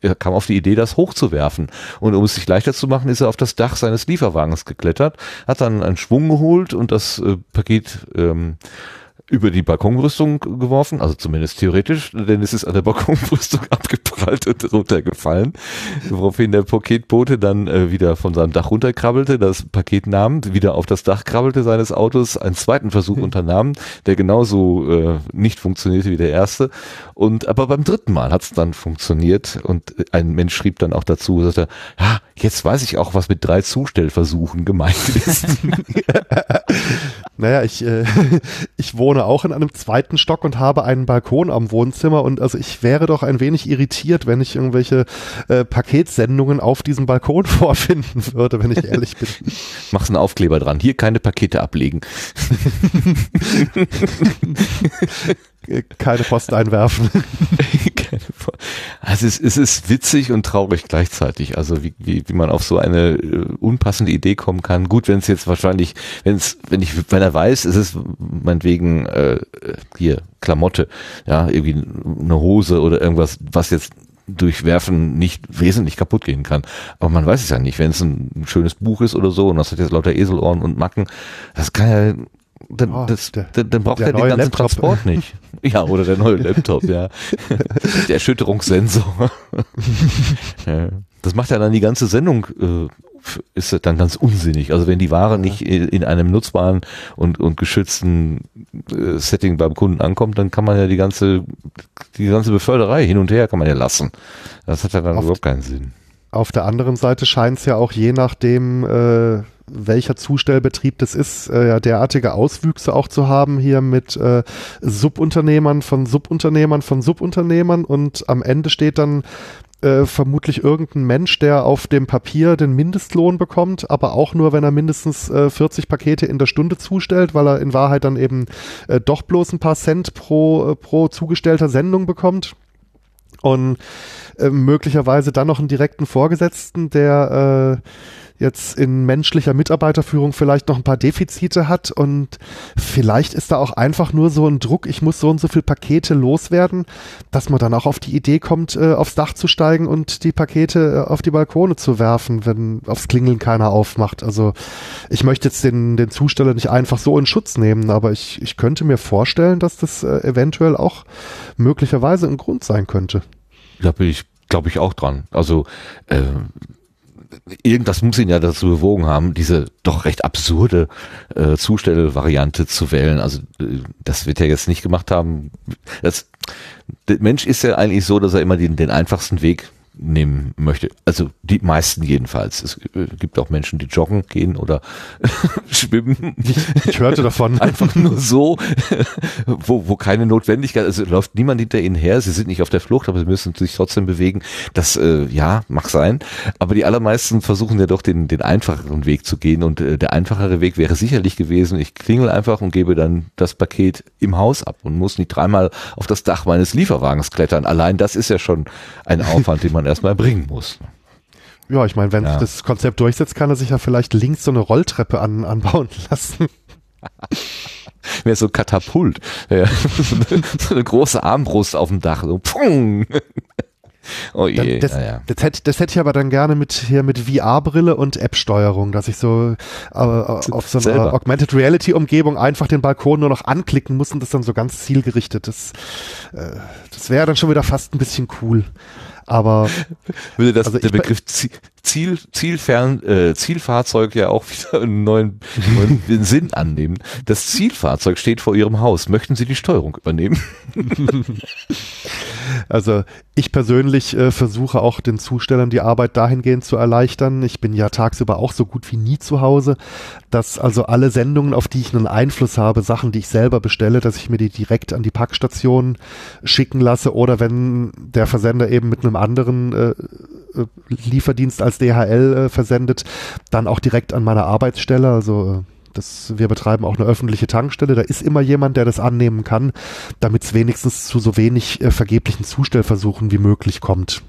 er kam auf die Idee, das hochzuwerfen. Und um es sich leichter zu machen, ist er auf das Dach seines Lieferwagens geklettert, hat dann einen Schwung geholt und das äh, Paket ähm, über die Balkonbrüstung geworfen, also zumindest theoretisch, denn es ist an der Balkonbrüstung [LAUGHS] abgeprallt und runtergefallen, woraufhin der Paketbote dann äh, wieder von seinem Dach runterkrabbelte, das Paket nahm, wieder auf das Dach krabbelte seines Autos, einen zweiten Versuch mhm. unternahm, der genauso äh, nicht funktionierte wie der erste und aber beim dritten Mal hat es dann funktioniert und ein Mensch schrieb dann auch dazu, sagte, ja, jetzt weiß ich auch, was mit drei Zustellversuchen gemeint ist. [LAUGHS] naja, ich, äh, [LAUGHS] ich wohne auch in einem zweiten Stock und habe einen Balkon am Wohnzimmer und also ich wäre doch ein wenig irritiert, wenn ich irgendwelche äh, Paketsendungen auf diesem Balkon [LAUGHS] vorfinden würde, wenn ich ehrlich bin. Machst einen Aufkleber dran. Hier keine Pakete ablegen. Keine Post einwerfen. [LAUGHS] also es, es, ist witzig und traurig gleichzeitig. Also wie, wie, wie man auf so eine äh, unpassende Idee kommen kann. Gut, wenn es jetzt wahrscheinlich, wenn es, wenn ich, wenn er weiß, es ist meinetwegen äh, hier Klamotte, ja, irgendwie eine Hose oder irgendwas, was jetzt durch Werfen nicht wesentlich kaputt gehen kann. Aber man weiß es ja nicht, wenn es ein schönes Buch ist oder so und das hat jetzt lauter Eselohren und Macken, das kann ja dann, oh, das, der, dann braucht er den ganzen Laptop. Transport nicht. [LAUGHS] Ja, oder der neue Laptop, ja. [LAUGHS] der Erschütterungssensor. [LAUGHS] das macht ja dann die ganze Sendung, äh, ist dann ganz unsinnig. Also wenn die Ware nicht in einem nutzbaren und, und geschützten äh, Setting beim Kunden ankommt, dann kann man ja die ganze, die ganze Beförderei hin und her kann man ja lassen. Das hat ja dann Oft. überhaupt keinen Sinn. Auf der anderen Seite scheint es ja auch je nachdem, äh, welcher Zustellbetrieb das ist, äh, ja, derartige Auswüchse auch zu haben hier mit äh, Subunternehmern von Subunternehmern von Subunternehmern und am Ende steht dann äh, vermutlich irgendein Mensch, der auf dem Papier den Mindestlohn bekommt, aber auch nur, wenn er mindestens äh, 40 Pakete in der Stunde zustellt, weil er in Wahrheit dann eben äh, doch bloß ein paar Cent pro, äh, pro zugestellter Sendung bekommt. Und äh, möglicherweise dann noch einen direkten Vorgesetzten, der äh, jetzt in menschlicher Mitarbeiterführung vielleicht noch ein paar Defizite hat und vielleicht ist da auch einfach nur so ein Druck, ich muss so und so viel Pakete loswerden, dass man dann auch auf die Idee kommt, äh, aufs Dach zu steigen und die Pakete äh, auf die Balkone zu werfen, wenn aufs Klingeln keiner aufmacht. Also ich möchte jetzt den, den Zusteller nicht einfach so in Schutz nehmen, aber ich, ich könnte mir vorstellen, dass das äh, eventuell auch möglicherweise ein Grund sein könnte. Da bin ich, glaube ich, auch dran. Also äh, irgendwas muss ihn ja dazu bewogen haben, diese doch recht absurde äh, Zustellvariante zu wählen. Also äh, das wird er jetzt nicht gemacht haben. Das, der Mensch ist ja eigentlich so, dass er immer den, den einfachsten Weg nehmen möchte. Also die meisten jedenfalls. Es gibt auch Menschen, die joggen gehen oder [LAUGHS] schwimmen. Ich hörte davon. [LAUGHS] Einfach nur so, wo, wo keine Notwendigkeit, also läuft niemand hinter ihnen her, sie sind nicht auf der Flucht, aber sie müssen sich trotzdem bewegen. Das, äh, ja, mag sein. Aber die allermeisten versuchen ja doch den, den einfacheren Weg zu gehen und äh, der einfachere Weg wäre sicherlich gewesen, ich klingel einfach und gebe dann das Paket im Haus ab und muss nicht dreimal auf das Dach meines Lieferwagens klettern. Allein das ist ja schon ein Aufwand, den man erstmal bringen muss. Ja, ich meine, wenn ja. das Konzept durchsetzt, kann er sich ja vielleicht links so eine Rolltreppe an, anbauen [LAUGHS] lassen. Wäre so ein Katapult. Ja. [LAUGHS] so eine große Armbrust auf dem Dach. So, pfung. Oh je, das, ja. das, hätte, das hätte ich aber dann gerne mit hier mit VR-Brille und App-Steuerung, dass ich so äh, auf so einer Augmented Reality-Umgebung einfach den Balkon nur noch anklicken muss und das dann so ganz zielgerichtet. Das, äh, das wäre dann schon wieder fast ein bisschen cool. Aber würde das also der Begriff Ziel, Zielfern, äh, Zielfahrzeug ja auch [LAUGHS] wieder einen neuen, neuen [LAUGHS] Sinn annehmen. Das Zielfahrzeug steht vor Ihrem Haus. Möchten Sie die Steuerung übernehmen? [LAUGHS] Also ich persönlich äh, versuche auch den Zustellern die Arbeit dahingehend zu erleichtern. Ich bin ja tagsüber auch so gut wie nie zu Hause, dass also alle Sendungen, auf die ich einen Einfluss habe, Sachen, die ich selber bestelle, dass ich mir die direkt an die Packstation schicken lasse oder wenn der Versender eben mit einem anderen äh, äh Lieferdienst als DHL äh, versendet, dann auch direkt an meine Arbeitsstelle. Also äh, das, wir betreiben auch eine öffentliche Tankstelle. Da ist immer jemand, der das annehmen kann, damit es wenigstens zu so wenig äh, vergeblichen Zustellversuchen wie möglich kommt.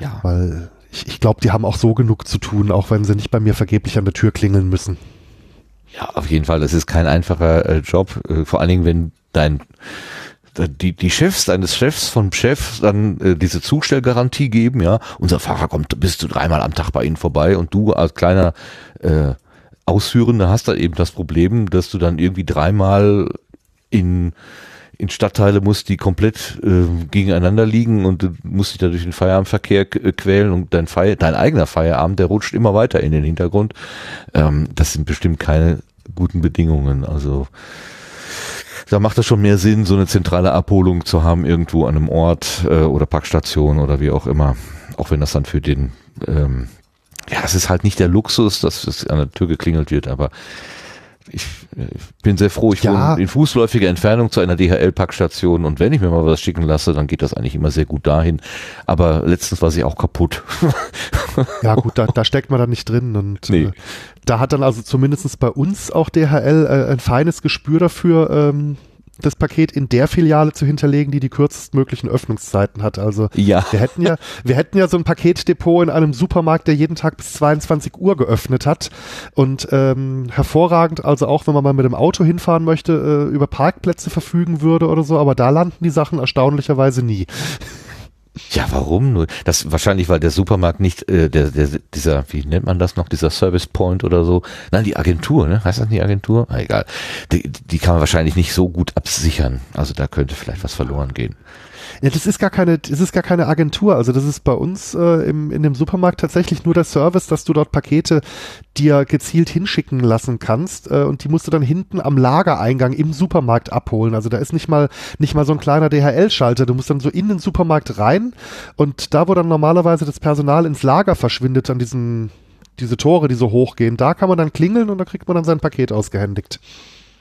Ja. Weil ich, ich glaube, die haben auch so genug zu tun, auch wenn sie nicht bei mir vergeblich an der Tür klingeln müssen. Ja, auf jeden Fall. Das ist kein einfacher äh, Job. Äh, vor allen Dingen, wenn dein die, die Chefs deines Chefs vom Chef dann äh, diese Zustellgarantie geben, ja, unser Fahrer kommt bis zu dreimal am Tag bei Ihnen vorbei und du als kleiner äh, Ausführende hast da eben das Problem, dass du dann irgendwie dreimal in in Stadtteile musst, die komplett äh, gegeneinander liegen und du musst dich da durch den Feierabendverkehr äh, quälen und dein, Feier, dein eigener Feierabend, der rutscht immer weiter in den Hintergrund. Ähm, das sind bestimmt keine guten Bedingungen. Also da macht es schon mehr Sinn, so eine zentrale Abholung zu haben irgendwo an einem Ort äh, oder Packstation oder wie auch immer. Auch wenn das dann für den ähm, ja, es ist halt nicht der Luxus, dass es an der Tür geklingelt wird, aber ich, bin sehr froh, ich ja. wohne in fußläufiger Entfernung zu einer DHL-Packstation und wenn ich mir mal was schicken lasse, dann geht das eigentlich immer sehr gut dahin. Aber letztens war sie auch kaputt. ja gut, da, da steckt man dann nicht drin und nee. äh, da hat dann also zumindestens bei uns auch DHL äh, ein feines Gespür dafür, ähm, das Paket in der Filiale zu hinterlegen, die die kürzestmöglichen Öffnungszeiten hat. Also ja. wir hätten ja, wir hätten ja so ein Paketdepot in einem Supermarkt, der jeden Tag bis 22 Uhr geöffnet hat und ähm, hervorragend, also auch wenn man mal mit dem Auto hinfahren möchte, äh, über Parkplätze verfügen würde oder so, aber da landen die Sachen erstaunlicherweise nie. Ja, warum nur? Das wahrscheinlich, weil der Supermarkt nicht, äh, der, der, dieser, wie nennt man das noch, dieser Service Point oder so. Nein, die Agentur, ne? Heißt das die Agentur? Ah, egal. Die, die kann man wahrscheinlich nicht so gut absichern. Also da könnte vielleicht was verloren gehen. Ja, das ist gar keine, das ist gar keine Agentur. Also das ist bei uns äh, im, in dem Supermarkt tatsächlich nur der Service, dass du dort Pakete dir gezielt hinschicken lassen kannst äh, und die musst du dann hinten am Lagereingang im Supermarkt abholen. Also da ist nicht mal nicht mal so ein kleiner DHL-Schalter. Du musst dann so in den Supermarkt rein und da, wo dann normalerweise das Personal ins Lager verschwindet an diesen diese Tore, die so hochgehen, da kann man dann klingeln und da kriegt man dann sein Paket ausgehändigt.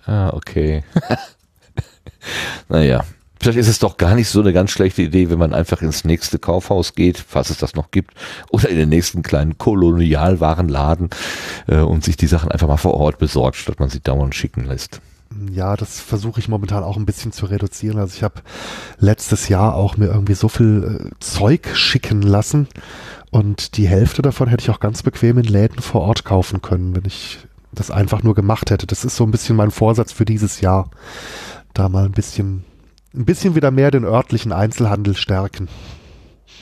Ah, okay. [LAUGHS] naja, Vielleicht ist es doch gar nicht so eine ganz schlechte Idee, wenn man einfach ins nächste Kaufhaus geht, falls es das noch gibt, oder in den nächsten kleinen Kolonialwarenladen äh, und sich die Sachen einfach mal vor Ort besorgt, statt man sie dauernd schicken lässt. Ja, das versuche ich momentan auch ein bisschen zu reduzieren. Also ich habe letztes Jahr auch mir irgendwie so viel äh, Zeug schicken lassen Und die Hälfte davon hätte ich auch ganz bequem in Läden vor Ort kaufen können, wenn ich das einfach nur gemacht hätte. Das ist so ein bisschen mein Vorsatz für dieses Jahr. Da mal ein bisschen, ein bisschen wieder mehr den örtlichen Einzelhandel stärken.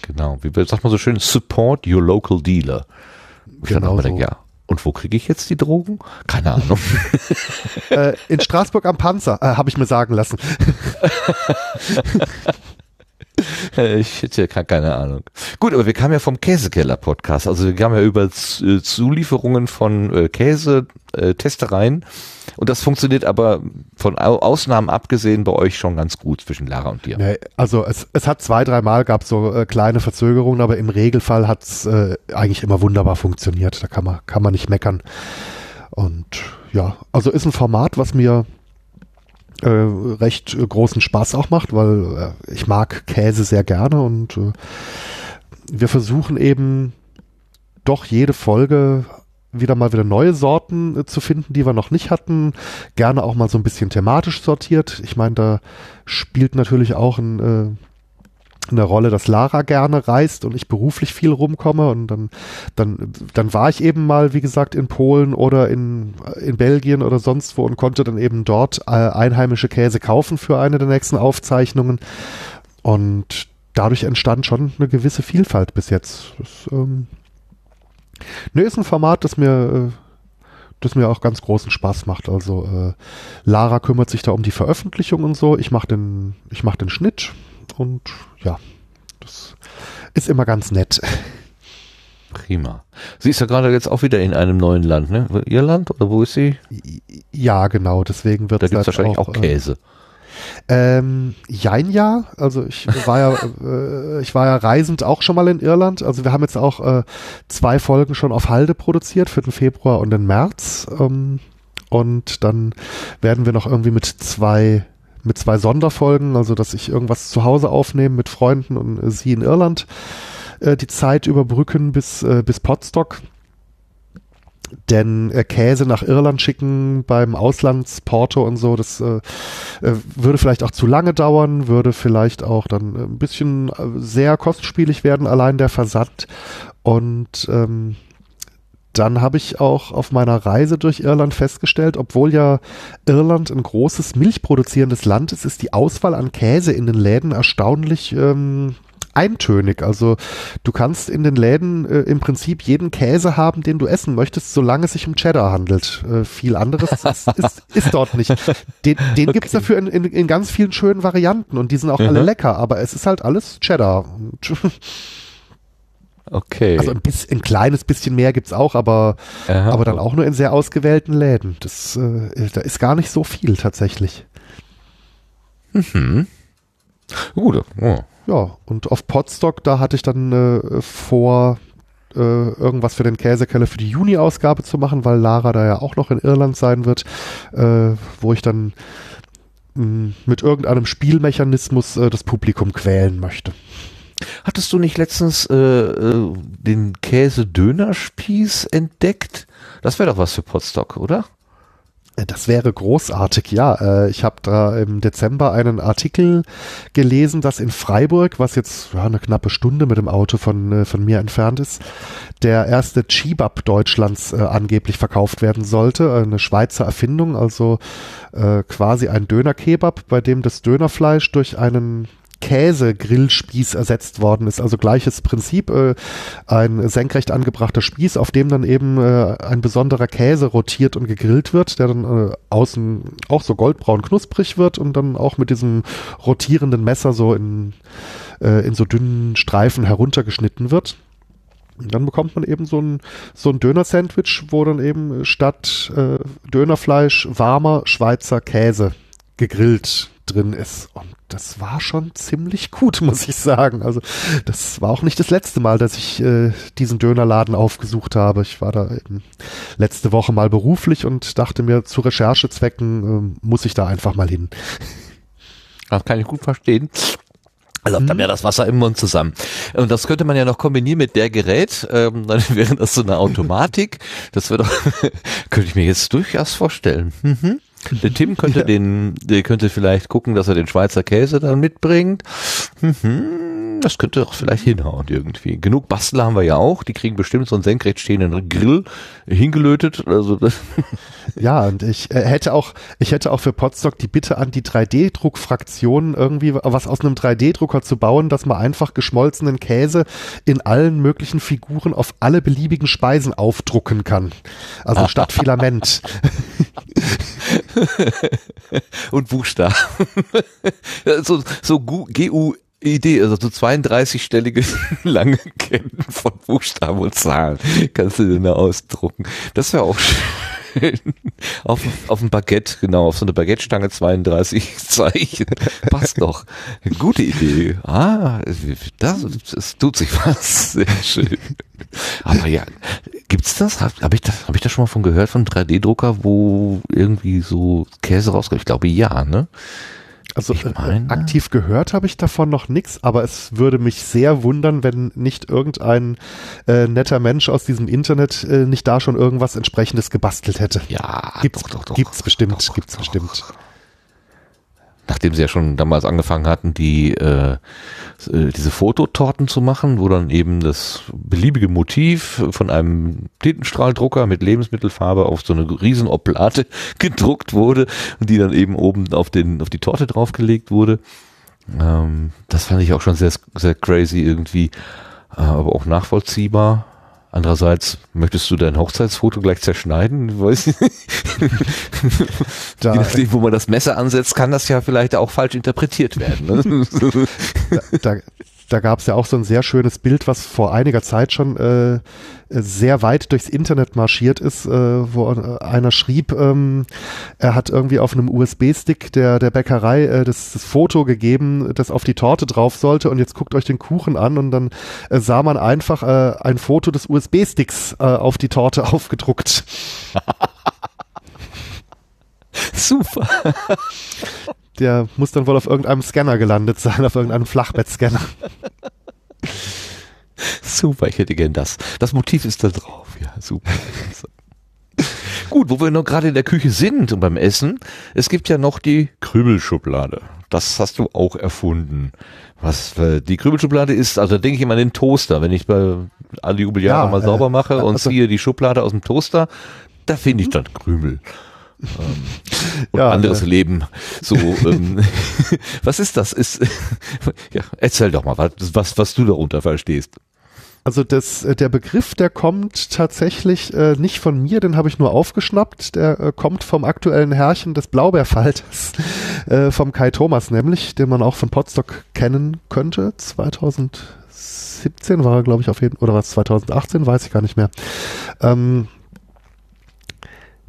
Genau, wie sagt man so schön, support your local dealer. Genau so. ja. Und wo kriege ich jetzt die Drogen? Keine Ahnung. [LAUGHS] [LAUGHS] äh, in Straßburg am Panzer, äh, habe ich mir sagen lassen. [LAUGHS] [LAUGHS] ich hätte ja keine Ahnung. Gut, aber wir kamen ja vom Käsekeller-Podcast. Also wir kamen ja über Z Zulieferungen von äh, Käse, äh, Testereien. Und das funktioniert aber von Ausnahmen abgesehen bei euch schon ganz gut zwischen Lara und dir. Also es, es hat zwei, dreimal gab so äh, kleine Verzögerungen, aber im Regelfall hat es äh, eigentlich immer wunderbar funktioniert. Da kann man, kann man nicht meckern. Und ja, also ist ein Format, was mir äh, recht äh, großen Spaß auch macht, weil äh, ich mag Käse sehr gerne und äh, wir versuchen eben doch jede Folge wieder mal wieder neue Sorten äh, zu finden, die wir noch nicht hatten. Gerne auch mal so ein bisschen thematisch sortiert. Ich meine, da spielt natürlich auch ein, äh, eine Rolle, dass Lara gerne reist und ich beruflich viel rumkomme und dann, dann, dann war ich eben mal, wie gesagt, in Polen oder in, in Belgien oder sonst wo und konnte dann eben dort äh, einheimische Käse kaufen für eine der nächsten Aufzeichnungen und dadurch entstand schon eine gewisse Vielfalt bis jetzt. Das, ähm, Ne, ist ein Format, das mir, äh, das mir auch ganz großen Spaß macht. Also äh, Lara kümmert sich da um die Veröffentlichung und so. Ich mache den, mach den Schnitt und ja, das ist immer ganz nett. Prima. Sie ist ja gerade jetzt auch wieder in einem neuen Land, ne? Irland oder wo ist sie? Ja, genau. Deswegen wird da gibt es wahrscheinlich auch, auch äh, Käse. Ähm, jein ja, also ich war ja, [LAUGHS] äh, ich war ja reisend auch schon mal in Irland. Also wir haben jetzt auch äh, zwei Folgen schon auf Halde produziert für den Februar und den März. Ähm, und dann werden wir noch irgendwie mit zwei mit zwei Sonderfolgen, also dass ich irgendwas zu Hause aufnehme mit Freunden und äh, sie in Irland äh, die Zeit überbrücken bis äh, bis Potsdok denn äh, Käse nach Irland schicken beim Auslandsporto und so, das äh, äh, würde vielleicht auch zu lange dauern, würde vielleicht auch dann ein bisschen äh, sehr kostspielig werden, allein der Versand. Und ähm, dann habe ich auch auf meiner Reise durch Irland festgestellt, obwohl ja Irland ein großes milchproduzierendes Land ist, ist die Auswahl an Käse in den Läden erstaunlich ähm, eintönig. Also du kannst in den Läden äh, im Prinzip jeden Käse haben, den du essen möchtest, solange es sich um Cheddar handelt. Äh, viel anderes [LAUGHS] ist, ist, ist, dort nicht. Den, den okay. gibt's dafür in, in, in, ganz vielen schönen Varianten und die sind auch mhm. alle lecker, aber es ist halt alles Cheddar. [LAUGHS] Okay. Also ein, bisschen, ein kleines bisschen mehr gibt's auch, aber, Aha. aber dann auch nur in sehr ausgewählten Läden. Das, äh, da ist gar nicht so viel tatsächlich. Mhm. Gut. Oh ja, und auf Podstock, da hatte ich dann äh, vor, äh, irgendwas für den Käsekeller für die Juni-Ausgabe zu machen, weil Lara da ja auch noch in Irland sein wird, äh, wo ich dann mh, mm, mit irgendeinem Spielmechanismus äh, das Publikum quälen möchte. Hattest du nicht letztens äh, äh, den Käse-Dönerspieß entdeckt? Das wäre doch was für Podstock, oder? Äh, das wäre großartig, ja. Äh, ich habe da im Dezember einen Artikel gelesen, dass in Freiburg, was jetzt ja, eine knappe Stunde mit dem Auto von, von mir entfernt ist, der erste Chibab Deutschlands äh, angeblich verkauft werden sollte. Eine Schweizer Erfindung, also äh, quasi ein Dönerkebab, bei dem das Dönerfleisch durch einen Käse-Grillspieß ersetzt worden ist. Also gleiches Prinzip, äh, ein senkrecht angebrachter Spieß, auf dem dann eben äh, ein besonderer Käse rotiert und gegrillt wird, der dann äh, außen auch so goldbraun knusprig wird und dann auch mit diesem rotierenden Messer so in, äh, in so dünnen Streifen heruntergeschnitten wird. Dann bekommt man eben so ein, so ein Döner-Sandwich, wo dann eben statt äh, Dönerfleisch warmer Schweizer Käse gegrillt drin ist. Und das war schon ziemlich gut, [LAUGHS] muss ich sagen. Also das war auch nicht das letzte Mal, dass ich äh, diesen Dönerladen aufgesucht habe. Ich war da letzte Woche mal beruflich und dachte mir, zu Recherchezwecken äh, muss ich da einfach mal hin. [LAUGHS] Das kann ich gut verstehen. Also dann wäre das Wasser im Mund zusammen. Und das könnte man ja noch kombinieren mit der Gerät. Ähm, [LAUGHS] dann wäre das so eine Automatik. Das würde könnte ich mir jetzt durchaus vorstellen. Mhm. Der Tim könnte ja. den, der könnte vielleicht gucken, dass er den Schweizer Käse dann mitbringt. Mhm. das könnte doch vielleicht hinhauen irgendwie. Genug Bastler haben wir ja auch. Die kriegen bestimmt so einen senkrecht stehenden Grill hingelötet. Also [LAUGHS] Ja, und ich äh, hätte auch, ich hätte auch für Podstock die Bitte an die 3D-Druckfraktion irgendwie was aus einem 3D-Drucker zu bauen, dass man einfach geschmolzenen Käse in allen möglichen Figuren auf alle beliebigen Speisen aufdrucken kann. Also [LAUGHS] statt Filament. [LAUGHS] [LAUGHS] und Buchstaben. [LAUGHS] so so GU Idee, also so 32-stellige [LAUGHS] lange Ketten von Buchstaben und Zahlen kannst du dir da ausdrucken. Das wäre auch schön. Auf, auf ein Baguette, genau, auf so eine Baguette-Stange 32 Zeichen. Passt doch. Gute Idee. Ah, das, das tut sich was. Sehr schön. Aber ja, gibt's das? Habe hab ich das, hab ich das schon mal von gehört, von 3D-Drucker, wo irgendwie so Käse rauskommt? Ich glaube ja, ne? Also äh, aktiv gehört habe ich davon noch nichts, aber es würde mich sehr wundern, wenn nicht irgendein äh, netter Mensch aus diesem Internet äh, nicht da schon irgendwas entsprechendes gebastelt hätte. Ja, gibt's, doch, doch, doch, gibt's bestimmt, gibt's bestimmt nachdem sie ja schon damals angefangen hatten, die äh, äh, diese Fototorten zu machen, wo dann eben das beliebige Motiv von einem Tintenstrahldrucker mit Lebensmittelfarbe auf so eine riesen Oplate [LAUGHS] gedruckt wurde und die dann eben oben auf den auf die Torte draufgelegt wurde. Ähm, das fand ich auch schon sehr sehr crazy irgendwie, äh, aber auch nachvollziehbar. Andererseits, möchtest du dein Hochzeitsfoto gleich zerschneiden? Weiß ich nicht. da, Je nachdem, wo man das Messer ansetzt, kann das ja vielleicht auch falsch interpretiert werden. Ne? da, da, da gab es ja auch so ein sehr schönes Bild, was vor einiger Zeit schon äh, sehr weit durchs Internet marschiert ist, äh, wo einer schrieb, ähm, er hat irgendwie auf einem USB-Stick der, der Bäckerei äh, das, das, Foto gegeben, das auf die Torte drauf sollte und jetzt guckt euch den Kuchen an und dann äh, sah man einfach äh, ein Foto des USB-Sticks äh, auf die Torte [LAUGHS] aufgedruckt. [LAUGHS] [LAUGHS] Super der muss dann wohl auf irgendeinem Scanner gelandet sein, auf irgendeinem Flachbettscanner. Super, ich hätte gern das. Das Motiv ist da drauf, ja, super. Gut, wo wir noch gerade in der Küche sind und beim Essen, es gibt ja noch die Krümelschublade. Das hast du auch erfunden. Was äh, die Krümelschublade ist, also denke ich immer an den Toaster, wenn ich bei alle Jubeljahre ja, mal sauber äh, mache und also, ziehe die Schublade aus dem Toaster, da finde ich dann Krümel ähm, [LAUGHS] und ja, anderes äh, Leben. So, [LAUGHS] ähm, [LAUGHS] was ist das? Ist, ja, erzähl doch mal, was, was du darunter verstehst. Also das, äh, der Begriff, der kommt tatsächlich äh, nicht von mir, den habe ich nur aufgeschnappt. Der äh, kommt vom aktuellen Herrchen des Blaubeerfalters, äh, vom Kai Thomas nämlich, den man auch von Potsdok kennen könnte. 2017 war er, glaube ich, auf jeden oder was 2018, weiß ich gar nicht mehr. Ähm,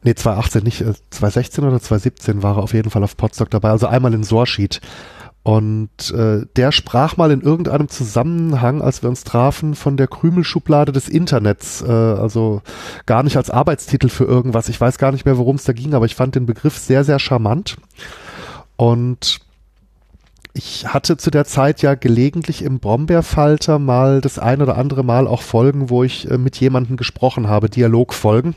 Nee, 2018 nicht, 2016 äh, oder 2017 war er auf jeden Fall auf Potsdok dabei, also einmal in Sorschied. Und äh, der sprach mal in irgendeinem Zusammenhang, als wir uns trafen, von der Krümelschublade des Internets. Äh, also gar nicht als Arbeitstitel für irgendwas. Ich weiß gar nicht mehr, worum es da ging, aber ich fand den Begriff sehr, sehr charmant. Und ich hatte zu der Zeit ja gelegentlich im Brombeerfalter mal das ein oder andere Mal auch Folgen, wo ich äh, mit jemandem gesprochen habe, Dialogfolgen.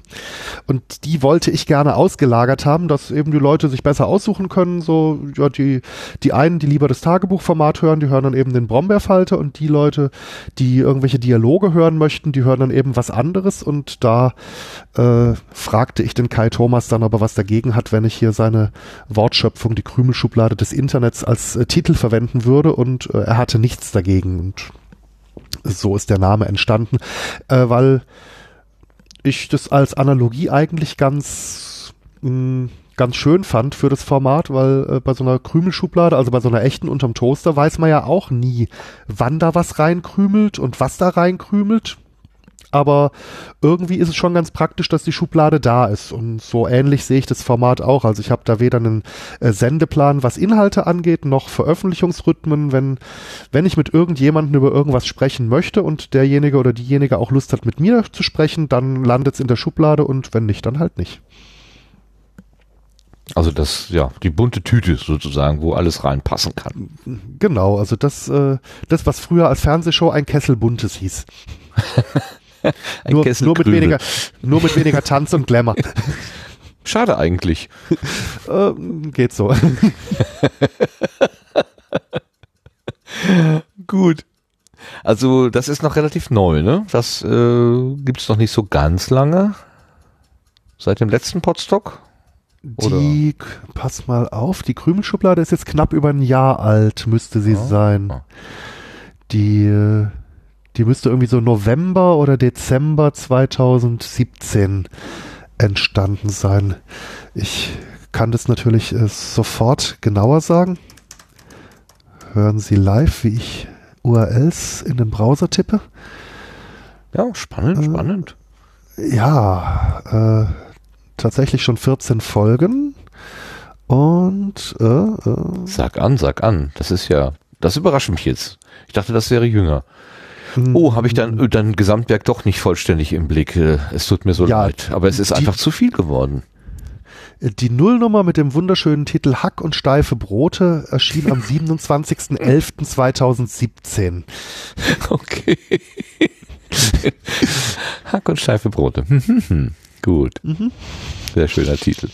Und die wollte ich gerne ausgelagert haben, dass eben die Leute sich besser aussuchen können. So, ja, die, die einen, die lieber das Tagebuchformat hören, die hören dann eben den Brombeerfalter und die Leute, die irgendwelche Dialoge hören möchten, die hören dann eben was anderes. Und da äh, fragte ich den Kai Thomas dann, ob er was dagegen hat, wenn ich hier seine Wortschöpfung, die Krümelschublade des Internets als äh, Titel Titel verwenden würde und äh, er hatte nichts dagegen. Und so ist der Name entstanden, äh, weil ich das als Analogie eigentlich ganz mh, mm, ganz schön fand für das Format, weil äh, bei so einer Krümelschublade, also bei so einer echten unterm Toaster, weiß man ja auch nie, wann da was reinkrümelt und was da reinkrümelt aber irgendwie ist es schon ganz praktisch, dass die Schublade da ist. Und so ähnlich sehe ich das Format auch. Also ich habe da weder einen äh, Sendeplan, was Inhalte angeht, noch Veröffentlichungsrhythmen. Wenn, wenn ich mit irgendjemandem über irgendwas sprechen möchte und derjenige oder diejenige auch Lust hat, mit mir zu sprechen, dann landet es in der Schublade und wenn nicht, dann halt nicht. Also das, ja, die bunte Tüte sozusagen, wo alles reinpassen kann. Genau, also das, äh, das, was früher als Fernsehshow ein Kessel buntes hieß. [LAUGHS] nur, nur, mit weniger, nur mit weniger Tanz und Glamour. [LAUGHS] Schade eigentlich. [LAUGHS] ähm, geht so. [LAUGHS] Gut. Also das ist noch relativ neu, ne? Das äh, gibt's noch nicht so ganz lange. Seit dem letzten Podstock? Oder? Die, pass mal auf, die Krümelschublade ist jetzt knapp über ein Jahr alt, müsste sie Ja. sein. Ah. Die, äh, die müsste irgendwie so November oder Dezember 2017 entstanden sein. Ich kann das natürlich äh, sofort genauer sagen. Hören Sie live, wie ich URLs in den Browser tippe. Ja, spannend, Äh, spannend. Ja, äh, tatsächlich schon 14 Folgen. Und äh, äh, Sag an, sag an. Das ist ja, das überrascht mich jetzt. Ich dachte, das wäre jünger. Hm, Oh, habe ich dann äh, dein Gesamtwerk doch nicht vollständig im Blick. Äh, Es tut mir so Ja, leid. Aber es ist die- einfach zu viel geworden. die Nullnummer mit dem wunderschönen Titel Hack und steife Brote erschien am [LAUGHS] 27.11.2017. Okay. [LAUGHS] Hack und steife Brote. Gut. Mhm. Sehr schöner Titel.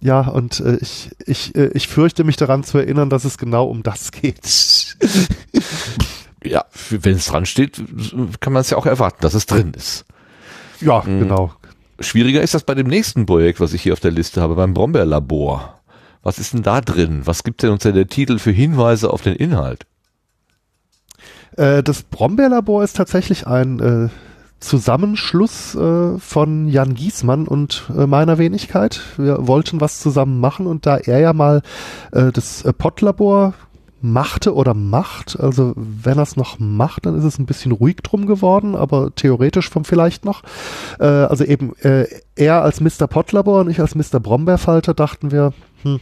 Ja, und äh, ich, ich, äh, ich fürchte mich daran zu erinnern, dass es genau um das geht. [LAUGHS] Ja, wenn es dran steht, kann man es ja auch erwarten, dass es drin ist. ja, Mhm. genau. Schwieriger ist das bei dem nächsten Projekt, was ich hier auf der Liste habe, beim Brombeerlabor. Was ist denn da drin? Was gibt denn uns denn der Titel für Hinweise auf den Inhalt? Äh, das Brombeerlabor ist tatsächlich ein äh, Zusammenschluss äh, von Jan Giesmann und äh, meiner Wenigkeit. Wir wollten was zusammen machen und da er ja mal äh, das äh, Pottlabor machte oder macht, also wenn er es noch macht, dann ist es ein bisschen ruhig drum geworden, aber theoretisch vom vielleicht noch. Äh, also eben äh, er als Mr. Pottlabor und ich als Mr. Brombeerfalter dachten wir, hm,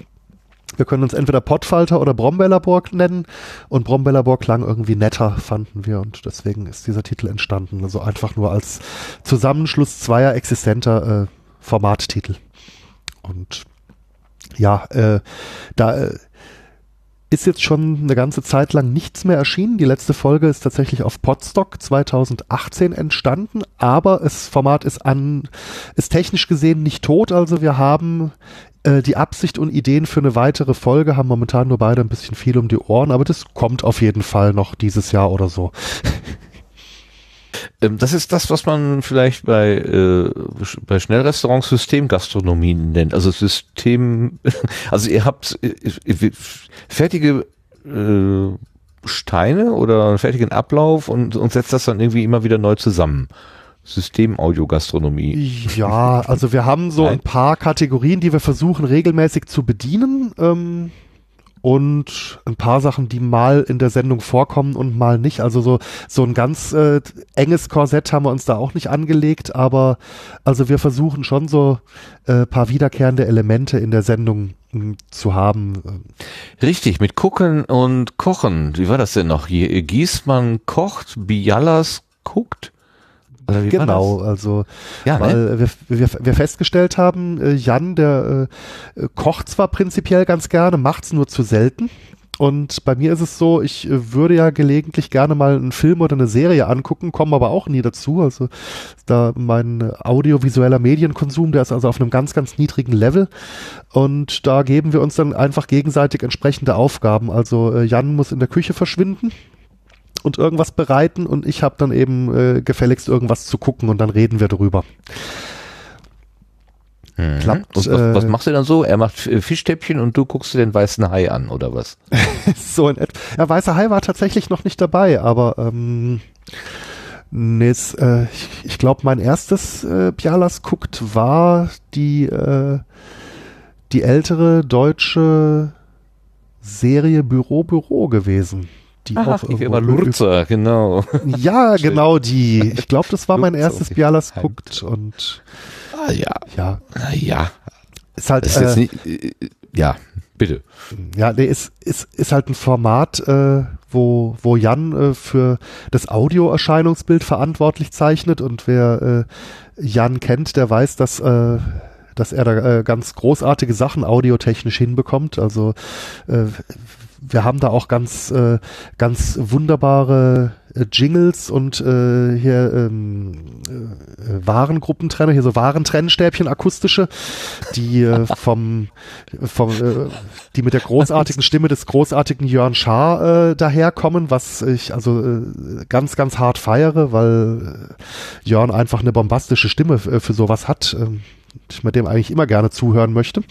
wir können uns entweder Pottfalter oder Brombeerlabor nennen und Brombeerlabor klang irgendwie netter, fanden wir und deswegen ist dieser Titel entstanden. Also einfach nur als Zusammenschluss zweier existenter äh, Formattitel. Und ja, äh, da äh, ist jetzt schon eine ganze Zeit lang nichts mehr erschienen. Die letzte Folge ist tatsächlich auf Podstock 2018 entstanden, aber das Format ist an, ist technisch gesehen nicht tot. Also wir haben äh, die Absicht und Ideen für eine weitere Folge, haben momentan nur beide ein bisschen viel um die Ohren, aber das kommt auf jeden Fall noch dieses Jahr oder so. Ähm, das ist das, was man vielleicht bei, äh, bei Schnellrestaurants Systemgastronomie nennt. Also System, [LAUGHS] also ihr habt äh, äh, fertige äh, Steine oder einen fertigen Ablauf und, und setzt das dann irgendwie immer wieder neu zusammen. System-Audiogastronomie. Ja, also wir haben so Nein. ein paar Kategorien, die wir versuchen regelmäßig zu bedienen. Ähm, und ein paar Sachen, die mal in der Sendung vorkommen und mal nicht. Also so, so ein ganz äh, enges Korsett haben wir uns da auch nicht angelegt, aber also wir versuchen schon so äh, paar wiederkehrende Elemente in der Sendung mh, zu haben. Richtig, mit Gucken und Kochen. Wie war das denn noch? Hier, Giesmann kocht, Bialas guckt? Oder wie Genau, also Ja, ne? weil wir, wir, wir festgestellt haben, äh, Jan, der äh, kocht zwar prinzipiell ganz gerne, macht's nur zu selten. Und bei mir ist es so, ich äh, würde ja gelegentlich gerne mal einen Film oder eine Serie angucken, komme aber auch nie dazu. Also da mein audiovisueller Medienkonsum, der ist also auf einem ganz, ganz niedrigen Level. Und da geben wir uns dann einfach gegenseitig entsprechende Aufgaben. Also äh, Jan muss in der Küche verschwinden und irgendwas bereiten und ich habe dann eben äh, gefälligst irgendwas zu gucken und dann reden wir drüber. Mhm. klappt, Und was, was äh, machst du dann so? Er macht äh, Fischstäbchen und du guckst dir den weißen Hai an, oder was? [LAUGHS] so in etwa. Ja, Weißer Hai war tatsächlich noch nicht dabei, aber ähm, nee, es, äh, ich, ich glaube, mein erstes äh, Bialas guckt war die äh, die ältere deutsche Serie Büro Büro gewesen. Die auch ich irgendwo war Lurzer, genau. [LAUGHS] Ja, genau die. Ich glaube, das war mein Lurzer erstes Bialas guckt und Ah ja, ja, na ja. ist halt ist jetzt äh, nicht, äh, ja, bitte. Ja, nee, ist, ist, ist halt ein Format, äh, wo, wo Jan äh, für das Audioerscheinungsbild verantwortlich zeichnet und wer äh, Jan kennt, der weiß, dass äh, dass er da äh, ganz großartige Sachen audiotechnisch hinbekommt. Also äh, wir haben da auch ganz, äh, ganz wunderbare äh, Jingles und äh, hier ähm, äh, Warengruppentrenner, hier so Warentrennstäbchen akustische, die äh, vom, vom äh, die mit der großartigen Stimme des großartigen Jörn Schaar äh, daherkommen, was ich also äh, ganz, ganz hart feiere, weil äh, Jörn einfach eine bombastische Stimme äh, für sowas hat, äh, ich mit dem eigentlich immer gerne zuhören möchte.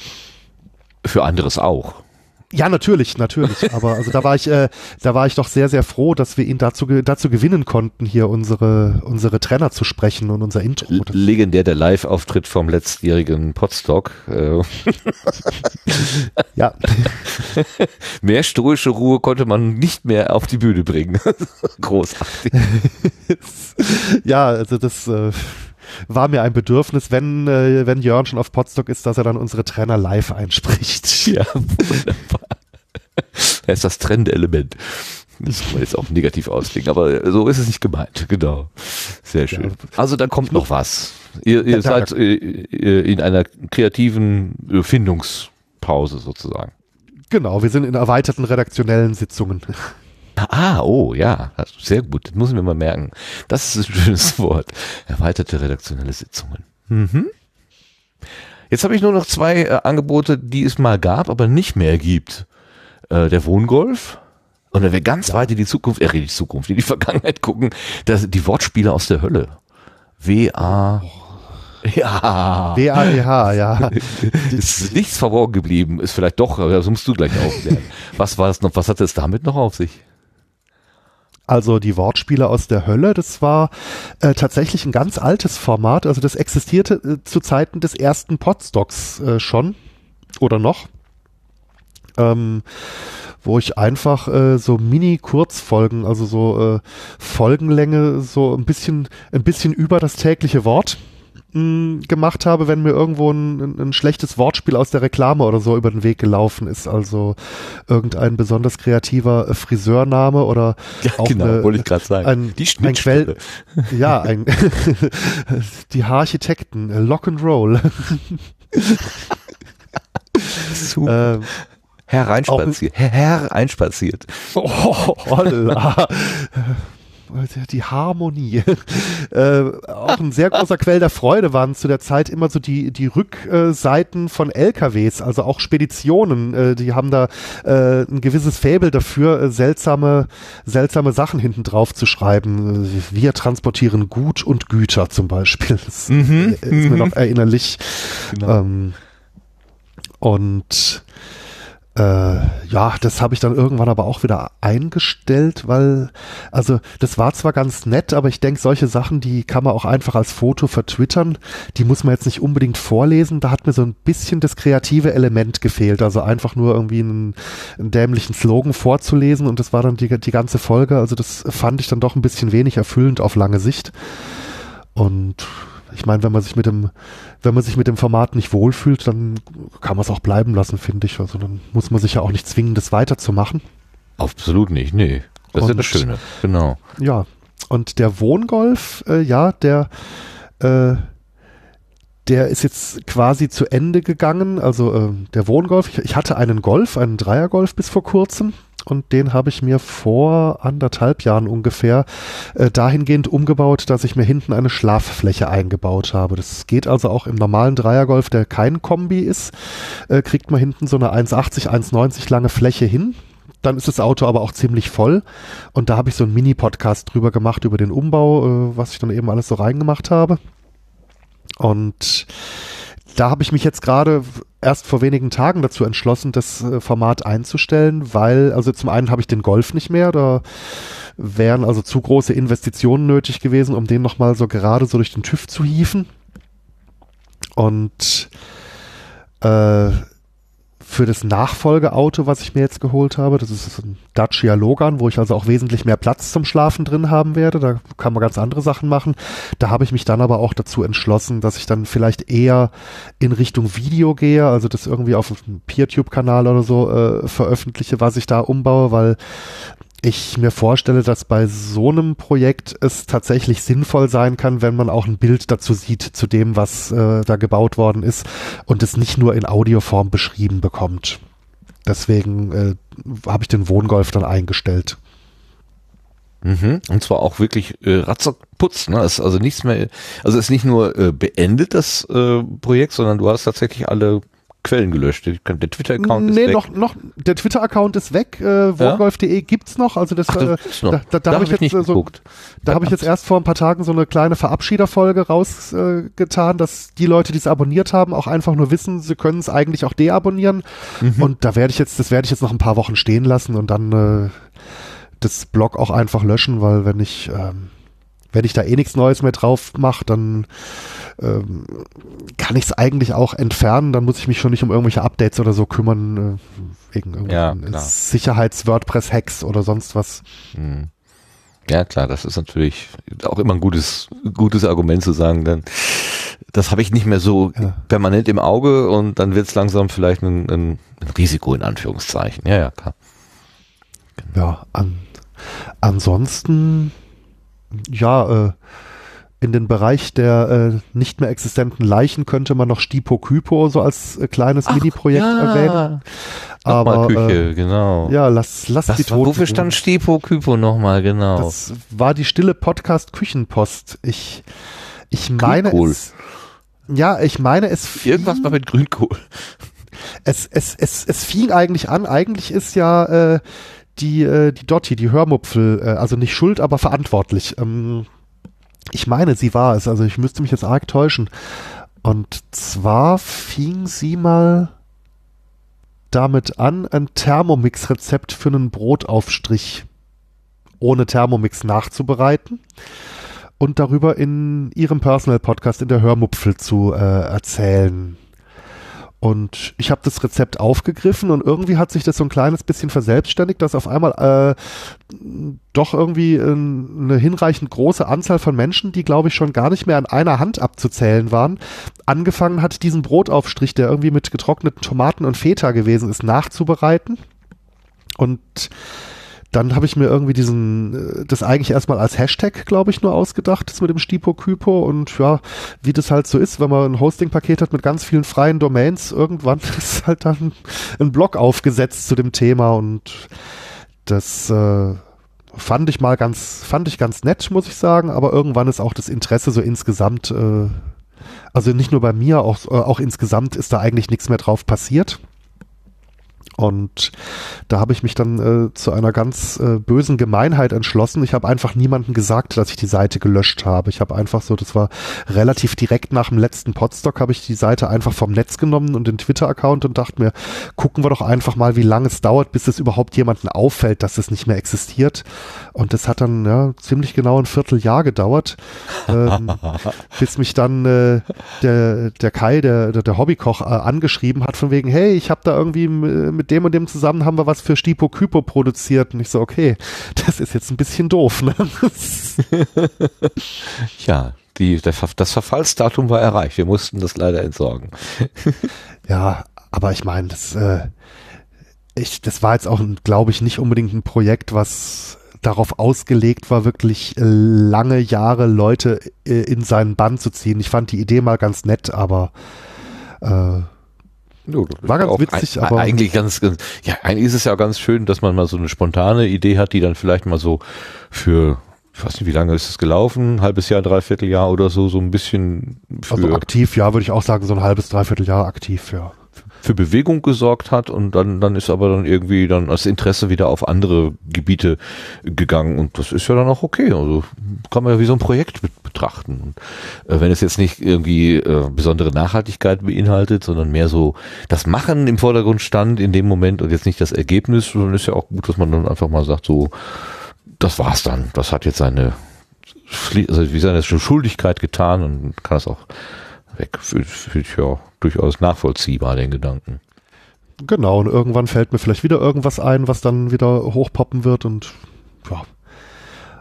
Für anderes auch. Ja, natürlich, natürlich. Aber also da war ich, äh, da war ich doch sehr, sehr froh, dass wir ihn dazu, dazu gewinnen konnten, hier unsere, unsere Trainer zu sprechen und unser Intro. Legendär der Live-Auftritt vom letztjährigen Podstock. Äh. [LAUGHS] ja. [LAUGHS] mehr stoische Ruhe konnte man nicht mehr auf die Bühne bringen. [LAUGHS] Großartig. ja, also das, äh, war mir ein Bedürfnis, wenn, äh, wenn Jörn schon auf Podstock ist, dass er dann unsere Trainer live einspricht. [LAUGHS] Ja, wunderbar. Er ist das Trendelement. Das kann man jetzt auch negativ auslegen, aber so ist es nicht gemeint. Genau. Sehr schön. Ja. Also da kommt noch was. Ihr, ihr ja, seid äh, in einer kreativen Findungspause sozusagen. Genau, wir sind in erweiterten redaktionellen Sitzungen. Ah, oh, ja, sehr gut. Das müssen wir mal merken. Das ist ein schönes [LAUGHS] Wort. Erweiterte redaktionelle Sitzungen. Mhm. Jetzt habe ich nur noch zwei äh, Angebote, die es mal gab, aber nicht mehr gibt. Äh, der Wohngolf. Und wenn wir ganz weit in die Zukunft, äh, die Zukunft, in die [LAUGHS] Vergangenheit gucken, das, die Wortspiele aus der Hölle. W-A. Ja. W-A-E-H, ja. [LAUGHS] ist nichts verborgen geblieben. Ist vielleicht doch, aber das musst du gleich aufklären. Was war es noch, was hat es damit noch auf sich? Also die Wortspiele aus der Hölle, das war äh, tatsächlich ein ganz altes Format. Also das existierte äh, zu Zeiten des ersten Podstocks äh, schon oder noch. Ähm, wo ich einfach äh, so Mini-Kurzfolgen, also so äh, Folgenlänge, so ein bisschen, ein bisschen über das tägliche Wort gemacht habe, wenn mir irgendwo ein, ein, schlechtes Wortspiel aus der Reklame oder so über den Weg gelaufen ist. Also irgendein besonders kreativer Friseurname oder ja, auch genau, eine, wollte ich gerade sagen. Ein, die ein Quell, ja, ein [LAUGHS] die Haararchitekten, äh, Lock and Roll. Super. Ähm, Hereinspaziert. Herr einspaziert. Oh, [LAUGHS] holla die Harmonie. [LAUGHS] äh, auch ein sehr großer Quell der Freude waren zu der Zeit immer so die, die Rückseiten von LKWs, also auch Speditionen. Äh, die haben da äh, ein gewisses Faible dafür, äh, seltsame, seltsame Sachen hinten drauf zu schreiben. Äh, wir transportieren Gut und Güter zum Beispiel. Das mhm, ist mir mhm. noch erinnerlich. Genau. Ähm, und äh, ja, das habe ich dann irgendwann aber auch wieder eingestellt, weil, also das war zwar ganz nett, aber ich denke, solche Sachen, die kann man auch einfach als Foto vertwittern, die muss man jetzt nicht unbedingt vorlesen. Da hat mir so ein bisschen das kreative Element gefehlt, also einfach nur irgendwie einen, einen dämlichen Slogan vorzulesen und das war dann die, die ganze Folge. Also das fand ich dann doch ein bisschen wenig erfüllend auf lange Sicht. Und ich meine, wenn man sich mit dem, wenn man sich mit dem Format nicht wohlfühlt, dann kann man es auch bleiben lassen, finde ich. Also dann muss man sich ja auch nicht zwingen, das weiterzumachen. Absolut nicht, nee. Das und, ist ja das Schöne, genau. Ja. Und der Wohngolf, äh, ja, der, äh, der ist jetzt quasi zu Ende gegangen. Also äh, der Wohngolf, ich, ich hatte einen Golf, einen Dreiergolf bis vor kurzem und den habe ich mir vor anderthalb Jahren ungefähr äh, dahingehend umgebaut, dass ich mir hinten eine Schlaffläche eingebaut habe. Das geht also auch im normalen Dreiergolf, der kein Kombi ist, äh, kriegt man hinten so eine 1,80, 1,90 lange Fläche hin. Dann ist das Auto aber auch ziemlich voll. Und da habe ich so einen Mini-Podcast drüber gemacht, über den Umbau, äh, was ich dann eben alles so reingemacht habe. Und da habe ich mich jetzt gerade erst vor wenigen Tagen dazu entschlossen, das äh, Format einzustellen, weil, also zum einen habe ich den Golf nicht mehr, da wären also zu große Investitionen nötig gewesen, um den nochmal so gerade so durch den TÜV zu hieven. Und äh, für das Nachfolgeauto, was ich mir jetzt geholt habe. Das ist ein Dacia Logan, wo ich also auch wesentlich mehr Platz zum Schlafen drin haben werde. Da kann man ganz andere Sachen machen. Da habe ich mich dann aber auch dazu entschlossen, dass ich dann vielleicht eher in Richtung Video gehe, also das irgendwie auf einem PeerTube-Kanal oder so äh, veröffentliche, was ich da umbaue, weil ich mir vorstelle, dass bei so einem Projekt es tatsächlich sinnvoll sein kann, wenn man auch ein Bild dazu sieht, zu dem, was äh, da gebaut worden ist und es nicht nur in Audioform beschrieben bekommt. Deswegen äh, habe ich den Wohngolf dann eingestellt. Mhm. Und zwar auch wirklich äh, ratzeputz, ne? Ist also nichts mehr, also ist nicht nur äh, beendet das äh, Projekt, sondern du hast tatsächlich alle Quellen gelöscht. Der Twitter-Account nee, ist weg. Nee, noch, noch, der Twitter-Account ist weg. Äh, Wohngolf.de ja? gibt's noch. Also das, Ach, das äh, da, da, da habe ich, hab ich jetzt so, da habe ich jetzt erst vor ein paar Tagen so eine kleine Verabschiederfolge rausgetan, äh, dass die Leute, die es abonniert haben, auch einfach nur wissen, sie können es eigentlich auch deabonnieren. Mhm. Und da werde ich jetzt, das werde ich jetzt noch ein paar Wochen stehen lassen und dann äh, das Blog auch einfach löschen, weil wenn ich ähm, wenn ich da eh nichts Neues mehr drauf mache, dann ähm, kann ich es eigentlich auch entfernen. Dann muss ich mich schon nicht um irgendwelche Updates oder so kümmern, äh, wegen ja, Sicherheits-WordPress-Hacks oder sonst was. Hm. Ja, klar, das ist natürlich auch immer ein gutes, gutes Argument zu sagen, dann das habe ich nicht mehr so ja. permanent im Auge und dann wird es langsam vielleicht ein, ein, ein, Risiko in Anführungszeichen. Ja, ja, klar. Ja, an, ansonsten ja, äh, in den Bereich der äh, nicht mehr existenten Leichen könnte man noch Stipo Kypo so als äh, kleines Mini-Projekt ja. erwähnen. Aber Küche, äh, genau. Ja, lass, lass das die Toten. Wofür stand Stipo Kypo nochmal, genau? Das war die stille Podcast Küchenpost. Ich, ich meine Grünkohl. es. Ja, ich meine es. Irgendwas war mit Grünkohl. Es, es, es, es fing eigentlich an. Eigentlich ist ja äh, die, äh, die Dotti, die Hörmupfel, äh, also nicht schuld, aber verantwortlich. Ähm, ich meine, sie war es, also ich müsste mich jetzt arg täuschen. Und zwar fing sie mal damit an, ein Thermomix-Rezept für einen Brotaufstrich ohne Thermomix nachzubereiten und darüber in ihrem Personal-Podcast in der Hörmupfel zu äh, erzählen. Und ich habe das Rezept aufgegriffen und irgendwie hat sich das so ein kleines bisschen verselbstständigt, dass auf einmal äh, doch irgendwie äh, eine hinreichend große Anzahl von Menschen, die glaube ich schon gar nicht mehr an einer Hand abzuzählen waren, angefangen hat, diesen Brotaufstrich, der irgendwie mit getrockneten Tomaten und Feta gewesen ist, nachzubereiten. Und dann habe ich mir irgendwie diesen, äh, das eigentlich erstmal als Hashtag, glaube ich, nur ausgedacht, das mit dem Stipo Kypo und ja, wie das halt so ist, wenn man ein Hosting-Paket hat mit ganz vielen freien Domains, irgendwann [LAUGHS] ist halt dann ein Blog aufgesetzt zu dem Thema. Und das äh, fand ich mal ganz, fand ich ganz nett, muss ich sagen, aber irgendwann ist auch das Interesse so insgesamt, äh, also nicht nur bei mir, auch, äh, auch insgesamt ist da eigentlich nichts mehr drauf passiert. Und da habe ich mich dann äh, zu einer ganz äh, bösen Gemeinheit entschlossen. Ich habe einfach niemandem gesagt, dass ich die Seite gelöscht habe. Ich habe einfach so, das war relativ direkt nach dem letzten Podstock, habe ich die Seite einfach vom Netz genommen und den Twitter-Account und dachte mir, gucken wir doch einfach mal, wie lange es dauert, bis es überhaupt jemandem auffällt, dass es nicht mehr existiert. Und das hat dann ja, ziemlich genau ein Vierteljahr gedauert, ähm, [LAUGHS] bis mich dann äh, der, der Kai, der, der, der Hobbykoch, äh, angeschrieben hat, von wegen, hey, ich habe da irgendwie mit dem und dem zusammen haben wir was für Stipo Kypo produziert. Und ich so, okay, das ist jetzt ein bisschen doof. Ne? [LAUGHS] ja, die, der, das Verfallsdatum war erreicht. Wir mussten das leider entsorgen. [LAUGHS] ja, aber ich meine, das, äh, ich, das war jetzt auch, glaube ich, nicht unbedingt ein Projekt, was darauf ausgelegt war, wirklich lange Jahre Leute äh, in seinen Bann zu ziehen. Ich fand die Idee mal ganz nett, aber äh, War ganz witzig, aber. Eigentlich ganz, ganz, ja, eigentlich ist es ja ganz schön, dass man mal so eine spontane Idee hat, die dann vielleicht mal so für, ich weiß nicht, wie lange ist es gelaufen? Ein halbes Jahr, dreiviertel Jahr oder so, so ein bisschen für. Also aktiv, ja, würde ich auch sagen, so ein halbes, dreiviertel Jahr aktiv, ja für Bewegung gesorgt hat und dann, dann ist aber dann irgendwie dann das Interesse wieder auf andere Gebiete gegangen und das ist ja dann auch okay. Also kann man ja wie so ein Projekt betrachten. Und, äh, wenn es jetzt nicht irgendwie äh, besondere Nachhaltigkeit beinhaltet, sondern mehr so das Machen im Vordergrund stand in dem Moment und jetzt nicht das Ergebnis, dann ist ja auch gut, dass man dann einfach mal sagt, so, das war's dann. Das hat jetzt seine, also wie seine Schuldigkeit getan und kann es auch weg. Für, für, ja, durchaus nachvollziehbar, den Gedanken. Genau, und irgendwann fällt mir vielleicht wieder irgendwas ein, was dann wieder hochpoppen wird und ja.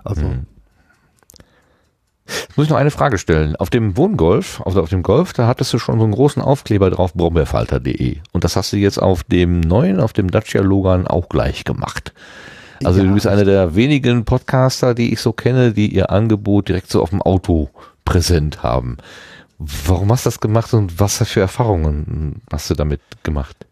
Also. Hm. Jetzt muss ich noch eine Frage stellen. Auf dem Wohngolf, also auf dem Golf, da hattest du schon so einen großen Aufkleber drauf, brombeerfalter.de. Und das hast du jetzt auf dem neuen, auf dem Dacia Logan auch gleich gemacht. Also Ja. du bist einer der wenigen Podcaster, die ich so kenne, die ihr Angebot direkt so auf dem Auto präsent haben. Warum hast du das gemacht und was für Erfahrungen hast du damit gemacht?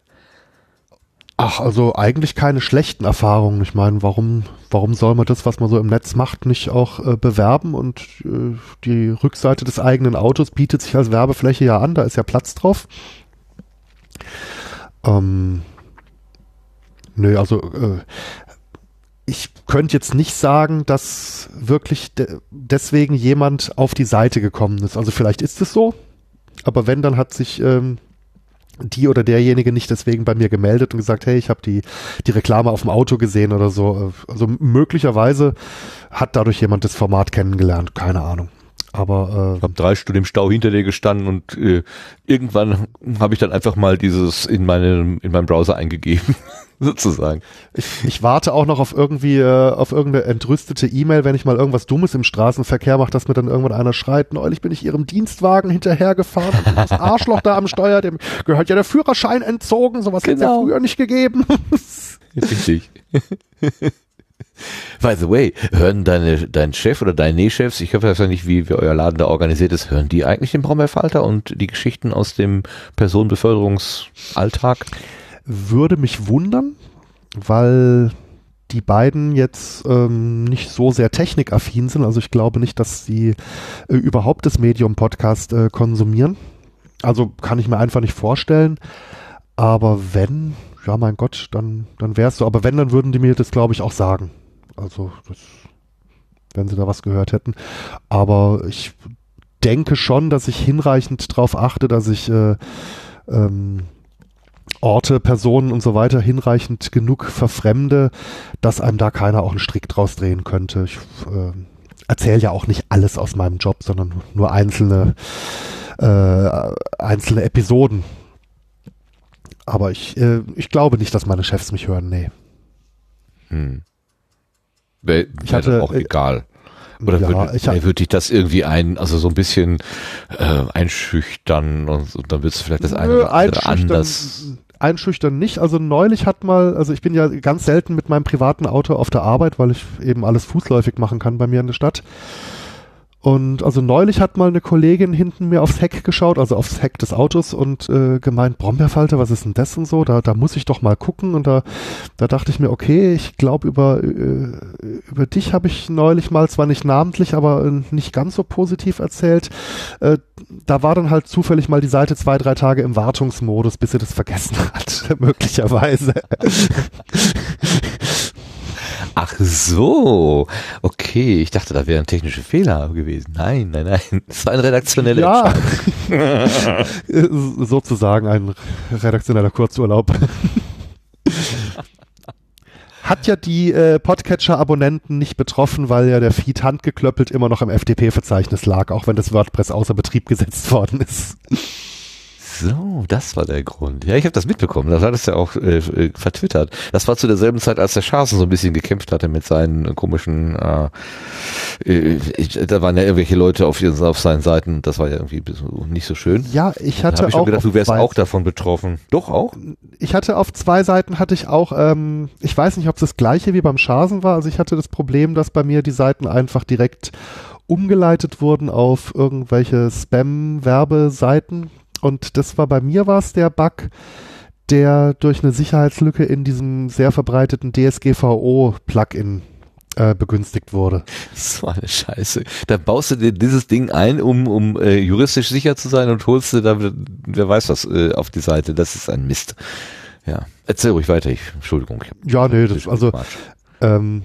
Ach, also eigentlich keine schlechten Erfahrungen. Ich meine, warum, warum soll man das, was man so im Netz macht, nicht auch äh, bewerben? Und äh, die Rückseite des eigenen Autos bietet sich als Werbefläche ja an, da ist ja Platz drauf. Ähm, nö, also äh, ich könnte jetzt nicht sagen, dass wirklich de deswegen jemand auf die Seite gekommen ist. Also vielleicht ist es so, aber wenn, dann hat sich ähm, die oder derjenige nicht deswegen bei mir gemeldet und gesagt, hey, ich habe die, die Reklame auf dem Auto gesehen oder so. Also möglicherweise hat dadurch jemand das Format kennengelernt, keine Ahnung. Aber Ich habe drei Stunden im Stau hinter dir gestanden und äh, irgendwann habe ich dann einfach mal dieses in meinem in meinem Browser eingegeben, [LAUGHS] sozusagen. ich, ich warte auch noch auf irgendwie äh, auf irgendeine entrüstete E-Mail, wenn ich mal irgendwas Dummes im Straßenverkehr mache, dass mir dann irgendwann einer schreit, neulich bin ich ihrem Dienstwagen hinterhergefahren, und das Arschloch da am Steuer, dem gehört ja der Führerschein entzogen, sowas hätte es ja Genau. früher nicht gegeben. [LAUGHS] Richtig. By the way, hören deine, dein Chef oder deine Chefs, ich weiß ja nicht, wie, wie euer Laden da organisiert ist, hören die eigentlich den Brombeerfalter und die Geschichten aus dem Personenbeförderungsalltag? Würde mich wundern, weil die beiden jetzt ähm, nicht so sehr technikaffin sind. Also ich glaube nicht, dass sie äh, überhaupt das Medium Podcast äh, konsumieren. Also kann ich mir einfach nicht vorstellen. Aber wenn, ja mein Gott, dann, dann es so. Aber wenn, dann würden die mir das, glaube ich, auch sagen. Also das, wenn sie da was gehört hätten. Aber ich denke schon, dass ich hinreichend darauf achte, dass ich äh, ähm, Orte, Personen und so weiter hinreichend genug verfremde, dass einem da keiner auch einen Strick draus drehen könnte. Ich äh, erzähle ja auch nicht alles aus meinem Job, sondern nur einzelne, äh, einzelne Episoden. Aber ich, äh, ich glaube nicht, dass meine Chefs mich hören, nee. Hm. Wäre Ich hatte, auch äh, egal. Oder ja, würde ich hab- würd dich das irgendwie ein, also so ein bisschen äh, einschüchtern und, und dann wird es vielleicht das eine oder andere einschüchtern, anders. einschüchtern nicht. Also neulich hat mal, also ich bin ja ganz selten mit meinem privaten Auto auf der Arbeit, weil ich eben alles fußläufig machen kann bei mir in der Stadt. Und also neulich hat mal eine Kollegin hinten mir aufs Heck geschaut, also aufs Heck des Autos und äh, gemeint, Brombeerfalter, was ist denn das und so? Da, da muss ich doch mal gucken. Und da, da dachte ich mir, okay, ich glaube, über, äh, über dich habe ich neulich mal, zwar nicht namentlich, aber äh, nicht ganz so positiv erzählt. Äh, da war dann halt zufällig mal die Seite zwei, drei Tage im Wartungsmodus, bis sie das vergessen [LAUGHS] hat, möglicherweise. Ach so, okay. Ich dachte, da wären technische Fehler gewesen. Nein, nein, nein. [LAUGHS] Das war ein redaktioneller Ja, [LAUGHS] sozusagen ein redaktioneller Kurzurlaub. [LAUGHS] Hat ja die äh, Podcatcher-Abonnenten nicht betroffen, weil ja der Feed handgeklöppelt immer noch im FTP-Verzeichnis lag, auch wenn das WordPress außer Betrieb gesetzt worden ist. So, das war der Grund. Ja, ich habe das mitbekommen. Das hat es ja auch äh, äh, vertwittert. Das war zu derselben Zeit, als der Schaßen so ein bisschen gekämpft hatte mit seinen komischen. Äh, äh, da waren ja irgendwelche Leute auf, ihren, auf seinen Seiten. Das war ja irgendwie nicht so schön. Ja, ich hatte ich schon auch gedacht, du wärst auch davon betroffen. Doch auch? ich hatte auf zwei Seiten hatte ich auch, ähm, ich weiß nicht, ob es das gleiche wie beim Schasen war. Also ich hatte das Problem, dass bei mir die Seiten einfach direkt umgeleitet wurden auf irgendwelche Spam-Werbeseiten. Und das war bei mir war es der Bug, der durch eine Sicherheitslücke in diesem sehr verbreiteten DSGVO-Plugin äh, begünstigt wurde. So eine Scheiße. Da baust du dir dieses Ding ein, um, um äh, juristisch sicher zu sein und holst du da, wer weiß was, äh, auf die Seite. Das ist ein Mist. Ja. Erzähl ruhig weiter. Ich, Entschuldigung. Ich Ja, nee, das, also. Ähm,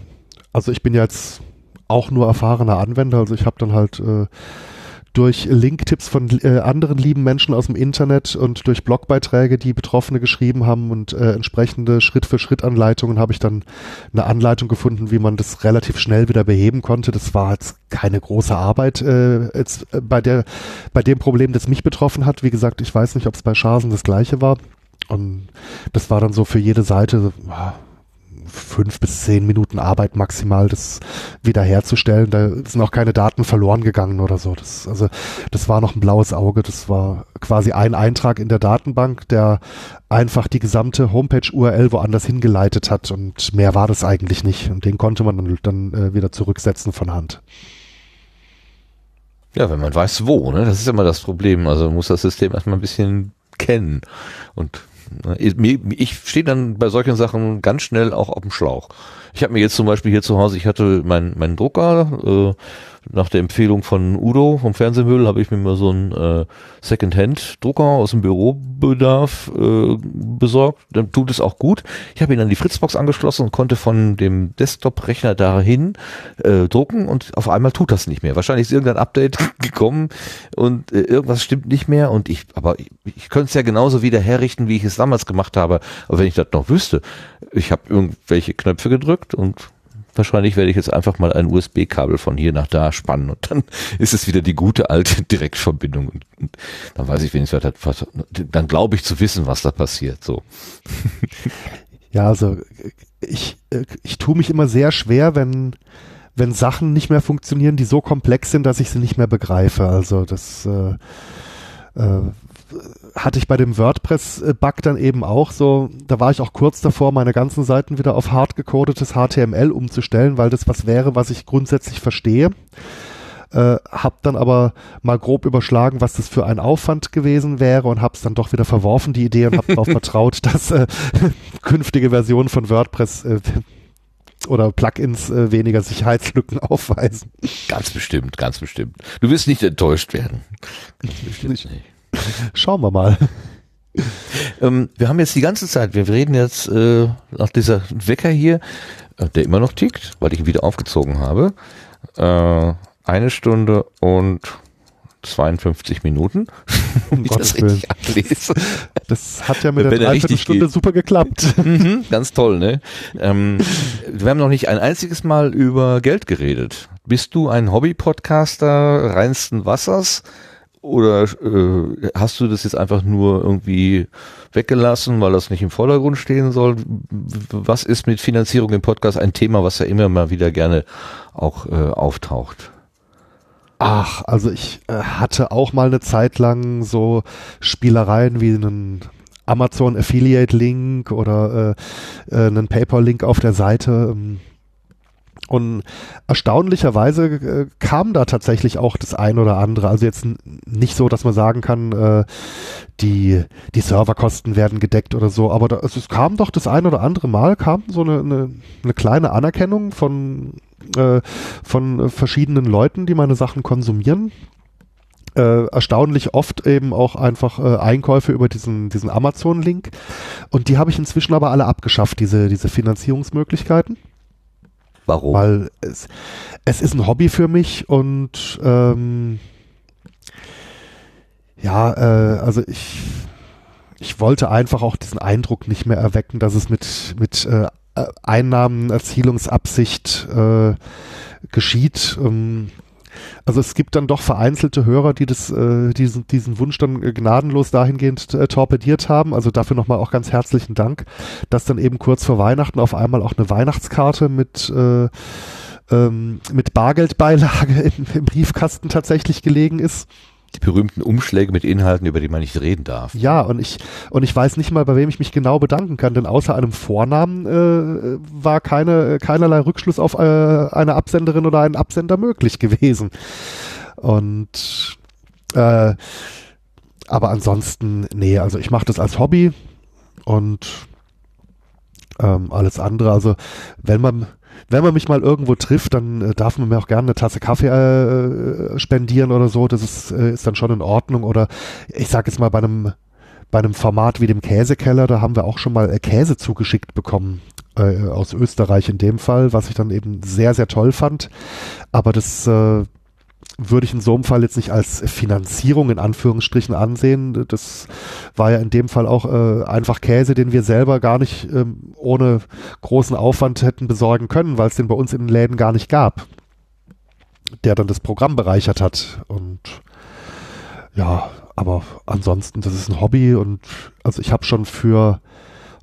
also ich bin jetzt auch nur erfahrener Anwender, also ich habe dann halt äh, durch Linktipps von äh, anderen lieben Menschen aus dem Internet und durch Blogbeiträge, die Betroffene geschrieben haben und äh, entsprechende Schritt-für-Schritt-Anleitungen habe ich dann eine Anleitung gefunden, wie man das relativ schnell wieder beheben konnte. Das war jetzt keine große Arbeit äh, jetzt, äh, bei, der, bei dem Problem, das mich betroffen hat. Wie gesagt, ich weiß nicht, ob es bei Schasen das gleiche war. Und das war dann so für jede Seite, ah, fünf bis zehn Minuten Arbeit maximal, das wiederherzustellen. Da sind auch keine Daten verloren gegangen oder so. Das, also, das war noch ein blaues Auge. Das war quasi ein Eintrag in der Datenbank, der einfach die gesamte Homepage-URL woanders hingeleitet hat und mehr war das eigentlich nicht. Und den konnte man dann, dann äh, wieder zurücksetzen von Hand. Ja, wenn man weiß wo, ne? Das ist immer das Problem. Also muss das System erstmal ein bisschen kennen. Und ich stehe dann bei solchen Sachen ganz schnell auch auf dem Schlauch. Ich habe mir jetzt zum Beispiel hier zu Hause, ich hatte meinen mein Drucker, äh, nach der Empfehlung von Udo vom Fernsehmüll habe ich mir mal so einen äh, Secondhand-Drucker aus dem Bürobedarf äh, besorgt. Dann tut es auch gut. Ich habe ihn an die Fritzbox angeschlossen und konnte von dem Desktop-Rechner dahin äh, drucken und auf einmal tut das nicht mehr. Wahrscheinlich ist irgendein Update [LAUGHS] gekommen und äh, irgendwas stimmt nicht mehr und ich, aber ich, ich könnte es ja genauso wieder herrichten, wie ich es damals gemacht habe. Aber wenn ich das noch wüsste, ich habe irgendwelche Knöpfe gedrückt und Wahrscheinlich werde ich jetzt einfach mal ein USB-Kabel von hier nach da spannen und dann [LAUGHS] ist es wieder die gute alte [LAUGHS] Direktverbindung. Und, dann weiß ich wenigstens, was, dann glaube ich zu wissen, was da passiert. So. Ja, also ich, ich tue mich immer sehr schwer, wenn, wenn Sachen nicht mehr funktionieren, die so komplex sind, dass ich sie nicht mehr begreife. Also das äh, äh, hatte ich bei dem WordPress-Bug dann eben auch so, da war ich auch kurz davor, meine ganzen Seiten wieder auf hart gecodetes HTML umzustellen, weil das was wäre, was ich grundsätzlich verstehe. Äh, hab dann aber mal grob überschlagen, was das für ein Aufwand gewesen wäre und hab's dann doch wieder verworfen, die Idee, und hab darauf [LAUGHS] vertraut, dass äh, [LAUGHS] künftige Versionen von WordPress äh, oder Plugins äh, weniger Sicherheitslücken [LAUGHS] aufweisen. Ganz bestimmt, ganz bestimmt. Du wirst nicht enttäuscht werden. Ganz bestimmt nicht. [LAUGHS] Schauen wir mal. Ähm, wir haben jetzt die ganze Zeit, wir reden jetzt äh, nach dieser Wecker hier, äh, der immer noch tickt, weil ich ihn wieder aufgezogen habe. Äh, eine Stunde und 52 Minuten. Um [LAUGHS] Gottes Willen. Das hat ja mit Wenn der Dreiviertelstunde super geklappt. Mhm, ganz toll, ne? Ähm, wir haben noch nicht ein einziges Mal über Geld geredet. Bist du ein Hobby-Podcaster reinsten Wassers? Oder äh, hast du das jetzt einfach nur irgendwie weggelassen, weil das nicht im Vordergrund stehen soll? Was ist mit Finanzierung im Podcast ein Thema, was ja immer mal wieder gerne auch äh, auftaucht? Ach, also ich äh, hatte auch mal eine Zeit lang so Spielereien wie einen Amazon Affiliate Link oder äh, äh, einen PayPal Link auf der Seite. Ähm, und erstaunlicherweise äh, kam da tatsächlich auch das ein oder andere. Also jetzt nicht so, dass man sagen kann, äh, die, die Serverkosten werden gedeckt oder so, aber da, also es kam doch das ein oder andere Mal, kam so eine, eine, eine kleine Anerkennung von, äh, von verschiedenen Leuten, die meine Sachen konsumieren. Äh, erstaunlich oft eben auch einfach äh, Einkäufe über diesen, diesen Amazon-Link. Und die habe ich inzwischen aber alle abgeschafft, diese, diese Finanzierungsmöglichkeiten. Warum? Weil es, es ist ein Hobby für mich und ähm, ja, äh, also ich, ich wollte einfach auch diesen Eindruck nicht mehr erwecken, dass es mit, mit äh, Einnahmenerzielungsabsicht äh, geschieht. Ähm, also es gibt dann doch vereinzelte Hörer, die das, äh, diesen, diesen Wunsch dann gnadenlos dahingehend äh, torpediert haben. Also dafür nochmal auch ganz herzlichen Dank, dass dann eben kurz vor Weihnachten auf einmal auch eine Weihnachtskarte mit äh, ähm, mit Bargeldbeilage [LAUGHS] im, im Briefkasten tatsächlich gelegen ist die berühmten Umschläge mit Inhalten, über die man nicht reden darf. Ja, und ich, und ich weiß nicht mal, bei wem ich mich genau bedanken kann, denn außer einem Vornamen äh, war keine, keinerlei Rückschluss auf äh, eine Absenderin oder einen Absender möglich gewesen. Und äh, aber ansonsten, nee, also ich mache das als Hobby und ähm, alles andere. Also wenn man wenn man mich mal irgendwo trifft, dann äh, darf man mir auch gerne eine Tasse Kaffee äh, spendieren oder so. Das ist, äh, ist dann schon in Ordnung. Oder ich sage jetzt mal bei einem bei einem Format wie dem Käsekeller, da haben wir auch schon mal äh, Käse zugeschickt bekommen äh, aus Österreich in dem Fall, was ich dann eben sehr sehr toll fand. Aber das äh, würde ich in so einem Fall jetzt nicht als Finanzierung in Anführungsstrichen ansehen. Das war ja in dem Fall auch äh, einfach Käse, den wir selber gar nicht ähm, ohne großen Aufwand hätten besorgen können, weil es den bei uns in den Läden gar nicht gab, der dann das Programm bereichert hat. Und ja, aber ansonsten, das ist ein Hobby und also ich habe schon für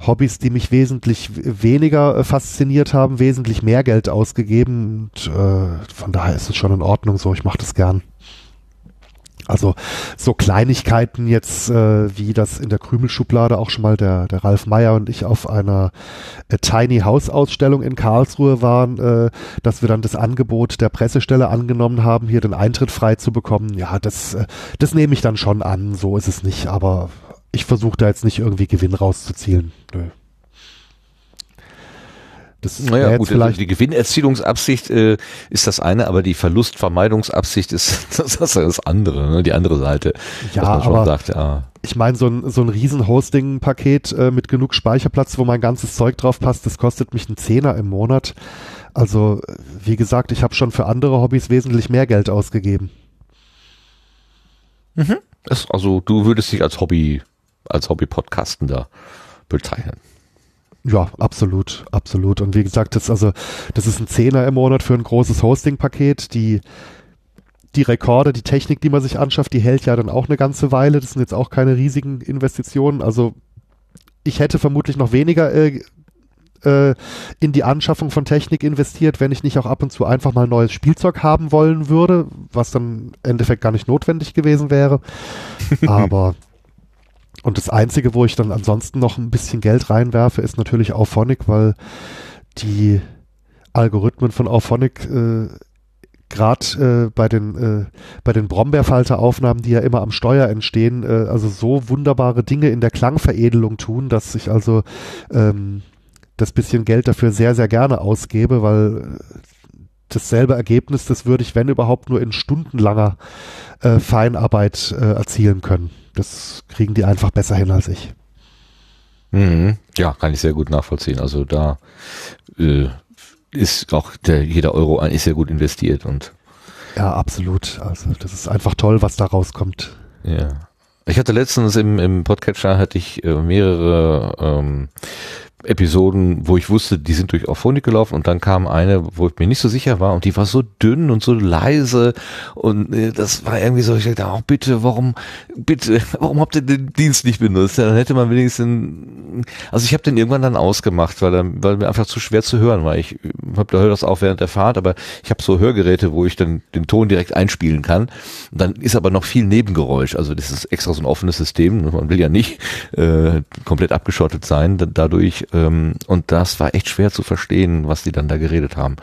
Hobbys, die mich wesentlich weniger äh, fasziniert haben, wesentlich mehr Geld ausgegeben. Und äh, von daher ist es schon in Ordnung so. Ich mache das gern. Also so Kleinigkeiten jetzt, äh, wie das in der Krümelschublade auch schon mal der, der Ralf Meyer und ich auf einer äh, Tiny House Ausstellung in Karlsruhe waren, äh, dass wir dann das Angebot der Pressestelle angenommen haben, hier den Eintritt frei zu bekommen. Ja, das, äh, das nehme ich dann schon an, so ist es nicht, aber ich versuche da jetzt nicht irgendwie Gewinn rauszuzielen. Nö. Das naja, gut, vielleicht die Gewinnerzielungsabsicht äh, ist das eine, aber die Verlustvermeidungsabsicht ist [LAUGHS] das, ist das andere, ne? die andere Seite. Ja, aber sagt, ja. ich meine, so ein, so ein riesen Hosting-Paket äh, mit genug Speicherplatz, wo mein ganzes Zeug drauf passt, das kostet mich einen Zehner im Monat. Also, wie gesagt, ich habe schon für andere Hobbys wesentlich mehr Geld ausgegeben. Mhm. Das, also, du würdest dich als Hobby, als Hobby-Podcastender bezeichnen. Ja, absolut, absolut. Und wie gesagt, das, also, das ist ein Zehner im Monat für ein großes Hosting-Paket. Die, die Rekorde, die Technik, die man sich anschafft, die hält ja dann auch eine ganze Weile. Das sind jetzt auch keine riesigen Investitionen. Also ich hätte vermutlich noch weniger äh, äh, in die Anschaffung von Technik investiert, wenn ich nicht auch ab und zu einfach mal neues Spielzeug haben wollen würde, was dann im Endeffekt gar nicht notwendig gewesen wäre. [LAUGHS] Aber und das Einzige, wo ich dann ansonsten noch ein bisschen Geld reinwerfe, ist natürlich Auphonic, weil die Algorithmen von Auphonic äh, gerade äh, bei den äh, bei den Brombeerfalter-Aufnahmen, die ja immer am Steuer entstehen, äh, also so wunderbare Dinge in der Klangveredelung tun, dass ich also ähm, das bisschen Geld dafür sehr sehr gerne ausgebe, weil dasselbe Ergebnis, das würde ich wenn überhaupt nur in stundenlanger äh, Feinarbeit äh, erzielen können. Das kriegen die einfach besser hin als ich. Mhm. Ja, kann ich sehr gut nachvollziehen. Also da äh, ist auch der, jeder Euro eigentlich sehr gut investiert und ja, absolut. Also das ist einfach toll, was da rauskommt. Ja. Ich hatte letztens im, im Podcatcher hatte ich äh, mehrere ähm, Episoden, wo ich wusste, die sind durch Auphonic gelaufen und dann kam eine, wo ich mir nicht so sicher war und die war so dünn und so leise und äh, das war irgendwie so, ich dachte, oh bitte, warum, bitte, [LAUGHS] warum habt ihr den Dienst nicht benutzt? Ja, dann hätte man wenigstens, also ich habe den irgendwann dann ausgemacht, weil, dann, weil mir einfach zu schwer zu hören war. Ich habe da hört das auch während der Fahrt, aber ich habe so Hörgeräte, wo ich dann den Ton direkt einspielen kann. Und dann ist aber noch viel Nebengeräusch. Also das ist extra so ein offenes System. Man will ja nicht äh, komplett abgeschottet sein. Dadurch ähm, und das war echt schwer zu verstehen, was die dann da geredet haben.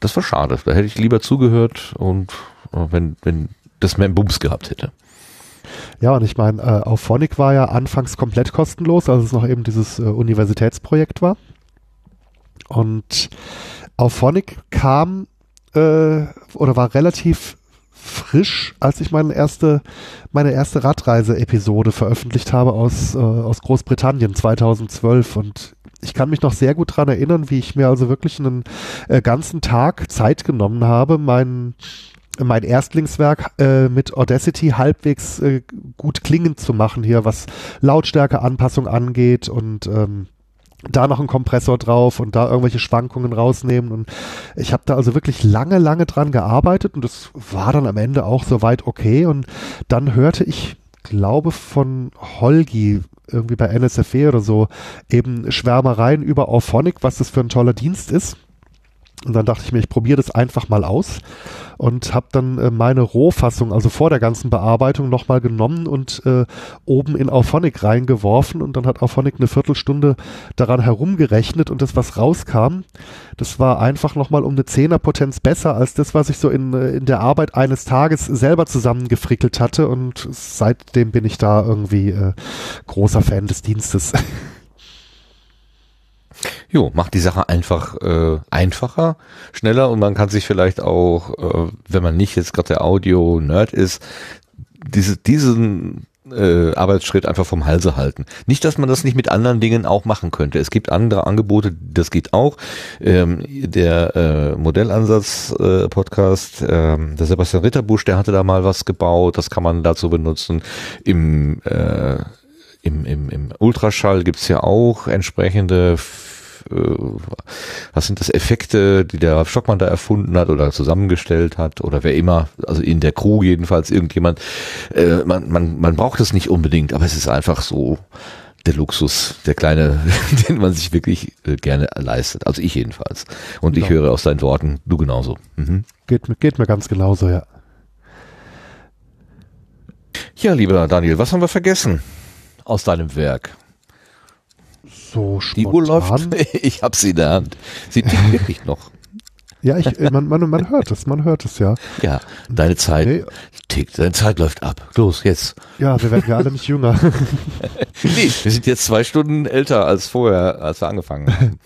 Das war schade. Da hätte ich lieber zugehört und äh, wenn, wenn das mehr Bums gehabt hätte. Ja, und ich meine, äh, Auphonic war ja anfangs komplett kostenlos, als es noch eben dieses äh, Universitätsprojekt war. Und Auphonic kam äh, oder war relativ frisch, als ich meine erste, meine erste Radreise-Episode veröffentlicht habe aus, äh, aus Großbritannien 2012. Und ich kann mich noch sehr gut daran erinnern, wie ich mir also wirklich einen äh, ganzen Tag Zeit genommen habe, mein, mein Erstlingswerk äh, mit Audacity halbwegs äh, gut klingend zu machen hier, was Lautstärkeanpassung angeht und ähm, da noch einen Kompressor drauf und da irgendwelche Schwankungen rausnehmen. Und ich habe da also wirklich lange, lange dran gearbeitet und das war dann am Ende auch soweit okay. Und dann hörte ich, glaube von Holgi, irgendwie bei NSFW oder so, eben Schwärmereien über Auphonic, was das für ein toller Dienst ist. Und dann dachte ich mir, ich probiere das einfach mal aus und habe dann äh, meine Rohfassung, also vor der ganzen Bearbeitung, nochmal genommen und äh, oben in Auphonic reingeworfen und dann hat Auphonic eine Viertelstunde daran herumgerechnet und das, was rauskam, das war einfach nochmal um eine Zehnerpotenz besser als das, was ich so in, äh, in der Arbeit eines Tages selber zusammengefrickelt hatte und seitdem bin ich da irgendwie äh, großer Fan des Dienstes. [LAUGHS] Jo, macht die Sache einfach äh, einfacher, schneller und man kann sich vielleicht auch, äh, wenn man nicht jetzt gerade der Audio-Nerd ist, diese, diesen äh, Arbeitsschritt einfach vom Halse halten. Nicht, dass man das nicht mit anderen Dingen auch machen könnte. Es gibt andere Angebote, das geht auch. Ähm, der äh, Modellansatz-Podcast, äh, ähm, der Sebastian Ritterbusch, der hatte da mal was gebaut, das kann man dazu benutzen. Im äh, im, im, im Ultraschall gibt's ja auch entsprechende äh, was sind das Effekte, die der Stockmann da erfunden hat oder zusammengestellt hat oder wer immer, also in der Crew jedenfalls irgendjemand. Äh, man, man, man braucht es nicht unbedingt, aber es ist einfach so der Luxus, der kleine, [LAUGHS] den man sich wirklich äh, gerne leistet. Also ich jedenfalls. Und ich Genau. höre aus deinen Worten, du genauso. Mhm. Geht, mir- geht mir ganz genauso, ja. Ja, lieber Daniel, was haben wir vergessen aus deinem Werk? So Die Uhr läuft, spontan. [LAUGHS] ich habe sie in der Hand. Sie tickt wirklich noch. Ja, ich, äh, man, man, man hört es, man hört es, ja. Ja, deine Zeit Nee, tickt, deine Zeit läuft ab. Los, jetzt. ja, wir werden ja alle nicht jünger. [LAUGHS] Nee, wir sind jetzt zwei Stunden älter als vorher, als wir angefangen haben.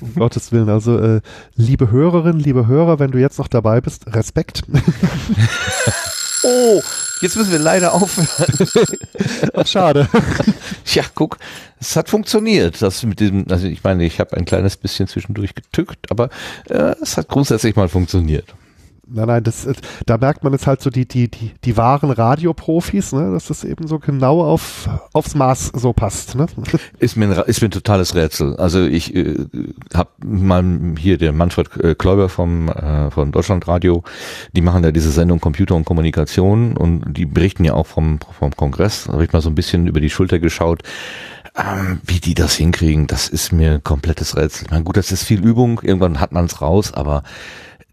um Gottes Willen. Also, äh, liebe Hörerinnen, liebe Hörer, wenn du jetzt noch dabei bist, Respekt. [LAUGHS] Oh, jetzt müssen wir leider aufhören. [LAUGHS] Ach, schade. [LAUGHS] Ja, guck, es hat funktioniert. Das mit dem, also ich meine, ich habe ein kleines bisschen zwischendurch getückt, aber äh, es hat grundsätzlich mal funktioniert. Nein, nein, das, äh, da merkt man jetzt halt so die, die, die, die wahren Radioprofis, ne, dass das eben so genau auf, aufs Maß so passt, ne? [LAUGHS] Ist mir, ein, ist mir ein totales Rätsel. Also ich äh, habe mal hier der Manfred äh, Kläuber vom äh, von Deutschlandradio, die machen da diese Sendung Computer und Kommunikation und die berichten ja auch vom vom Kongress. Da habe ich mal so ein bisschen über die Schulter geschaut. Ähm, wie die das hinkriegen, das ist mir ein komplettes Rätsel. Ich meine, gut, das ist viel Übung, irgendwann hat man es raus, aber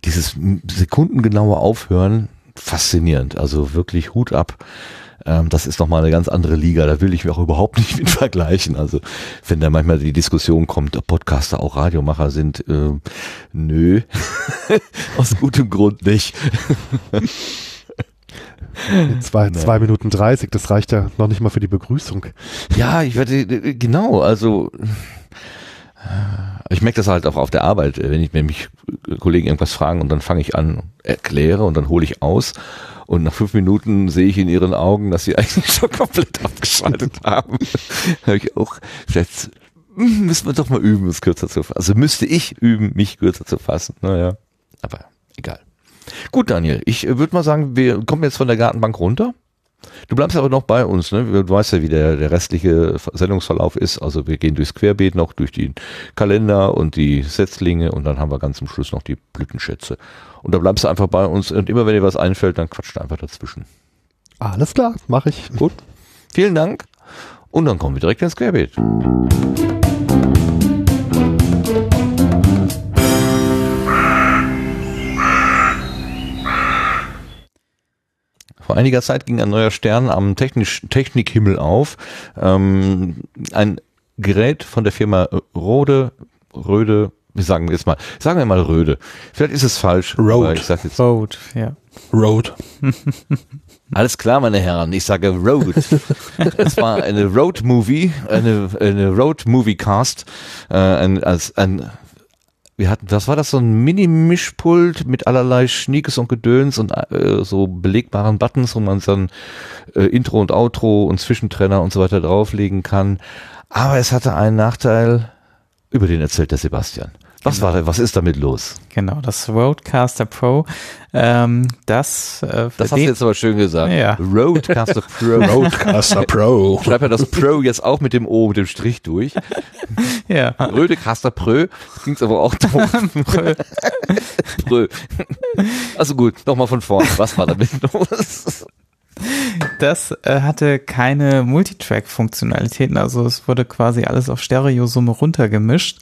dieses sekundengenaue Aufhören, faszinierend. Also wirklich Hut ab. Ähm, das ist nochmal eine ganz andere Liga. Da will ich mich auch überhaupt [LAUGHS] nicht mit vergleichen. Also wenn da manchmal die Diskussion kommt, ob Podcaster auch Radiomacher sind, äh, nö. [LAUGHS] Aus gutem Grund nicht. [LAUGHS] Zwei, zwei Minuten dreißig, das reicht ja noch nicht mal für die Begrüßung. Ja, ich werde, äh, genau, also ich merke das halt auch auf der Arbeit, wenn ich wenn mich Kollegen irgendwas fragen und dann fange ich an, erkläre und dann hole ich aus und nach fünf Minuten sehe ich in ihren Augen, dass sie [LAUGHS] eigentlich schon komplett abgeschaltet haben. [LAUGHS] Habe ich auch, vielleicht hm, müssen wir doch mal üben, es kürzer zu fassen. Also müsste ich üben, mich kürzer zu fassen. Naja, aber egal. Gut, Daniel, ich würde mal sagen, wir kommen jetzt von der Gartenbank runter. Du bleibst aber noch bei uns, ne? Du weißt ja, wie der, der restliche Sendungsverlauf ist. Also wir gehen durchs Querbeet noch, durch den Kalender und die Setzlinge und dann haben wir ganz zum Schluss noch die Blütenschätze. Und da bleibst du einfach bei uns und immer wenn dir was einfällt, dann quatscht einfach dazwischen. Alles klar, mache ich. Gut. [LAUGHS] Vielen Dank. Und dann kommen wir direkt ins Querbeet. Vor einiger Zeit ging ein neuer Stern am Technisch, Technikhimmel auf. Ähm, ein Gerät von der Firma Rode, Röde, wir sagen jetzt mal, sagen wir mal Röde. Vielleicht ist es falsch. Rode. aber Ich sag jetzt, Vote, ja. Road. [LAUGHS] alles klar, meine Herren, ich sage Road. [LAUGHS] Es war eine Road Movie, eine, eine Road Movie Cast, äh, ein, als ein wir hatten, was war das, so ein Mini-Mischpult mit allerlei Schniekes und Gedöns und äh, so belegbaren Buttons, wo man dann äh, Intro und Outro und Zwischentrenner und so weiter drauflegen kann. Aber es hatte einen Nachteil, über den erzählt der Sebastian. Was war da, was ist damit los? Genau, das Roadcaster Pro. Ähm, das äh, Das hast du jetzt aber schön gesagt. Ja. Roadcaster [LAUGHS] Pro. Roadcaster Pro. Schreib ja das Pro jetzt auch mit dem O, mit dem Strich durch. ja. Rödecaster Prö. Klingt aber auch doof. [LAUGHS] Prö. Also gut, nochmal von vorne. Was war damit los? Das äh, hatte keine Multitrack-Funktionalitäten, also es wurde quasi alles auf Stereosumme runtergemischt.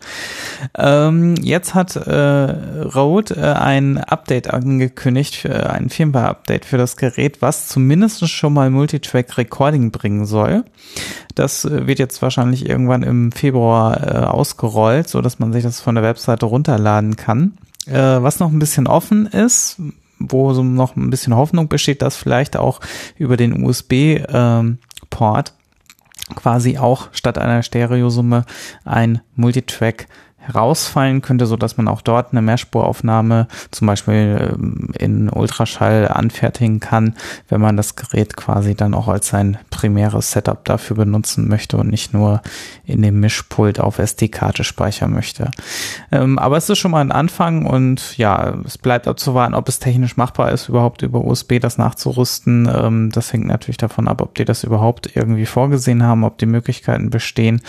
Ähm, jetzt hat äh, Rode äh, ein Update angekündigt, für, ein Firmware-Update für das Gerät, was zumindest schon mal Multitrack-Recording bringen soll. Das äh, wird jetzt wahrscheinlich irgendwann im Februar äh, ausgerollt, so dass man sich das von der Webseite runterladen kann. Äh, was noch ein bisschen offen ist, wo so noch ein bisschen Hoffnung besteht, dass vielleicht auch über den USB-Port quasi auch statt einer Stereosumme ein Multitrack herausfallen könnte, so dass man auch dort eine Mehrspuraufnahme zum Beispiel ähm, in Ultraschall anfertigen kann, wenn man das Gerät quasi dann auch als sein primäres Setup dafür benutzen möchte und nicht nur in dem Mischpult auf SD-Karte speichern möchte. Ähm, aber es ist schon mal ein Anfang und ja, es bleibt abzuwarten, ob es technisch machbar ist, überhaupt über USB das nachzurüsten. Ähm, das hängt natürlich davon ab, ob die das überhaupt irgendwie vorgesehen haben, ob die Möglichkeiten bestehen.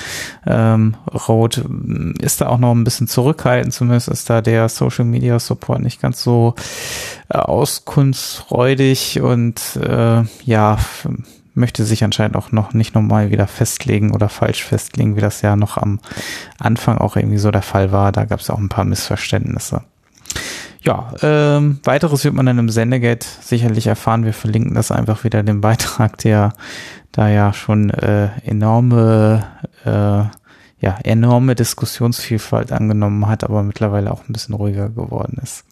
Rode ist da auch noch ein bisschen zurückhaltend, zumindest ist da der Social Media Support nicht ganz so äh, auskunftsfreudig und äh, ja, möchte sich anscheinend auch noch nicht nochmal wieder festlegen oder falsch festlegen, wie das ja noch am Anfang auch irgendwie so der Fall war. Da gab es auch ein paar Missverständnisse. Ja, ähm, weiteres wird man dann im Sendegate sicherlich erfahren. Wir verlinken das einfach wieder den Beitrag, der da ja schon äh, enorme, äh, ja, enorme Diskussionsvielfalt angenommen hat, aber mittlerweile auch ein bisschen ruhiger geworden ist.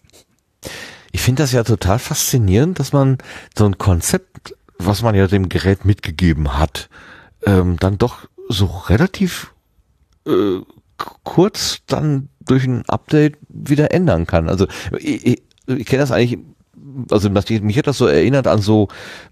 Ich finde das ja total faszinierend, dass man so ein Konzept, was man ja dem Gerät mitgegeben hat, ähm, dann doch so relativ äh, kurz dann durch ein Update wieder ändern kann. Also ich, ich, ich kenne das eigentlich also mich hat das so erinnert an so,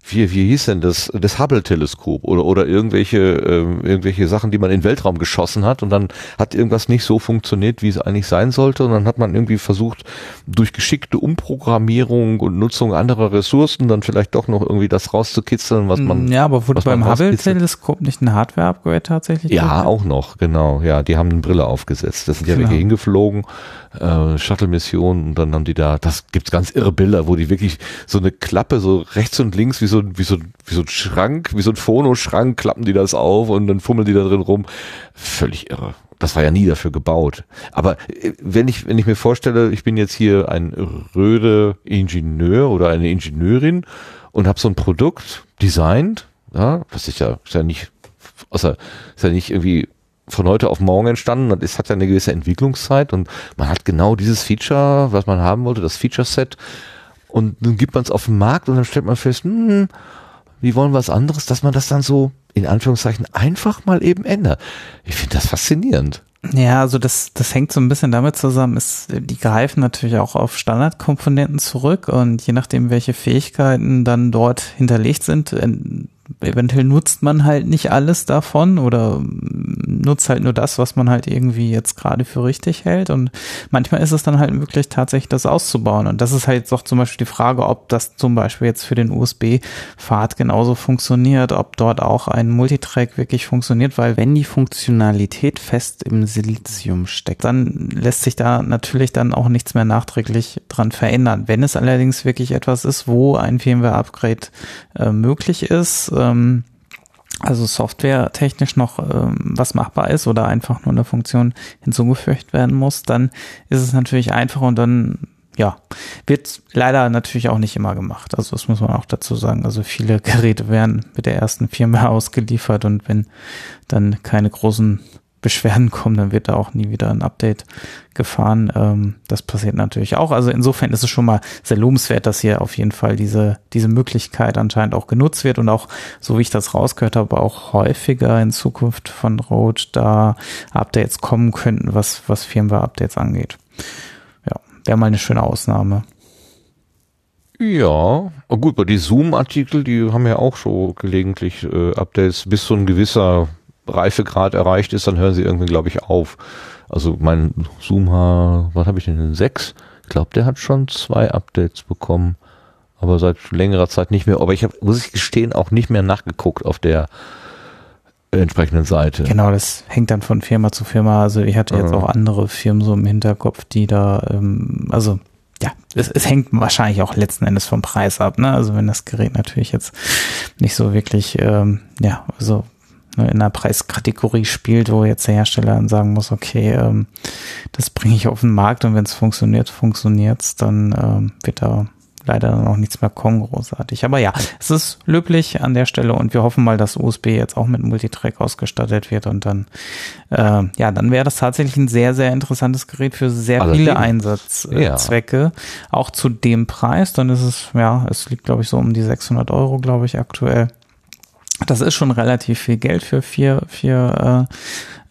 wie, wie hieß denn das, das Hubble-Teleskop oder, oder irgendwelche, ähm, irgendwelche Sachen, die man in den Weltraum geschossen hat und dann hat irgendwas nicht so funktioniert, wie es eigentlich sein sollte und dann hat man irgendwie versucht, durch geschickte Umprogrammierung und Nutzung anderer Ressourcen dann vielleicht doch noch irgendwie das rauszukitzeln, was man. Ja, aber wurde beim Hubble-Teleskop nicht ein Hardware-Upgrade tatsächlich? Ja, drin? auch noch, genau. Ja, die haben eine Brille aufgesetzt. Das sind ja genau. welche hingeflogen, äh, Shuttle-Missionen und dann haben die da, das gibt's ganz irre Bilder, wo die wirklich so eine Klappe so rechts und links wie so, wie so, wie so ein Schrank, wie so ein Phonoschrank, klappen die das auf und dann fummeln die da drin rum. Völlig irre. Das war ja nie dafür gebaut. Aber äh, wenn ich, wenn ich mir vorstelle, ich bin jetzt hier ein röde Ingenieur oder eine Ingenieurin und habe so ein Produkt designt, ja, was ist ja, ist ja nicht, außer, ist ja nicht irgendwie von heute auf morgen entstanden und es hat ja eine gewisse Entwicklungszeit und man hat genau dieses Feature, was man haben wollte, das Feature-Set und dann gibt man es auf den Markt und dann stellt man fest, hm, wie wollen wir was anderes, dass man das dann so in Anführungszeichen einfach mal eben ändert. Ich finde das faszinierend. Ja, also das, das hängt so ein bisschen damit zusammen, ist, die greifen natürlich auch auf Standardkomponenten zurück und je nachdem, welche Fähigkeiten dann dort hinterlegt sind, eventuell nutzt man halt nicht alles davon oder nutzt halt nur das, was man halt irgendwie jetzt gerade für richtig hält. Und manchmal ist es dann halt wirklich tatsächlich das auszubauen. Und das ist halt doch zum Beispiel die Frage, ob das zum Beispiel jetzt für den USB-Pfad genauso funktioniert, ob dort auch ein Multitrack wirklich funktioniert, weil wenn die Funktionalität fest im Silizium steckt, dann lässt sich da natürlich dann auch nichts mehr nachträglich dran verändern. Wenn es allerdings wirklich etwas ist, wo ein Firmware-Upgrade äh, möglich ist, ähm, also softwaretechnisch noch ähm, was machbar ist oder einfach nur eine Funktion hinzugefügt werden muss, dann ist es natürlich einfacher und dann ja, wird leider natürlich auch nicht immer gemacht. Also das muss man auch dazu sagen. Also viele [LAUGHS] Geräte werden mit der ersten Firma [LAUGHS] ausgeliefert und wenn dann keine großen Beschwerden kommen, dann wird da auch nie wieder ein Update gefahren. Ähm, das passiert natürlich auch. Also insofern ist es schon mal sehr lobenswert, dass hier auf jeden Fall diese, diese Möglichkeit anscheinend auch genutzt wird und auch, so wie ich das rausgehört habe, auch häufiger in Zukunft von Rode da Updates kommen könnten, was, was Firmware-Updates angeht. Ja, wäre mal eine schöne Ausnahme. Ja, gut, bei die Zoom-Artikel, die haben ja auch so gelegentlich äh, Updates bis so ein gewisser Reifegrad erreicht ist, dann hören sie irgendwie, glaube ich, auf. Also mein Zoom was habe ich denn, den 6? Ich glaube, der hat schon zwei Updates bekommen, aber seit längerer Zeit nicht mehr. Aber ich habe, muss ich gestehen, auch nicht mehr nachgeguckt auf der entsprechenden Seite. Genau, das hängt dann von Firma zu Firma. Also ich hatte jetzt auch andere Firmen so im Hinterkopf, die da, ähm, also ja, es, es hängt wahrscheinlich auch letzten Endes vom Preis ab. Ne? Also wenn das Gerät natürlich jetzt nicht so wirklich, ähm, ja, also in einer Preiskategorie spielt, wo jetzt der Hersteller dann sagen muss, okay, ähm, das bringe ich auf den Markt und wenn es funktioniert, funktioniert's, dann ähm, wird da leider noch nichts mehr kommen, großartig. Aber ja, es ist löblich an der Stelle und wir hoffen mal, dass USB jetzt auch mit Multitrack ausgestattet wird und dann, äh, ja, dann wäre das tatsächlich ein sehr, sehr interessantes Gerät für sehr Allerdings. viele Einsatzzwecke, ja. auch zu dem Preis. Dann ist es, ja, es liegt, glaube ich, so um die 600 Euro, glaube ich, aktuell. Das ist schon relativ viel Geld für vier, vier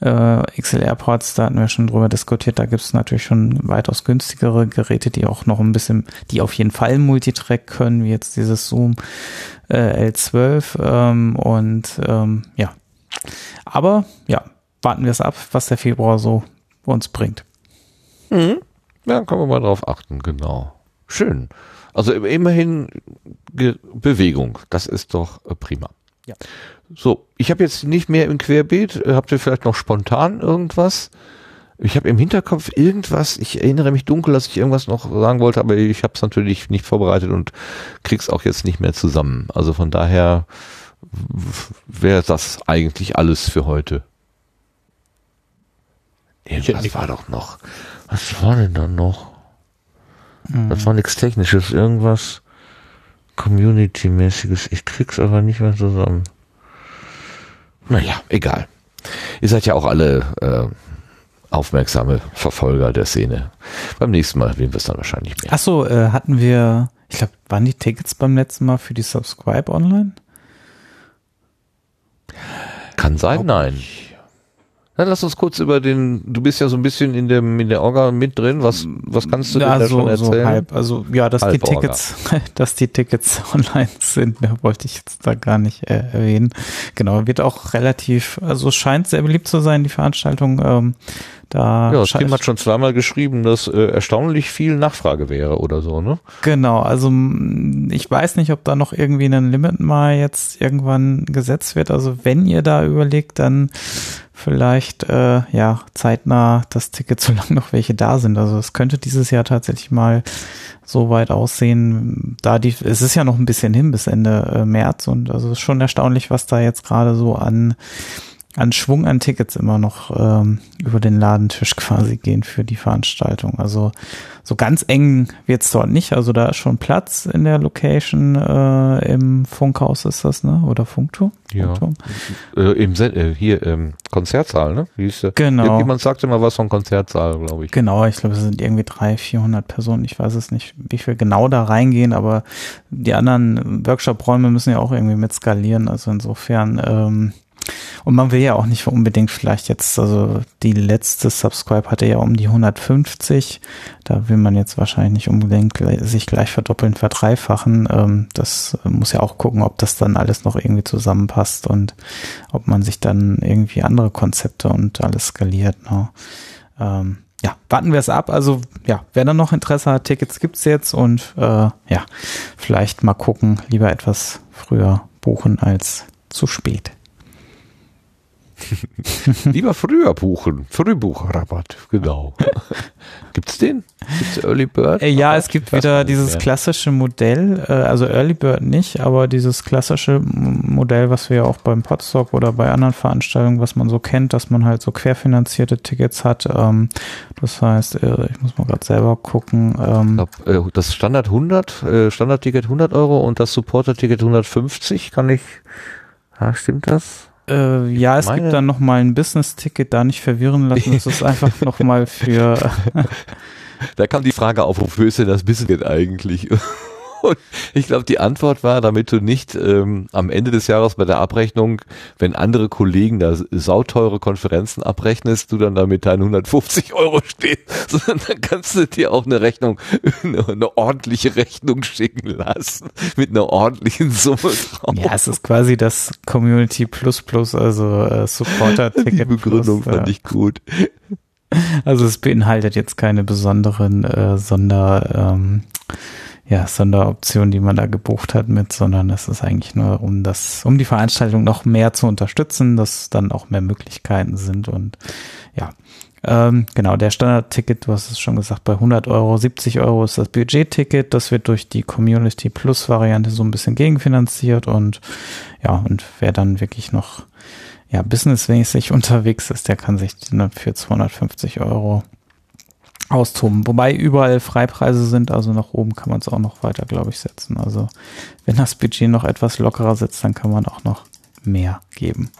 äh, äh, XLR-Ports. Da hatten wir schon drüber diskutiert. Da gibt es natürlich schon weitaus günstigere Geräte, die auch noch ein bisschen, die auf jeden Fall Multitrack können, wie jetzt dieses Zoom äh, L12. Ähm, und ähm, ja, aber ja, warten wir es ab, was der Februar so uns bringt. Mhm. Ja, können wir mal drauf achten, genau. Schön. Also immerhin Bewegung, das ist doch äh, prima. Ja. So, ich habe jetzt nicht mehr im Querbeet. Habt ihr vielleicht noch spontan irgendwas? Ich habe im Hinterkopf irgendwas, ich erinnere mich dunkel, dass ich irgendwas noch sagen wollte, aber ich habe es natürlich nicht vorbereitet und krieg's auch jetzt nicht mehr zusammen. Also von daher wäre das eigentlich alles für heute. Irgendwas war doch noch. Was war denn da noch? Das war nichts Technisches, irgendwas Community-mäßiges. Ich krieg's aber nicht mehr zusammen. Naja, egal. Ihr seid ja auch alle äh, aufmerksame Verfolger der Szene. Beim nächsten Mal erwähnen wir es dann wahrscheinlich mehr. Achso, äh, hatten wir, ich glaube, waren die Tickets beim letzten Mal für die Subscribe online? Kann sein, nein. Dann lass uns kurz über den, du bist ja so ein bisschen in dem, in der Orga mit drin, was, was kannst du denn Ja, da so, schon so erzählen? halb. Also ja, dass die Halb. Tickets, [LAUGHS] dass die Tickets [LAUGHS] online sind, mehr wollte ich jetzt da gar nicht äh, erwähnen. Genau, wird auch relativ, also es scheint sehr beliebt zu sein, die Veranstaltung. Ähm, da ja, das Tim hat schon zweimal geschrieben, dass äh, erstaunlich viel Nachfrage wäre oder so, ne? Genau, also ich weiß nicht, ob da noch irgendwie ein Limit mal jetzt irgendwann gesetzt wird. Also wenn ihr da überlegt, dann vielleicht äh, ja zeitnah das Ticket, [LAUGHS] solange noch welche da sind. Also es könnte dieses Jahr tatsächlich mal so weit aussehen, da die, es ist ja noch ein bisschen hin bis Ende äh, März und also es ist schon erstaunlich, was da jetzt gerade so an an Schwung an Tickets immer noch ähm, über den Ladentisch quasi gehen für die Veranstaltung. Also so ganz eng wird's dort nicht. Also da ist schon Platz in der Location äh, im Funkhaus ist das, ne? Oder Funkturm? Ja. Funkturm? Äh, im äh, hier, ähm, Konzertsaal, ne? Wie hieß der? Genau. Irgendjemand sagte mal was von Konzertsaal, glaube ich. Genau, ich glaube, es sind irgendwie 300, 400 Personen. Ich weiß es nicht, wie viel genau da reingehen, aber die anderen Workshop-Räume müssen ja auch irgendwie mit skalieren. Also insofern, ähm, und man will ja auch nicht unbedingt vielleicht jetzt, also die letzte Subscribe hatte ja um die 150. Da will man jetzt wahrscheinlich nicht unbedingt sich gleich verdoppeln, verdreifachen. Ähm, das muss ja auch gucken, ob das dann alles noch irgendwie zusammenpasst und ob man sich dann irgendwie andere Konzepte und alles skaliert. Ne? Ähm, ja, warten wir es ab. Also ja, wer dann noch Interesse hat, Tickets gibt's jetzt und äh, ja, vielleicht mal gucken, lieber etwas früher buchen als zu spät. [LAUGHS] Lieber früher buchen. Frühbucherrabatt, genau. [LAUGHS] Gibt's den? Gibt's Early Bird? Äh, ja, es gibt wieder dieses klassische Modell, äh, also Early Bird nicht, aber dieses klassische Modell, was wir ja auch beim Podstock oder bei anderen Veranstaltungen, was man so kennt, dass man halt so querfinanzierte Tickets hat. Ähm, das heißt, äh, ich muss mal gerade selber gucken. Ich Ähm, glaub, das Standard 100, äh, Standardticket 100 Euro und das Supporter-Ticket 150, kann ich, ja, stimmt das? Äh, ja, es meine- gibt dann noch mal ein Business-Ticket, da nicht verwirren lassen. Das ist einfach noch mal für, [LAUGHS] Da kam die Frage auf, wofür ist denn das Business eigentlich? Und ich glaube, die Antwort war, damit du nicht ähm, am Ende des Jahres bei der Abrechnung, wenn andere Kollegen da sauteure Konferenzen abrechnest, du dann damit deinen 150 Euro stehst, [LAUGHS] sondern dann kannst du dir auch eine Rechnung, eine, [LAUGHS] eine ordentliche Rechnung schicken lassen, mit einer ordentlichen Summe drauf. ja, es ist quasi das Community Plus Plus, also äh, Supporter-Ticket. [LAUGHS] die Begründung plus, fand ich gut. Also es beinhaltet jetzt keine besonderen äh, Sonder, ähm, ja, Sonderoptionen, die man da gebucht hat mit, sondern es ist eigentlich nur, um das, um die Veranstaltung noch mehr zu unterstützen, dass dann auch mehr Möglichkeiten sind und ja. Ähm, genau, der Standardticket, du hast es schon gesagt, bei 100 Euro, 70 Euro ist das Budgetticket, das wird durch die Community Plus Variante so ein bisschen gegenfinanziert und ja, und wer dann wirklich noch ja, businessmäßig [LAUGHS] unterwegs ist, der kann sich für 250 Euro austoben. Wobei überall Freipreise sind, also nach oben kann man es auch noch weiter, glaube ich, setzen. Also wenn das Budget noch etwas lockerer sitzt, dann kann man auch noch mehr geben.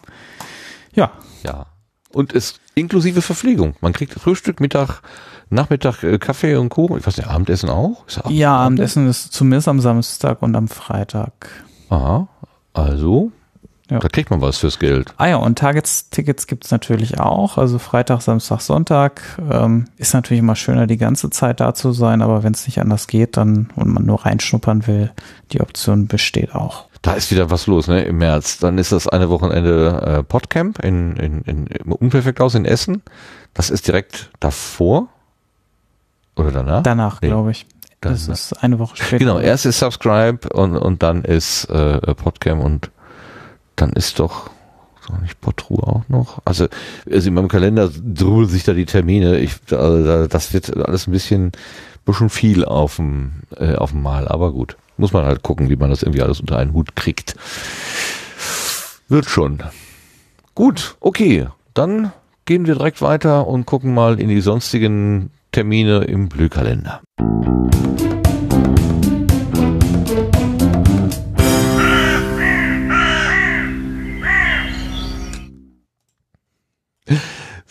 Ja, Ja. Und es inklusive Verpflegung. Man kriegt Frühstück, Mittag, Nachmittag äh, Kaffee und Kuchen. Ich weiß nicht, Abendessen auch? Ist auch ja, Abendessen ist zumindest am Samstag und am Freitag. Aha. Also, Ja. da kriegt man was fürs Geld. Ah ja, und Tagestickets gibt's natürlich auch. Also Freitag, Samstag, Sonntag. Ähm, ist natürlich immer schöner, die ganze Zeit da zu sein, aber wenn es nicht anders geht, dann und man nur reinschnuppern will, die Option besteht auch. Da ist wieder was los, ne? Im März. Dann ist das eine Wochenende äh, Podcamp in, in, in, im Unperfekthaus in Essen. Das ist direkt davor. Oder danach? Danach, Nee. glaube ich. Das Danach. ist eine Woche später. Genau, erst ist Subscribe und, und dann ist äh, Podcamp und dann ist doch so nicht Potru auch noch. Also, also in meinem Kalender drüben sich da die Termine. Ich, also, da- das wird alles ein bisschen, bisschen viel auf dem, äh, auf dem Mal, aber gut. Muss man halt gucken, wie man das irgendwie alles unter einen Hut kriegt. Wird schon. Gut, okay. Dann gehen wir direkt weiter und gucken mal in die sonstigen Termine im Blühkalender.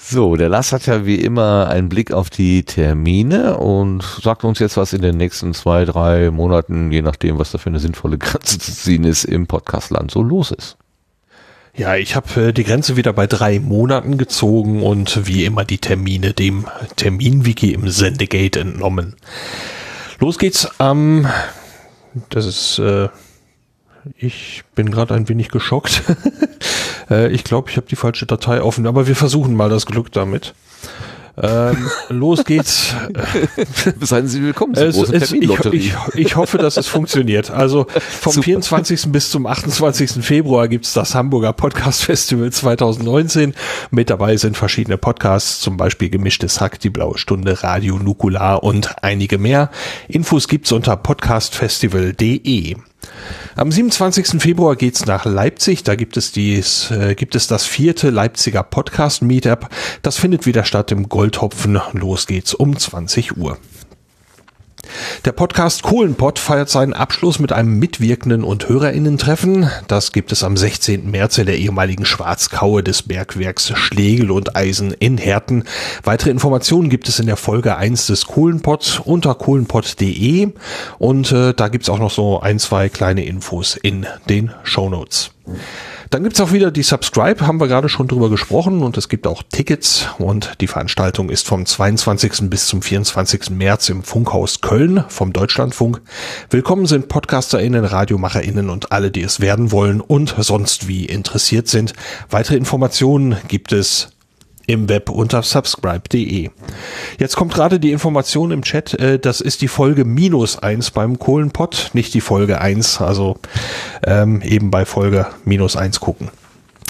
So, der Lass hat ja wie immer einen Blick auf die Termine und sagt uns jetzt, was in den nächsten zwei, drei Monaten, je nachdem, was da für eine sinnvolle Grenze zu ziehen ist, im Podcastland so los ist. Ja, ich habe äh, die Grenze wieder bei drei Monaten gezogen und wie immer die Termine dem Terminwiki im Sendegate entnommen. Los geht's am, das ist, äh, ich bin gerade ein wenig geschockt. [LAUGHS] äh, ich glaube, ich habe die falsche Datei offen, aber wir versuchen mal das Glück damit. Ähm, [LAUGHS] los geht's. Seien Sie willkommen zur es, es, ich, ich, ich, hoffe, dass es funktioniert. Also vom Super. 24. bis zum 28. Februar gibt's das Hamburger Podcast Festival 2019. Mit dabei sind verschiedene Podcasts, zum Beispiel Gemischtes Hack, Die Blaue Stunde, Radio Nukular und einige mehr. Infos gibt's unter podcastfestival.de. Am 27. Februar geht's nach Leipzig. Da gibt es dies, äh, gibt es das vierte Leipziger Podcast Meetup. Das findet wieder statt im Goldhopfen. Los geht's um 20 Uhr. Der Podcast Kohlenpott feiert seinen Abschluss mit einem mitwirkenden und Hörerinnentreffen. Das gibt es am 16. März in der ehemaligen Schwarzkaue des Bergwerks Schlegel und Eisen in Herten. Weitere Informationen gibt es in der Folge 1 des Kohlenpott unter kohlenpott.de und äh, da gibt's auch noch so ein, zwei kleine Infos in den Shownotes. Dann gibt's auch wieder die Subscribe, haben wir gerade schon drüber gesprochen und es gibt auch Tickets und die Veranstaltung ist vom 22. bis zum 24. März im Funkhaus Köln vom Deutschlandfunk. Willkommen sind PodcasterInnen, RadiomacherInnen und alle, die es werden wollen und sonst wie interessiert sind. Weitere Informationen gibt es im Web unter subscribe.de. Jetzt kommt gerade die Information im Chat, äh, das ist die Folge minus eins beim Kohlenpott, nicht die Folge eins, also ähm, eben bei Folge minus eins gucken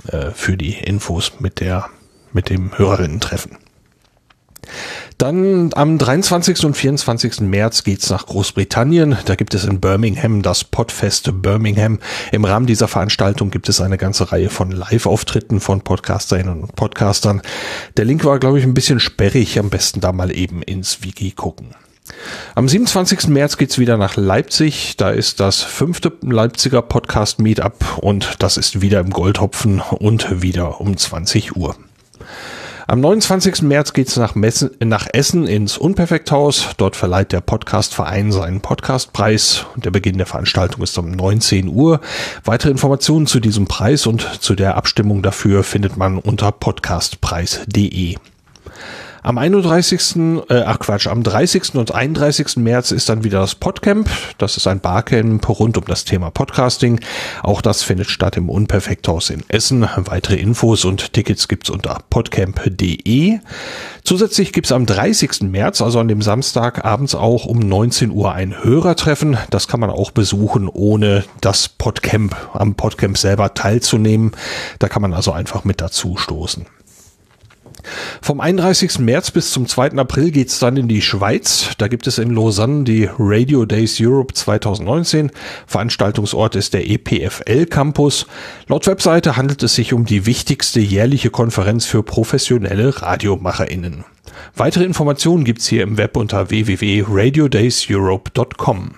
äh, für die Infos mit der mit dem Hörerinnen-Treffen. Dann am 23. und 24. März geht's nach Großbritannien. Da gibt es in Birmingham das Podfest Birmingham. Im Rahmen dieser Veranstaltung gibt es eine ganze Reihe von Live-Auftritten von Podcasterinnen und Podcastern. Der Link war, glaube ich, ein bisschen sperrig. Am besten da mal eben ins Wiki gucken. Am 27. März geht's wieder nach Leipzig. Da ist das fünfte Leipziger Podcast Meetup und das ist wieder im Goldhopfen und wieder um 20 Uhr. Am 29. März geht's nach, nach Essen ins Unperfekthaus. Dort verleiht der Podcastverein seinen Podcastpreis. Der Beginn der Veranstaltung ist um 19 Uhr. Weitere Informationen zu diesem Preis und zu der Abstimmung dafür findet man unter podcastpreis.de. Am 31. Äh, ach Quatsch, am 30. und 31. März ist dann wieder das Podcamp. Das ist ein Barcamp rund um das Thema Podcasting. Auch das findet statt im Unperfekthaus in Essen. Weitere Infos und Tickets gibt's unter podcamp.de. Zusätzlich gibt's am 30. März, also an dem Samstag, abends auch um 19 Uhr ein Hörertreffen. Das kann man auch besuchen, ohne das Podcamp am Podcamp selber teilzunehmen. Da kann man also einfach mit dazu stoßen. Vom 31. März bis zum 2. April geht's dann in die Schweiz. Da gibt es in Lausanne die Radio Days Europe 2019. Veranstaltungsort ist der EPFL Campus. Laut Webseite handelt es sich um die wichtigste jährliche Konferenz für professionelle RadiomacherInnen. Weitere Informationen gibt's hier im Web unter www.radiodayseurope.com.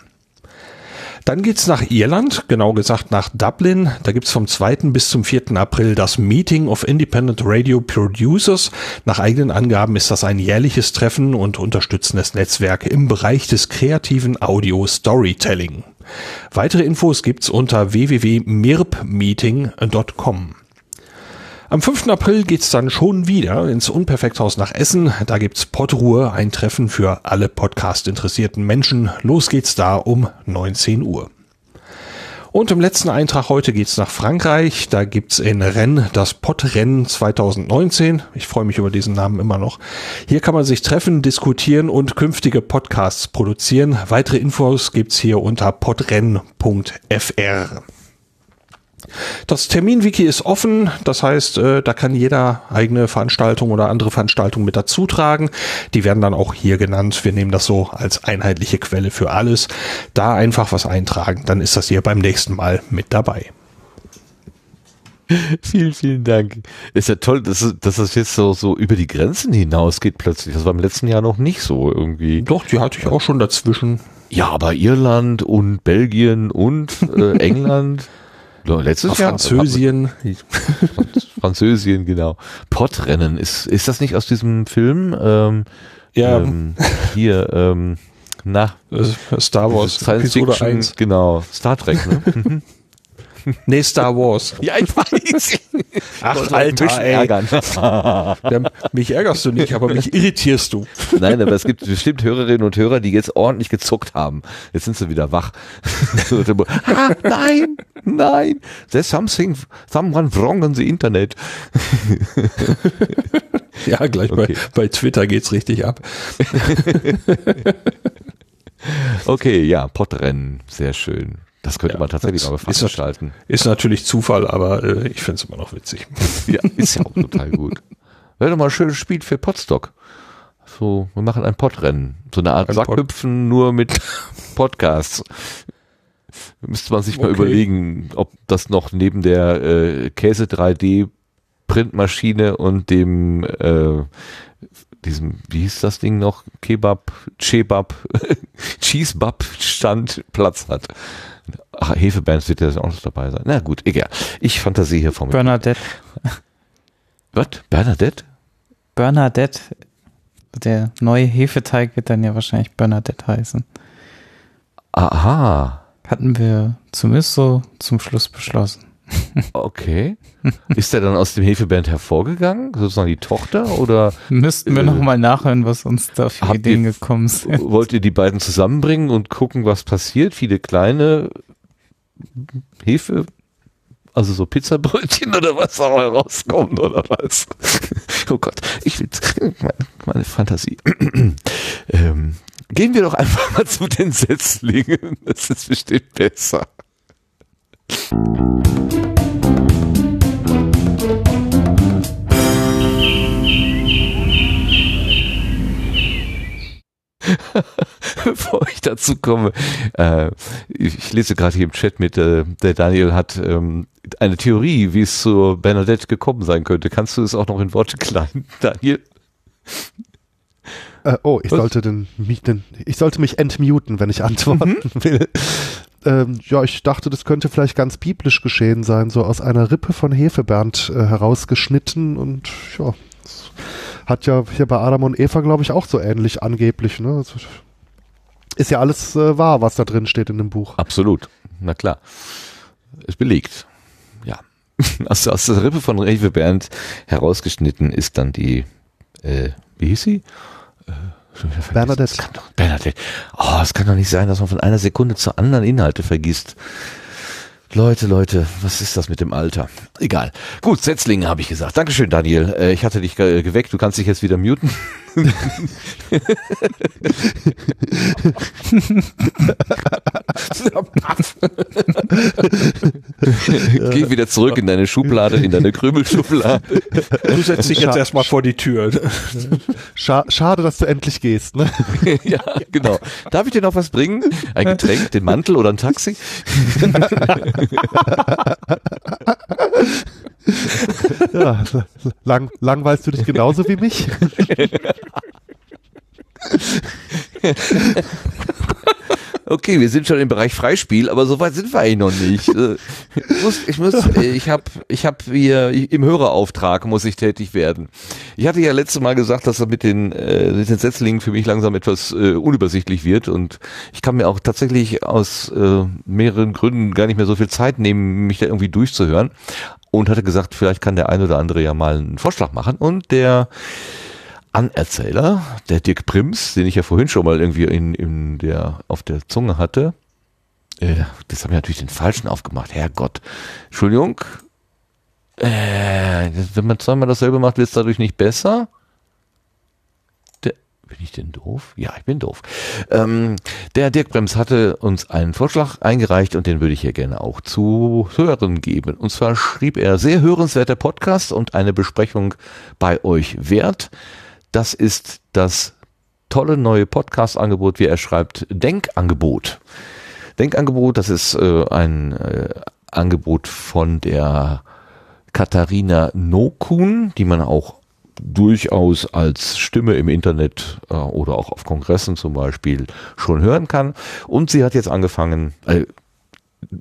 Dann geht's nach Irland, genau gesagt nach Dublin. Da gibt's vom 2. bis zum 4. April das Meeting of Independent Radio Producers. Nach eigenen Angaben ist das ein jährliches Treffen und unterstützendes Netzwerk im Bereich des kreativen Audio Storytelling. Weitere Infos gibt's unter www.mirpmeeting.com. Am 5. April geht's dann schon wieder ins Unperfekthaus nach Essen. Da gibt's Podruhe, ein Treffen für alle Podcast-interessierten Menschen. Los geht's da um 19 Uhr. Und im letzten Eintrag heute geht's nach Frankreich. Da gibt's in Rennes das Podrennen 2019. Ich freue mich über diesen Namen immer noch. Hier kann man sich treffen, diskutieren und künftige Podcasts produzieren. Weitere Infos gibt's hier unter podrennen.fr. Das Terminwiki ist offen, das heißt, äh, da kann jeder eigene Veranstaltung oder andere Veranstaltung mit dazu tragen. Die werden dann auch hier genannt. Wir nehmen das so als einheitliche Quelle für alles. Da einfach was eintragen, dann ist das hier beim nächsten Mal mit dabei. [LAUGHS] vielen, vielen Dank. Ist ja toll, dass, dass das jetzt so, so über die Grenzen hinausgeht plötzlich. Das war im letzten Jahr noch nicht so irgendwie. Doch, die hatte ich auch schon dazwischen. Ja, aber Irland und Belgien und äh, [LAUGHS] England. Letztes Jahr. Französien. [LAUGHS] Französien, genau. Pottrennen. Ist, ist das nicht aus diesem Film? Ähm, Ja, ähm, hier, ähm, na, äh, Star Wars, Science Episode Fiction, 1. genau. Star Trek, ne? [LAUGHS] [LAUGHS] Nee, Star Wars. ja, ich weiß. [LAUGHS] Ach, Alter, ärgern. [LAUGHS] Mich ärgerst du nicht, aber mich irritierst du. Nein, aber es gibt bestimmt Hörerinnen und Hörer, die jetzt ordentlich gezuckt haben. Jetzt sind sie wieder wach. Ah, nein, nein, there's something, someone wrong on the Internet. Ja, gleich Okay. bei, bei Twitter geht's richtig ab. Okay, ja, Pottrennen, sehr schön. Das könnte Ja, man tatsächlich mal ist veranstalten. Ist natürlich Zufall, aber äh, ich find's immer noch witzig. [LAUGHS] Ja, ist ja auch total gut. Wäre doch mal ein schönes Spiel für Podstock. So, wir machen ein Pottrennen. So eine Art Ein Pod- Sackhüpfen nur mit [LAUGHS] Podcasts. Müsste man sich mal Okay. überlegen, ob das noch neben der äh, Käse 3D Printmaschine und dem äh, diesem, wie hieß das Ding noch? Kebab, Chebab, [LAUGHS] Cheesebab Stand Platz hat. Ach, Hefebands wird ja auch noch dabei sein. Na gut, egal. Ich fantasie hier vom Bernadette. Was? Bernadette? Bernadette. Der neue Hefeteig wird dann ja wahrscheinlich Bernadette heißen. Aha. Hatten wir zumindest so zum Schluss beschlossen. Okay. Ist der dann aus dem Hefeband hervorgegangen? Sozusagen die Tochter? Oder Müssten wir Äh, noch mal nachhören, was uns da für Ideen ihr- gekommen sind. wollt ihr die beiden zusammenbringen und gucken, was passiert? Viele kleine Hefe, also so Pizzabrötchen oder was auch herauskommt oder was? Oh Gott, ich will meine, meine Fantasie. ähm, gehen wir doch einfach mal zu den Setzlingen. Das ist bestimmt besser. [LAUGHS] Bevor ich dazu komme, äh, ich, ich lese gerade hier im Chat mit, äh, der Daniel hat ähm, eine Theorie, wie es zu Bernadette gekommen sein könnte. Kannst du es auch noch in Worte kleiden, [LAUGHS] Daniel? Äh, oh, ich Was? sollte den, mich, den, ich sollte mich entmuten, wenn ich antworten Mhm. will. Ähm, ja, ich dachte, das könnte vielleicht ganz biblisch geschehen sein, so aus einer Rippe von Hefebernd äh, herausgeschnitten und ja, das hat ja hier bei Adam und Eva, glaube ich, auch so ähnlich angeblich. Ne? Das ist ja alles äh, wahr, was da drin steht in dem Buch. Absolut, na klar. Ist belegt. Ja. [LAUGHS] Also aus der Rippe von Rewe Bernd herausgeschnitten ist dann die, äh, wie hieß sie? Äh, schon wieder vergessen. Bernadette. Das kann doch, Bernadette. Oh, es kann doch nicht sein, dass man von einer Sekunde zur anderen Inhalte vergisst. Leute, Leute, was ist das mit dem Alter? Egal. Gut, Setzlinge habe ich gesagt. Dankeschön, Daniel. Äh, ich hatte dich ge geweckt. Du kannst dich jetzt wieder muten. [LAUGHS] Geh wieder zurück in deine Schublade, in deine Krümelschublade. Du setzt dich jetzt erstmal vor die Tür. Scha schade, dass du endlich gehst. Ne? [LAUGHS] ja, genau. Darf ich dir noch was bringen? Ein Getränk, den Mantel oder ein Taxi? [LAUGHS] [LAUGHS] Ja, lang, langweilst du dich genauso wie mich? [LAUGHS] Okay, wir sind schon im Bereich Freispiel, aber so weit sind wir eigentlich noch nicht. Äh, Ich muss, ich muss, äh, ich habe, ich habe hier im Hörerauftrag muss ich tätig werden. Ich hatte ja letztes Mal gesagt, dass das mit den, äh, mit den Setzlingen für mich langsam etwas äh, unübersichtlich wird und ich kann mir auch tatsächlich aus äh, mehreren Gründen gar nicht mehr so viel Zeit nehmen, mich da irgendwie durchzuhören und hatte gesagt, vielleicht kann der ein oder andere ja mal einen Vorschlag machen und der Anerzähler, der Dirk Prims, den ich ja vorhin schon mal irgendwie in, in der, auf der Zunge hatte, äh, das habe ich natürlich den falschen aufgemacht. Herrgott. Entschuldigung. Äh, wenn man zweimal dasselbe macht, wird es dadurch nicht besser. Bin ich denn doof? Ja, ich bin doof. Ähm, der Dirk Brems hatte uns einen Vorschlag eingereicht und den würde ich hier gerne auch zu hören geben. Und zwar schrieb er, sehr hörenswerter Podcast und eine Besprechung bei euch wert. Das ist das tolle neue Podcast-Angebot, wie er schreibt, Denkangebot. Denkangebot, das ist äh, ein äh, Angebot von der Katharina Nokun, die man auch durchaus als Stimme im Internet äh, oder auch auf Kongressen zum Beispiel schon hören kann. Und sie hat jetzt angefangen, äh,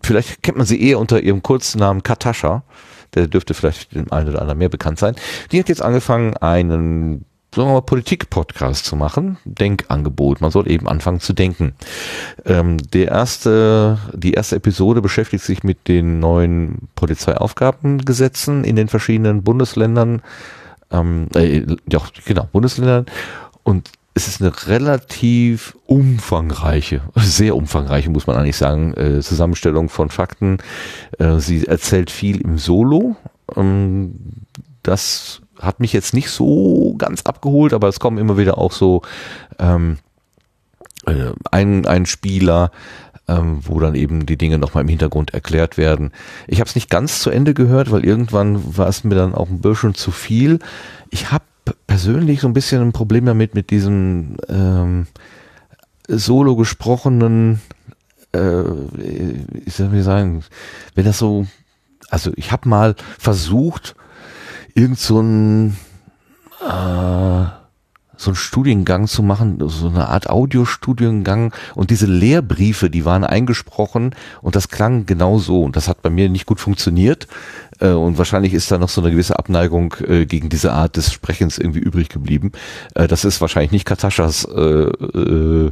vielleicht kennt man sie eher unter ihrem Kurznamen Katascha, der dürfte vielleicht dem einen oder anderen mehr bekannt sein. Die hat jetzt angefangen, einen sagen wir mal, Politik-Podcast zu machen, Denkangebot. Man soll eben anfangen zu denken. Ähm, der erste, die erste Episode beschäftigt sich mit den neuen Polizeiaufgabengesetzen in den verschiedenen Bundesländern, ähm, äh, ja, genau, Bundesländern. Und es ist eine relativ umfangreiche, sehr umfangreiche, muss man eigentlich sagen, äh, Zusammenstellung von Fakten. Äh, sie erzählt viel im Solo. Ähm, das hat mich jetzt nicht so ganz abgeholt, aber es kommen immer wieder auch so ähm, äh, ein, ein Spieler, ähm, wo dann eben die Dinge nochmal im Hintergrund erklärt werden. Ich habe es nicht ganz zu Ende gehört, weil irgendwann war es mir dann auch ein bisschen zu viel. Ich habe persönlich so ein bisschen ein Problem damit, mit diesem ähm, solo gesprochenen, äh, ich soll wie sagen, wenn das so, also ich habe mal versucht, irgend so ein, äh, so ein Studiengang zu machen, so eine Art Audiostudiengang. Und diese Lehrbriefe, die waren eingesprochen und das klang genau so. Und das hat bei mir nicht gut funktioniert. Äh, und wahrscheinlich ist da noch so eine gewisse Abneigung äh, gegen diese Art des Sprechens irgendwie übrig geblieben. Äh, das ist wahrscheinlich nicht Kataschas äh, äh,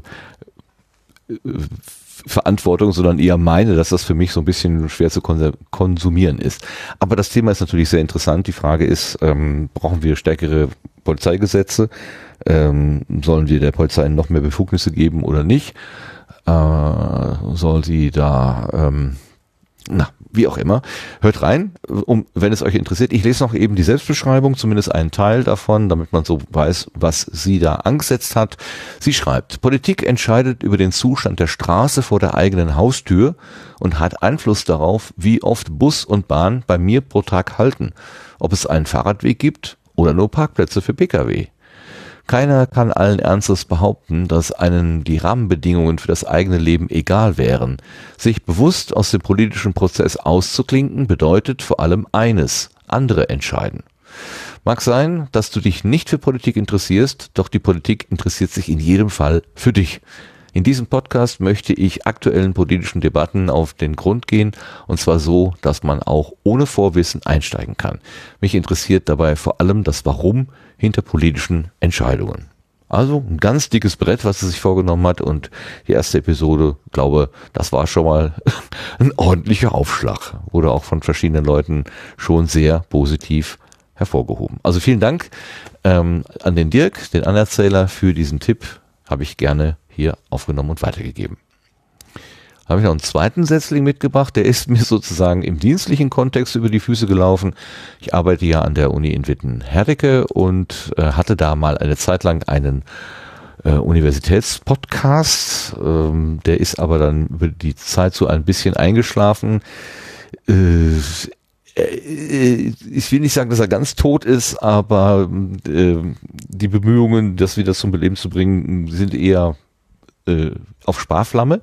Verantwortung, sondern eher meine, dass das für mich so ein bisschen schwer zu konsumieren ist. Aber das Thema ist natürlich sehr interessant. Die Frage ist, ähm, brauchen wir stärkere Polizeigesetze? Ähm, sollen wir der Polizei noch mehr Befugnisse geben oder nicht? Äh, soll sie da, ähm, na, wie auch immer. Hört rein, um, wenn es euch interessiert. Ich lese noch eben die Selbstbeschreibung, zumindest einen Teil davon, damit man so weiß, was sie da angesetzt hat. Sie schreibt, Politik entscheidet über den Zustand der Straße vor der eigenen Haustür und hat Einfluss darauf, wie oft Bus und Bahn bei mir pro Tag halten, ob es einen Fahrradweg gibt oder nur Parkplätze für Pkw. Keiner kann allen Ernstes behaupten, dass einen die Rahmenbedingungen für das eigene Leben egal wären. Sich bewusst aus dem politischen Prozess auszuklinken bedeutet vor allem eines, andere entscheiden. Mag sein, dass du dich nicht für Politik interessierst, doch die Politik interessiert sich in jedem Fall für dich. In diesem Podcast möchte ich aktuellen politischen Debatten auf den Grund gehen und zwar so, dass man auch ohne Vorwissen einsteigen kann. Mich interessiert dabei vor allem das Warum hinter politischen Entscheidungen. Also ein ganz dickes Brett, was er sich vorgenommen hat und die erste Episode, glaube, das war schon mal [LAUGHS] ein ordentlicher Aufschlag. Wurde auch von verschiedenen Leuten schon sehr positiv hervorgehoben. Also vielen Dank ähm, an den Dirk, den Anerzähler, für diesen Tipp. Habe ich gerne hier aufgenommen und weitergegeben. Habe ich noch einen zweiten Setzling mitgebracht, der ist [LAUGHS] mir sozusagen im dienstlichen Kontext über die Füße gelaufen. Ich arbeite ja an der Uni in Witten-Herdecke und äh, hatte da mal eine Zeit lang einen äh, Universitätspodcast. Ähm, der ist aber dann über die Zeit so ein bisschen eingeschlafen. Äh, äh ich will nicht sagen, dass er ganz tot ist, aber äh, die Bemühungen, das wieder zum Beleben zu bringen, sind eher äh, auf Sparflamme.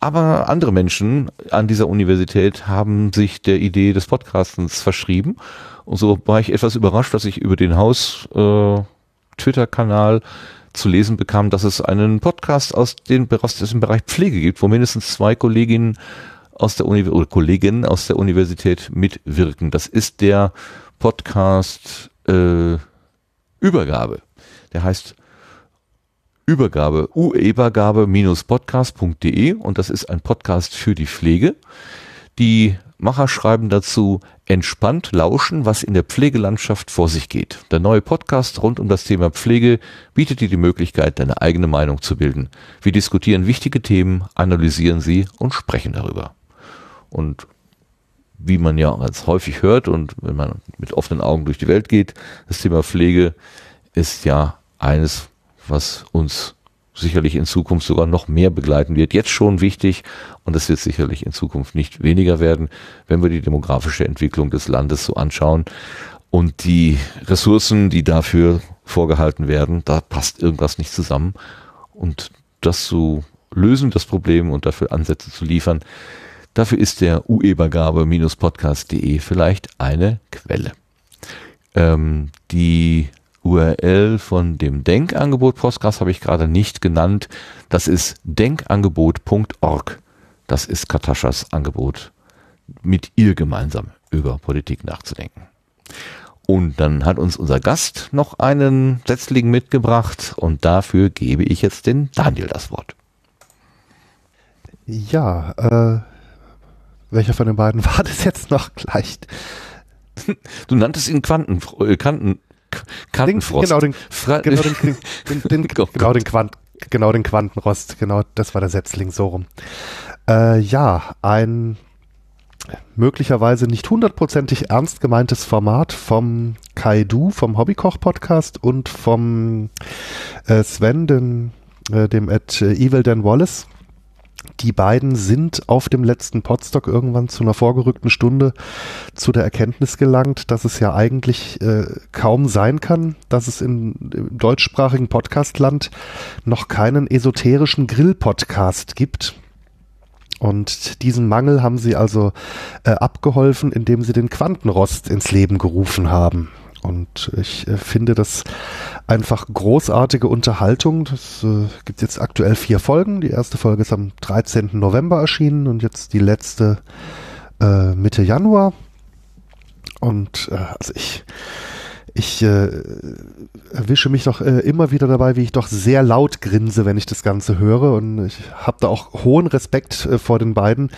Aber andere Menschen an dieser Universität haben sich der Idee des Podcastens verschrieben. Und so war ich etwas überrascht, dass ich über den Haus äh, zu lesen bekam, dass es einen Podcast aus, den, aus dem Bereich Pflege gibt, wo mindestens zwei Kolleginnen aus der Uni oder Kolleginnen aus der Universität mitwirken. Das ist der Podcast äh, Übergabe. Der heißt Übergabe, uebergabe-podcast.de und das ist ein Podcast für die Pflege. Die Macher schreiben dazu entspannt lauschen, was in der Pflegelandschaft vor sich geht. Der neue Podcast rund um das Thema Pflege bietet dir die Möglichkeit, deine eigene Meinung zu bilden. Wir diskutieren wichtige Themen, analysieren sie und sprechen darüber. Und wie man ja ganz häufig hört und wenn man mit offenen Augen durch die Welt geht, das Thema Pflege ist ja eines was uns sicherlich in Zukunft sogar noch mehr begleiten wird. Jetzt schon wichtig und es wird sicherlich in Zukunft nicht weniger werden, wenn wir die demografische Entwicklung des Landes so anschauen und die Ressourcen, die dafür vorgehalten werden, da passt irgendwas nicht zusammen und das zu lösen, das Problem und dafür Ansätze zu liefern, Dafür ist der uebergabe-podcast.de vielleicht eine Quelle. Ähm, die URL von dem Denkangebot-Podcast habe ich gerade nicht genannt. Das ist denkangebot.org. Das ist Kataschas Angebot, mit ihr gemeinsam über Politik nachzudenken. Und dann hat uns unser Gast noch einen Setzling mitgebracht und dafür gebe ich jetzt den Daniel das Wort. Ja, äh, welcher von den beiden [LAUGHS] war das jetzt noch gleich? Du nanntest ihn Quanten, äh, Kanten, Kantenfrost. Genau den, [LAUGHS] genau den, den, den, [LAUGHS] oh genau, den Quant, genau den Quantenrost, genau, das war der Setzling so rum. Äh, ja, ein möglicherweise nicht hundertprozentig ernst gemeintes Format vom Kaidu, vom Hobbykoch-Podcast und vom äh, Sven, den, äh, dem at Evil Dan Wallace. Die beiden sind auf dem letzten Podstock irgendwann zu einer vorgerückten Stunde zu der Erkenntnis gelangt, dass es ja eigentlich äh, kaum sein kann, dass es in, im deutschsprachigen Podcastland noch keinen esoterischen Grill-Podcast gibt und diesen Mangel haben sie also äh, abgeholfen, indem sie den Quantenrost ins Leben gerufen haben. Und ich äh, finde das einfach großartige Unterhaltung. Das äh, gibt jetzt aktuell vier Folgen. Die erste Folge ist am 13. November erschienen und jetzt die letzte äh, Mitte Januar. Und äh, also ich ich äh, erwische mich doch äh, immer wieder dabei, wie ich doch sehr laut grinse, wenn ich das Ganze höre. Und ich habe da auch hohen Respekt äh, vor den beiden,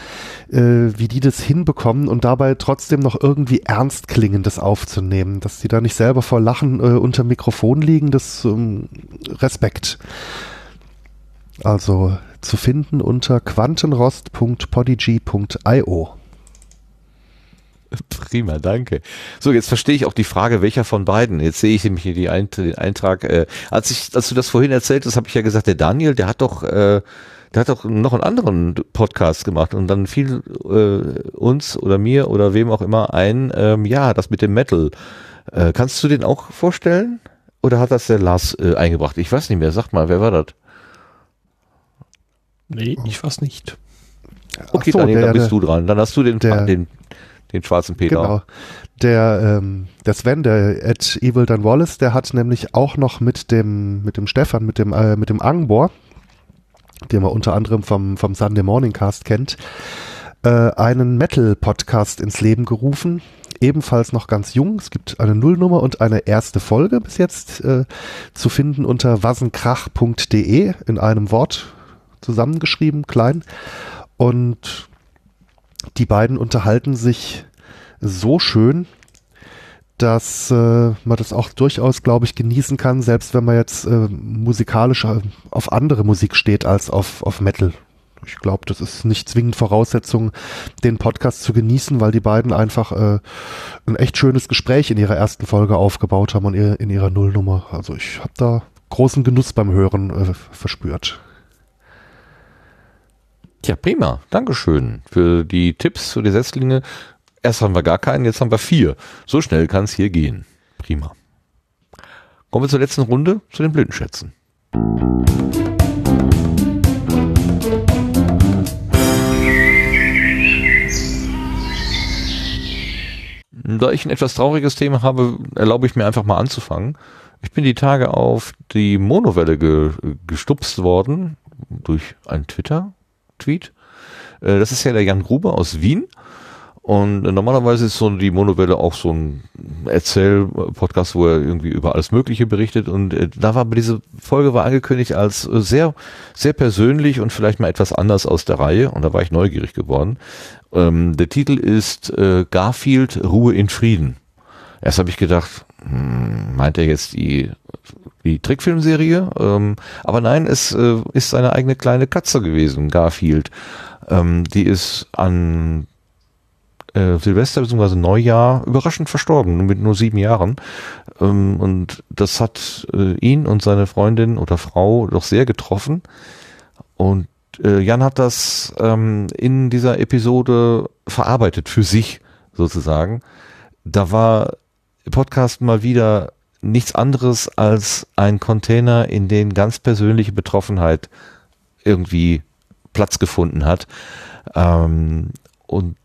äh, wie die das hinbekommen und dabei trotzdem noch irgendwie ernst klingendes aufzunehmen. Dass die da nicht selber vor Lachen äh, unter Mikrofon liegen, das ähm, Respekt. Also zu finden unter quantenrost.podigy.io. [LAUGHS] Prima, danke. So, jetzt verstehe ich auch die Frage, welcher von beiden. Jetzt sehe ich nämlich hier die Eint den Eintrag. Äh, als ich, als du das vorhin erzählt hast, habe ich ja gesagt, der Daniel, der hat doch, äh, der hat doch noch einen anderen Podcast gemacht und dann fiel äh, uns oder mir oder wem auch immer ein, ähm, ja, das mit dem Metal. Äh, kannst du den auch vorstellen? Oder hat das der Lars äh, eingebracht? Ich weiß nicht mehr. Sag mal, wer war das? Nee, ich weiß nicht. Okay, so, Daniel, dann bist du dran. Dann hast du den, der, den den schwarzen Peter. Genau. Der, ähm, der Sven, der Ed Evil Dan Wallace, der hat nämlich auch noch mit dem, mit dem Stefan, mit dem, äh, mit dem Angbor, den man unter anderem vom, vom Sunday Morning Cast kennt, äh, einen Metal-Podcast ins Leben gerufen. Ebenfalls noch ganz jung. Es gibt eine Nullnummer und eine erste Folge bis jetzt äh, zu finden unter wassenkrach.de in einem Wort zusammengeschrieben, klein. Und die beiden unterhalten sich so schön, dass äh, man das auch durchaus, glaube ich, genießen kann, selbst wenn man jetzt äh, musikalisch äh, auf andere Musik steht als auf, auf Metal. Ich glaube, das ist nicht zwingend Voraussetzung, den Podcast zu genießen, weil die beiden einfach äh, ein echt schönes Gespräch in ihrer ersten Folge aufgebaut haben und in ihrer Nullnummer. Also ich habe da großen Genuss beim Hören äh, verspürt. Ja, prima. Dankeschön für die Tipps für die Setzlinge. Erst haben wir gar keinen, jetzt haben wir vier. So schnell kann es hier gehen. Prima. Kommen wir zur letzten Runde, zu den Blindenschätzen. Da ich ein etwas trauriges Thema habe, erlaube ich mir einfach mal anzufangen. Ich bin die Tage auf die Monowelle ge gestupst worden durch ein Twitter Tweet. Äh, das ist ja der Jan Gruber aus Wien. Und normalerweise ist so die Monowelle auch so ein Erzähl-Podcast, wo er irgendwie über alles Mögliche berichtet. Und äh, da war diese Folge war angekündigt als sehr, sehr persönlich und vielleicht mal etwas anders aus der Reihe. Und da war ich neugierig geworden. Ähm, der Titel ist äh, Garfield Ruhe in Frieden. Erst habe ich gedacht, hm, meint er jetzt die die Trickfilmserie. Ähm, aber nein, es äh, ist seine eigene kleine Katze gewesen, Garfield. Ähm, die ist an äh, Silvester bzw. Neujahr überraschend verstorben, mit nur sieben Jahren. Ähm, und das hat äh, ihn und seine Freundin oder Frau doch sehr getroffen. Und äh, Jan hat das ähm, in dieser Episode verarbeitet für sich sozusagen. Da war Podcast mal wieder nichts anderes als ein Container, in den ganz persönliche Betroffenheit irgendwie Platz gefunden hat. Ähm, und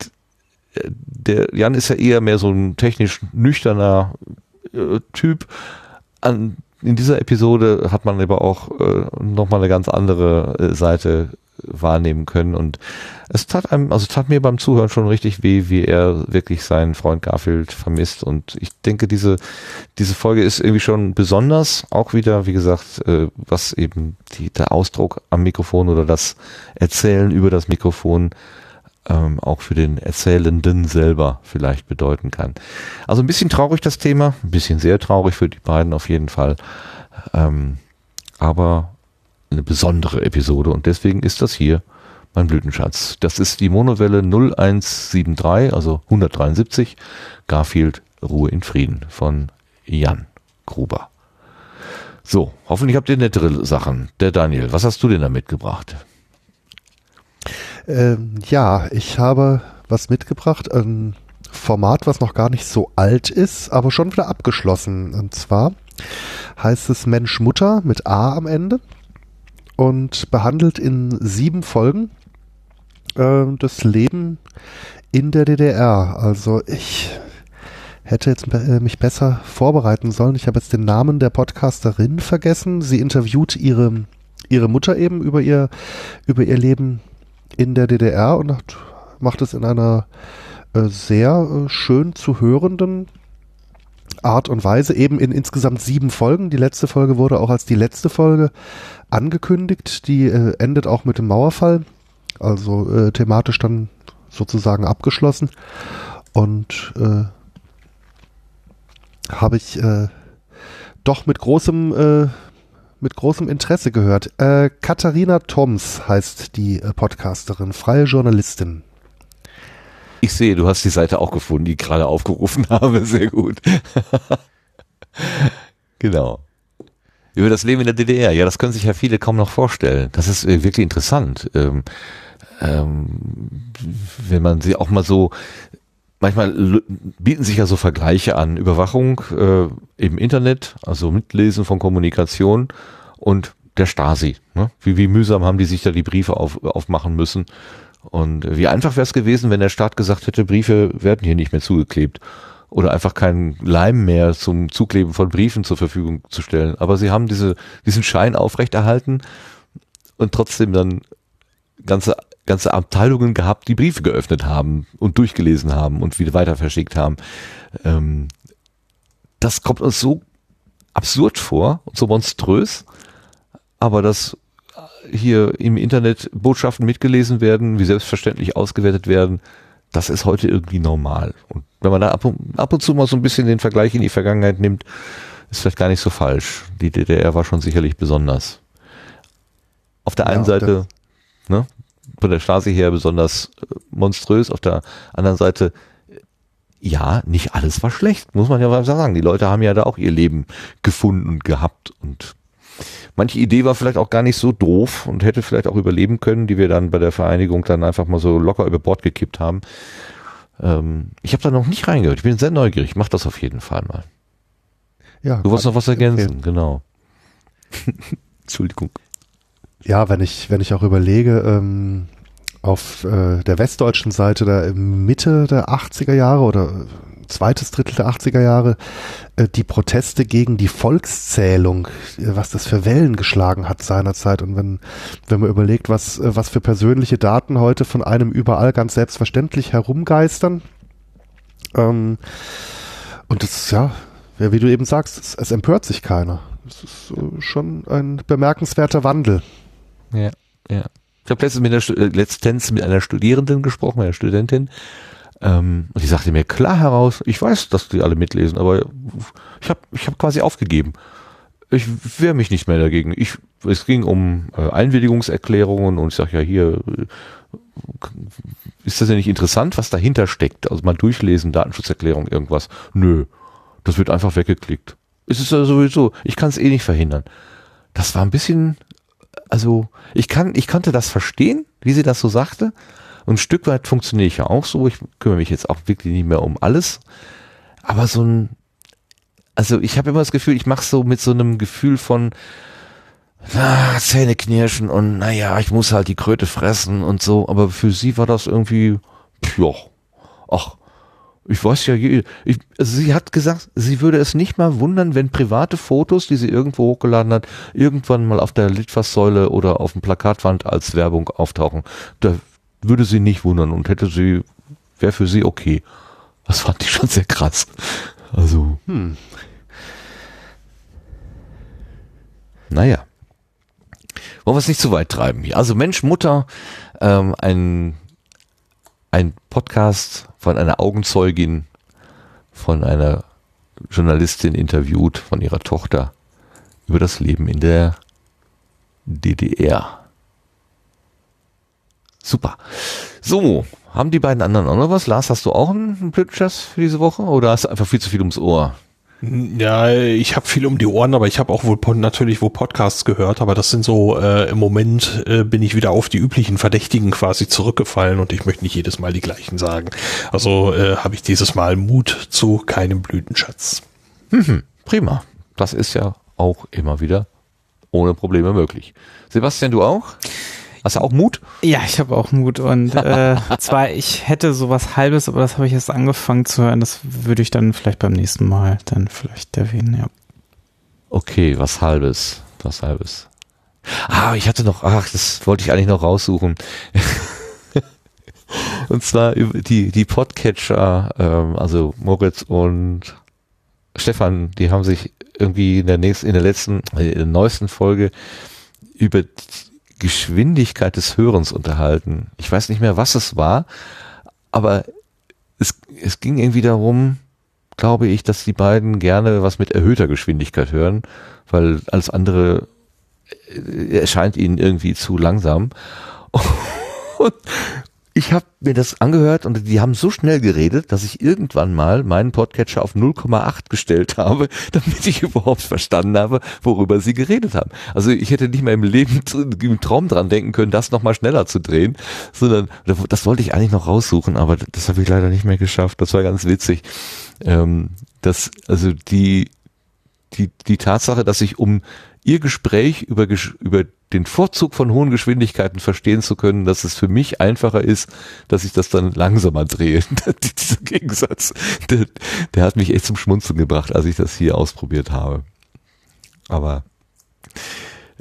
äh, der Jan ist ja eher mehr so ein technisch nüchterner äh, Typ. An, in dieser Episode hat man aber auch äh, nochmal eine ganz andere äh, Seite wahrnehmen können. Und es tat einem, also tat mir beim Zuhören schon richtig weh, wie er wirklich seinen Freund Garfield vermisst. Und ich denke, diese, diese Folge ist irgendwie schon besonders, auch wieder, wie gesagt, äh, was eben die, der Ausdruck am Mikrofon oder das Erzählen über das Mikrofon ähm, auch für den Erzählenden selber vielleicht bedeuten kann. Also ein bisschen traurig das Thema, ein bisschen sehr traurig für die beiden auf jeden Fall. Ähm, aber eine besondere Episode und deswegen ist das hier mein Blütenschatz. Das ist die Monowelle 0173, also 173, Garfield Ruhe in Frieden von Jan Gruber. So, hoffentlich habt ihr nettere Sachen. Der Daniel, was hast du denn da mitgebracht? Ähm, ja, ich habe was mitgebracht, ein Format, was noch gar nicht so alt ist, aber schon wieder abgeschlossen. Und zwar heißt es Mensch Mutter mit A am Ende und behandelt in sieben Folgen äh, das Leben in der DDR. Also ich hätte jetzt äh, mich besser vorbereiten sollen. Ich habe jetzt den Namen der Podcasterin vergessen. Sie interviewt ihre ihre Mutter eben über ihr über ihr Leben in der DDR und hat, macht es in einer äh, sehr äh, schön zu hörenden Art und Weise, eben in insgesamt sieben Folgen. Die letzte Folge wurde auch als die letzte Folge angekündigt. Die äh, endet auch mit dem Mauerfall, also äh, thematisch dann sozusagen abgeschlossen. Und äh, habe ich äh, doch mit großem äh, mit großem Interesse gehört. Äh, Katharina Toms heißt die äh, Podcasterin, freie Journalistin. Ich sehe, du hast die Seite auch gefunden, die ich gerade aufgerufen [LAUGHS] habe. Sehr gut. [LAUGHS] genau. Über das Leben in der DDR. Ja, das können sich ja viele kaum noch vorstellen. Das ist äh, wirklich interessant. Ähm, ähm, wenn man sie auch mal so manchmal bieten sich ja so Vergleiche an. Überwachung äh, im Internet, also Mitlesen von Kommunikation und der Stasi. Ne? Wie, wie mühsam haben die sich da die Briefe auf, aufmachen müssen. Und wie einfach wäre es gewesen, wenn der Staat gesagt hätte, Briefe werden hier nicht mehr zugeklebt. Oder einfach keinen Leim mehr zum Zukleben von Briefen zur Verfügung zu stellen. Aber sie haben diese, diesen Schein aufrechterhalten und trotzdem dann ganze ganze Abteilungen gehabt, die Briefe geöffnet haben und durchgelesen haben und wieder weiter verschickt haben. Ähm, das kommt uns so absurd vor und so monströs, aber dass hier im Internet Botschaften mitgelesen werden, wie selbstverständlich ausgewertet werden, das ist heute irgendwie normal. Und wenn man da ab und, ab und zu mal so ein bisschen den Vergleich in die Vergangenheit nimmt, ist vielleicht gar nicht so falsch. Die DDR war schon sicherlich besonders. Auf der einen ja, Seite, ne, von der Stasi her besonders äh, monströs. Auf der anderen Seite, ja, nicht alles war schlecht, muss man ja sagen. Die Leute haben ja da auch ihr Leben gefunden und gehabt und manche Idee war vielleicht auch gar nicht so doof und hätte vielleicht auch überleben können, die wir dann bei der Vereinigung dann einfach mal so locker über Bord gekippt haben. Ähm, ich habe da noch nicht reingehört. Ich bin sehr neugierig. Mach das auf jeden Fall mal. Ja, du wolltest noch was ergänzen, empfehlen. genau. [LAUGHS] Entschuldigung. Ja, wenn ich, wenn ich auch überlege, ähm, auf äh, der westdeutschen Seite der Mitte der 80er Jahre oder zweites Drittel der 80er Jahre äh, die Proteste gegen die Volkszählung, äh, was das für Wellen geschlagen hat seinerzeit. Und wenn, wenn man überlegt, was, äh, was für persönliche Daten heute von einem überall ganz selbstverständlich herumgeistern. Ähm, und das, ja, wie du eben sagst, es, es empört sich keiner. Es ist äh, schon ein bemerkenswerter Wandel. Ja, ja. Ich habe letztens mit, einer, äh, letztens mit einer Studierenden gesprochen, einer Studentin, ähm, und die sagte mir klar heraus, ich weiß, dass die alle mitlesen, aber ich habe ich hab quasi aufgegeben. Ich wehre mich nicht mehr dagegen. Ich, es ging um äh, Einwilligungserklärungen und ich sage ja hier, äh, ist das ja nicht interessant, was dahinter steckt? Also mal durchlesen, Datenschutzerklärung, irgendwas. Nö, das wird einfach weggeklickt. Es ist ja sowieso, ich kann es eh nicht verhindern. Das war ein bisschen also ich kann, ich konnte das verstehen, wie sie das so sagte. Und ein Stück weit funktioniere ich ja auch so. Ich kümmere mich jetzt auch wirklich nicht mehr um alles. Aber so ein, also ich habe immer das Gefühl, ich mache so mit so einem Gefühl von na, Zähne knirschen und naja, ich muss halt die Kröte fressen und so. Aber für sie war das irgendwie ja, ach, ich weiß ja, ich, also sie hat gesagt, sie würde es nicht mal wundern, wenn private Fotos, die sie irgendwo hochgeladen hat, irgendwann mal auf der Litfaßsäule oder auf dem Plakatwand als Werbung auftauchen. Da würde sie nicht wundern und hätte sie, wäre für sie okay. Das fand ich schon sehr krass. Also, hm. Naja. Wollen wir es nicht zu weit treiben hier. Also Mensch, Mutter, ähm, ein, ein Podcast von einer Augenzeugin, von einer Journalistin interviewt, von ihrer Tochter über das Leben in der DDR. Super. So, haben die beiden anderen auch noch was? Lars, hast du auch einen Blödschass für diese Woche oder hast du einfach viel zu viel ums Ohr? Ja, ich habe viel um die Ohren, aber ich habe auch wohl natürlich wo Podcasts gehört, aber das sind so, äh, im Moment äh, bin ich wieder auf die üblichen Verdächtigen quasi zurückgefallen und ich möchte nicht jedes Mal die gleichen sagen. Also äh, habe ich dieses Mal Mut zu keinem Blütenschatz. Mhm, prima. Das ist ja auch immer wieder ohne Probleme möglich. Sebastian, du auch? Hast du auch Mut? Ja, ich habe auch Mut und äh, [LAUGHS] zwar ich hätte sowas Halbes, aber das habe ich erst angefangen zu hören. Das würde ich dann vielleicht beim nächsten Mal dann vielleicht erwähnen. Ja. Okay, was Halbes, was Halbes. Ah, ich hatte noch, ach, das wollte ich eigentlich noch raussuchen. [LAUGHS] und zwar die die Podcatcher, ähm, also Moritz und Stefan, die haben sich irgendwie in der nächsten, in der letzten, in der neuesten Folge über Geschwindigkeit des Hörens unterhalten. Ich weiß nicht mehr, was es war, aber es, es ging irgendwie darum, glaube ich, dass die beiden gerne was mit erhöhter Geschwindigkeit hören, weil alles andere äh, erscheint ihnen irgendwie zu langsam. [LAUGHS] Und, ich habe mir das angehört und die haben so schnell geredet, dass ich irgendwann mal meinen Podcatcher auf 0,8 gestellt habe, [LAUGHS] damit ich überhaupt verstanden habe, worüber sie geredet haben. Also ich hätte nicht mehr im Leben [LAUGHS] im Traum dran denken können, das nochmal schneller zu drehen, sondern das wollte ich eigentlich noch raussuchen, aber das habe ich leider nicht mehr geschafft. Das war ganz witzig. Ähm, das, also die, die, die Tatsache, dass ich um ihr Gespräch über, über den Vorzug von hohen Geschwindigkeiten verstehen zu können, dass es für mich einfacher ist, dass ich das dann langsamer drehe. [LAUGHS] Dieser Gegensatz, der, der hat mich echt zum Schmunzeln gebracht, als ich das hier ausprobiert habe. Aber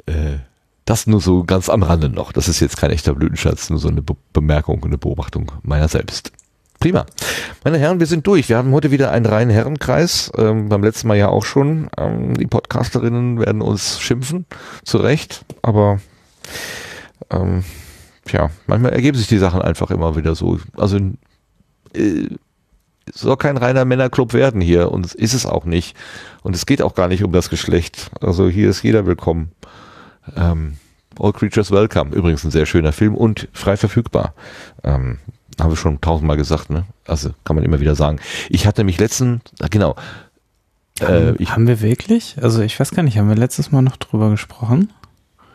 äh, das nur so ganz am Rande noch. Das ist jetzt kein echter Blütenschatz, nur so eine Be Bemerkung und eine Beobachtung meiner selbst. Prima. Meine Herren, wir sind durch. Wir haben heute wieder einen reinen Herrenkreis. Ähm, beim letzten Mal ja auch schon. Ähm, die Podcasterinnen werden uns schimpfen. Zu Recht. Aber ähm, tja, manchmal ergeben sich die Sachen einfach immer wieder so. Also äh, soll kein reiner Männerclub werden hier und ist es auch nicht. Und es geht auch gar nicht um das Geschlecht. Also hier ist jeder willkommen. Ähm, All Creatures Welcome. Übrigens ein sehr schöner Film und frei verfügbar. Ähm, habe ich schon tausendmal gesagt, ne? Also kann man immer wieder sagen. Ich hatte mich letzten, genau. Haben, äh, ich, haben wir wirklich? Also ich weiß gar nicht, haben wir letztes Mal noch drüber gesprochen?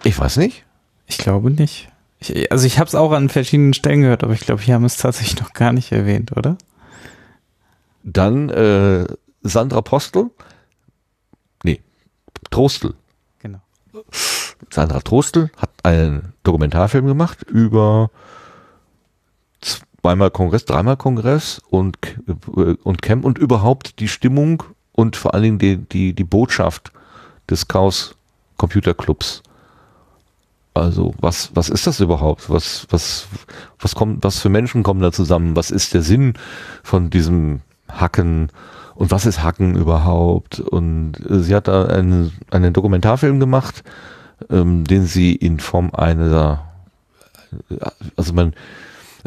Ich weiß nicht. Ich glaube nicht. Ich, also ich habe es auch an verschiedenen Stellen gehört, aber ich glaube, hier haben es tatsächlich noch gar nicht erwähnt, oder? Dann äh, Sandra Postel. Nee, Trostel. Genau. Sandra Trostel hat einen Dokumentarfilm gemacht über zweimal Kongress, dreimal Kongress und, und Camp und überhaupt die Stimmung und vor allen Dingen die, die, die Botschaft des Chaos Computer Clubs. Also was, was ist das überhaupt? Was, was, was kommt, was für Menschen kommen da zusammen? Was ist der Sinn von diesem Hacken? Und was ist Hacken überhaupt? Und sie hat da einen, einen Dokumentarfilm gemacht, ähm, den sie in Form einer, also man,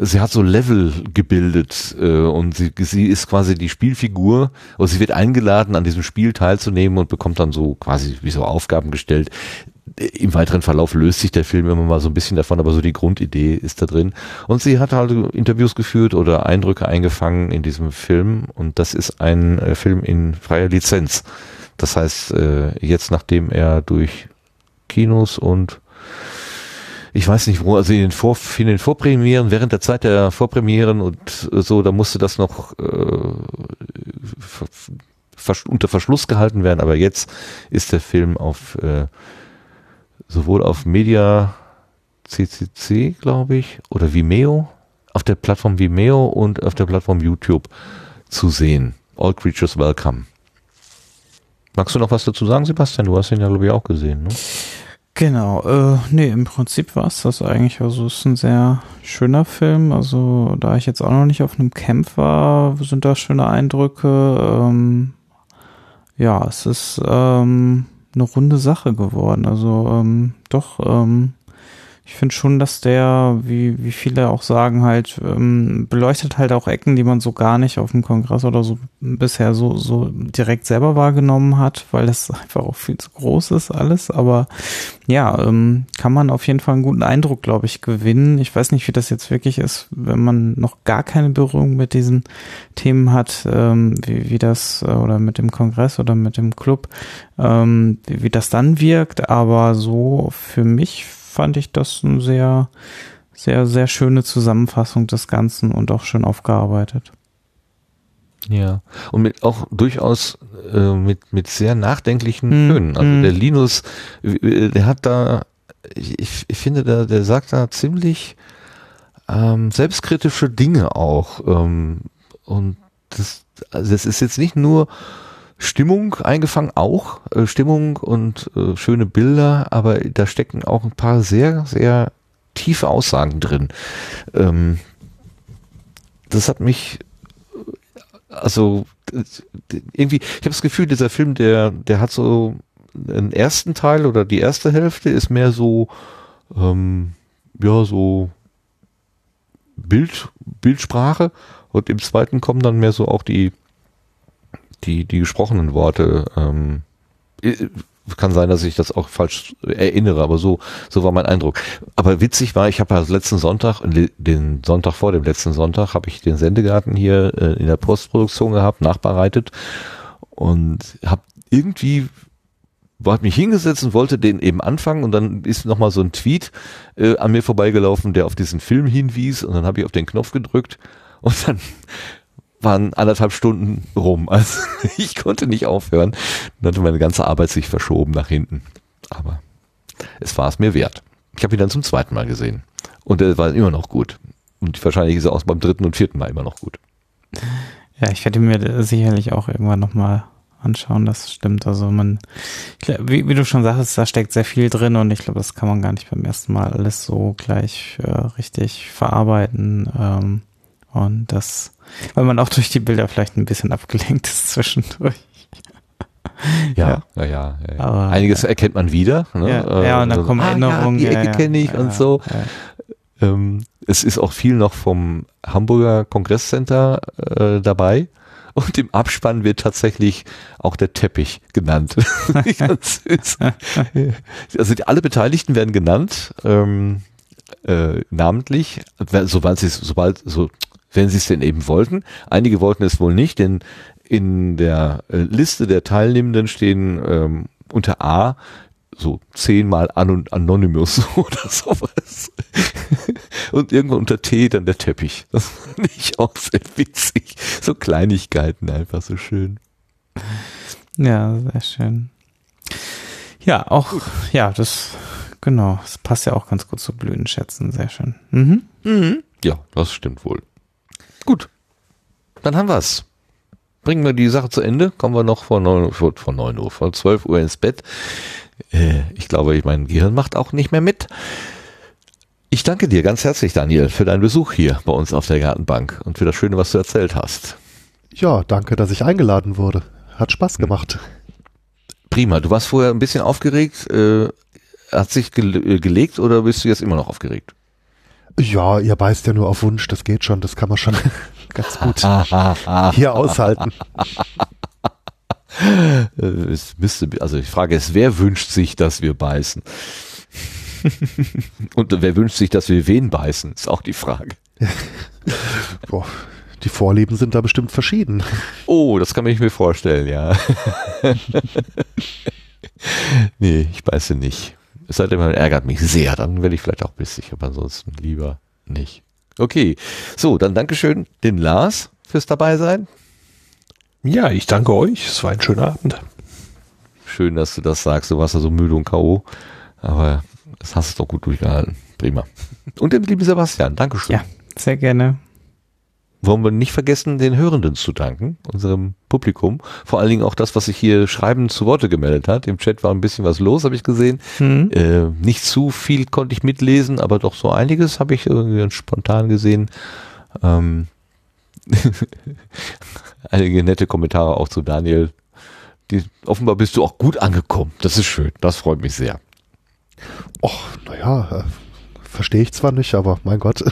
sie hat so Level gebildet äh, und sie, sie ist quasi die Spielfigur oder sie wird eingeladen, an diesem Spiel teilzunehmen und bekommt dann so quasi wie so Aufgaben gestellt. Im weiteren Verlauf löst sich der Film immer mal so ein bisschen davon, aber so die Grundidee ist da drin. Und sie hat halt Interviews geführt oder Eindrücke eingefangen in diesem Film und das ist ein äh, Film in freier Lizenz. Das heißt, äh, jetzt nachdem er durch Kinos und ich weiß nicht wo, also in den, Vor, in den Vorpremieren, während der Zeit der Vorpremieren und so, da musste das noch äh, unter Verschluss gehalten werden, aber jetzt ist der Film auf äh, sowohl auf Media CCC, glaube ich, oder Vimeo auf der Plattform Vimeo und auf der Plattform YouTube zu sehen. All Creatures Welcome. Magst du noch was dazu sagen, Sebastian? Du hast ihn ja, glaube ich, auch gesehen, ne? Genau, äh, nee, im Prinzip war es das eigentlich. Also es ist ein sehr schöner Film. Also da ich jetzt auch noch nicht auf einem Camp war, sind da schöne Eindrücke. Ähm, ja, es ist ähm, eine runde Sache geworden. Also ähm, doch, ähm, ich finde schon, dass der, wie, wie viele auch sagen, halt, ähm, beleuchtet halt auch Ecken, die man so gar nicht auf dem Kongress oder so bisher so, so direkt selber wahrgenommen hat, weil das [LAUGHS] einfach auch viel zu groß ist alles. Aber ja, ähm, kann man auf jeden Fall einen guten Eindruck, glaube ich, gewinnen. Ich weiß nicht, wie das jetzt wirklich ist, wenn man noch gar keine Berührung mit diesen Themen hat, ähm, wie, wie das, äh, oder mit dem Kongress oder mit dem Club, ähm, wie, wie das dann wirkt. Aber so für mich fand ich das eine sehr, sehr, sehr schöne Zusammenfassung des Ganzen und auch schön aufgearbeitet. Ja, und mit auch durchaus äh, mit, mit sehr nachdenklichen Mm, Tönen. Also mm. der Linus, der hat da, ich, ich finde, der, der sagt da ziemlich ähm, selbstkritische Dinge auch. Ähm, und das, also das ist jetzt nicht nur Stimmung eingefangen, auch äh, Stimmung und äh, schöne Bilder, aber da stecken auch ein paar sehr, sehr tiefe Aussagen drin. Ähm, das hat mich also das- irgendwie, ich habe das Gefühl, dieser Film, der, der hat so einen ersten Teil oder die erste Hälfte ist mehr so, ähm, ja, so Bild, Bildsprache und im zweiten kommen dann mehr so auch die, die, die gesprochenen Worte. Ähm, äh, kann sein, dass ich das auch falsch erinnere, aber so, so war mein Eindruck. Aber witzig war, ich habe ja letzten Sonntag, den Sonntag vor dem letzten Sonntag, habe ich den Sendegarten hier äh, in der Postproduktion gehabt, nachbereitet und habe irgendwie hat mich hingesetzt und wollte den eben anfangen und dann ist nochmal so ein Tweet äh, an mir vorbeigelaufen, der auf diesen Film hinwies und dann habe ich auf den Knopf gedrückt und dann waren anderthalb Stunden rum. Also [LAUGHS] ich konnte nicht aufhören. Dann hatte meine ganze Arbeit sich verschoben nach hinten. Aber es war es mir wert. Ich habe ihn dann zum zweiten Mal gesehen. Und er war immer noch gut. Und wahrscheinlich ist er auch beim dritten und vierten Mal immer noch gut. Ja, ich werde mir sicherlich auch irgendwann nochmal anschauen, das stimmt. Also man, wie, wie du schon sagst, da steckt sehr viel drin und ich glaube, das kann man gar nicht beim ersten Mal alles so gleich äh, richtig verarbeiten. Ähm, und das, weil man auch durch die Bilder vielleicht ein bisschen abgelenkt ist zwischendurch. [LAUGHS] Ja, ja, ja. ja, ja. Aber, Einiges erkennt man wieder. Ne? Ja, ja, und dann so, kommen ah, Erinnerungen. Ja, die ja, Ecke ja, kenne ich ja, und so. Ja. Ähm, es ist auch viel noch vom Hamburger Kongresscenter äh, dabei. Und im Abspann wird tatsächlich auch der Teppich genannt. [LAUGHS] Süß. also die, alle Beteiligten werden genannt, ähm, äh, namentlich, sobald sie sobald, so, wenn sie es denn eben wollten. Einige wollten es wohl nicht, denn in der äh, Liste der Teilnehmenden stehen ähm, unter A so zehnmal An Anonymous [LAUGHS] oder sowas. [LAUGHS] Und irgendwann unter T dann der Teppich. [LAUGHS] Das fand ich auch sehr witzig. So Kleinigkeiten einfach so schön. Ja, sehr schön. Ja, auch, ja, das, genau, das passt ja auch ganz gut zu Blütenschätzen, sehr schön. Mhm. Mhm. Ja, das stimmt wohl. Gut, dann haben wir's. Bringen wir die Sache zu Ende, kommen wir noch vor neun, vor, vor neun Uhr, vor zwölf Uhr ins Bett. Äh, ich glaube, mein Gehirn macht auch nicht mehr mit. Ich danke dir ganz herzlich, Daniel, für deinen Besuch hier bei uns auf der Gartenbank und für das Schöne, was du erzählt hast. Ja, danke, dass ich eingeladen wurde. Hat Spaß gemacht. Prima. Du warst vorher ein bisschen aufgeregt. Äh, hat sich ge gelegt oder bist du jetzt immer noch aufgeregt? Ja, ihr beißt ja nur auf Wunsch, das geht schon, das kann man schon [LAUGHS] ganz gut [LAUGHS] hier aushalten. [LAUGHS] Es müsste, also ich frage es, wer wünscht sich, dass wir beißen? Und wer wünscht sich, dass wir wen beißen? Ist auch die Frage. Boah, die Vorlieben sind da bestimmt verschieden. Oh, das kann ich mir vorstellen, ja. nee, ich beiße nicht. Es sei denn, man ärgert mich sehr, dann werde ich vielleicht auch bissig, aber ansonsten lieber nicht. Okay, so, dann Dankeschön den Lars fürs dabei sein. Ja, ich danke euch. Es war ein schöner Abend. Schön, dass du das sagst. Du warst ja so müde und K.O., aber das hast du doch gut durchgehalten. Prima. Und dem lieben Sebastian, Dankeschön. Ja, Sehr gerne. Wollen wir nicht vergessen, den Hörenden zu danken, unserem Publikum. Vor allen Dingen auch das, was sich hier schreibend zu Worte gemeldet hat. Im Chat war ein bisschen was los, habe ich gesehen. Hm. Äh, nicht zu viel konnte ich mitlesen, aber doch so einiges habe ich irgendwie spontan gesehen. Ähm [LAUGHS] einige nette Kommentare auch zu Daniel. Die, offenbar bist du auch gut angekommen. Das ist schön. Das freut mich sehr. Och, naja, äh, verstehe ich zwar nicht, aber mein Gott. [LAUGHS]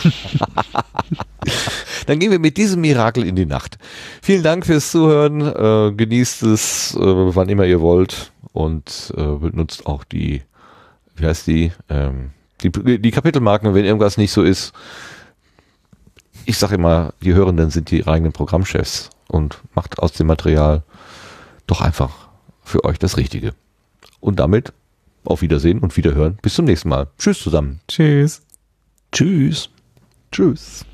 Dann gehen wir mit diesem Mirakel in die Nacht. Vielen Dank fürs Zuhören. Äh, genießt es, äh, wann immer ihr wollt. Und äh, benutzt auch die, wie heißt die, ähm, die, die Kapitelmarken, wenn irgendwas nicht so ist. Ich sage immer, die Hörenden sind die eigenen Programmchefs und macht aus dem Material doch einfach für euch das Richtige. Und damit auf Wiedersehen und Wiederhören. Bis zum nächsten Mal. Tschüss zusammen. Tschüss. Tschüss. Tschüss.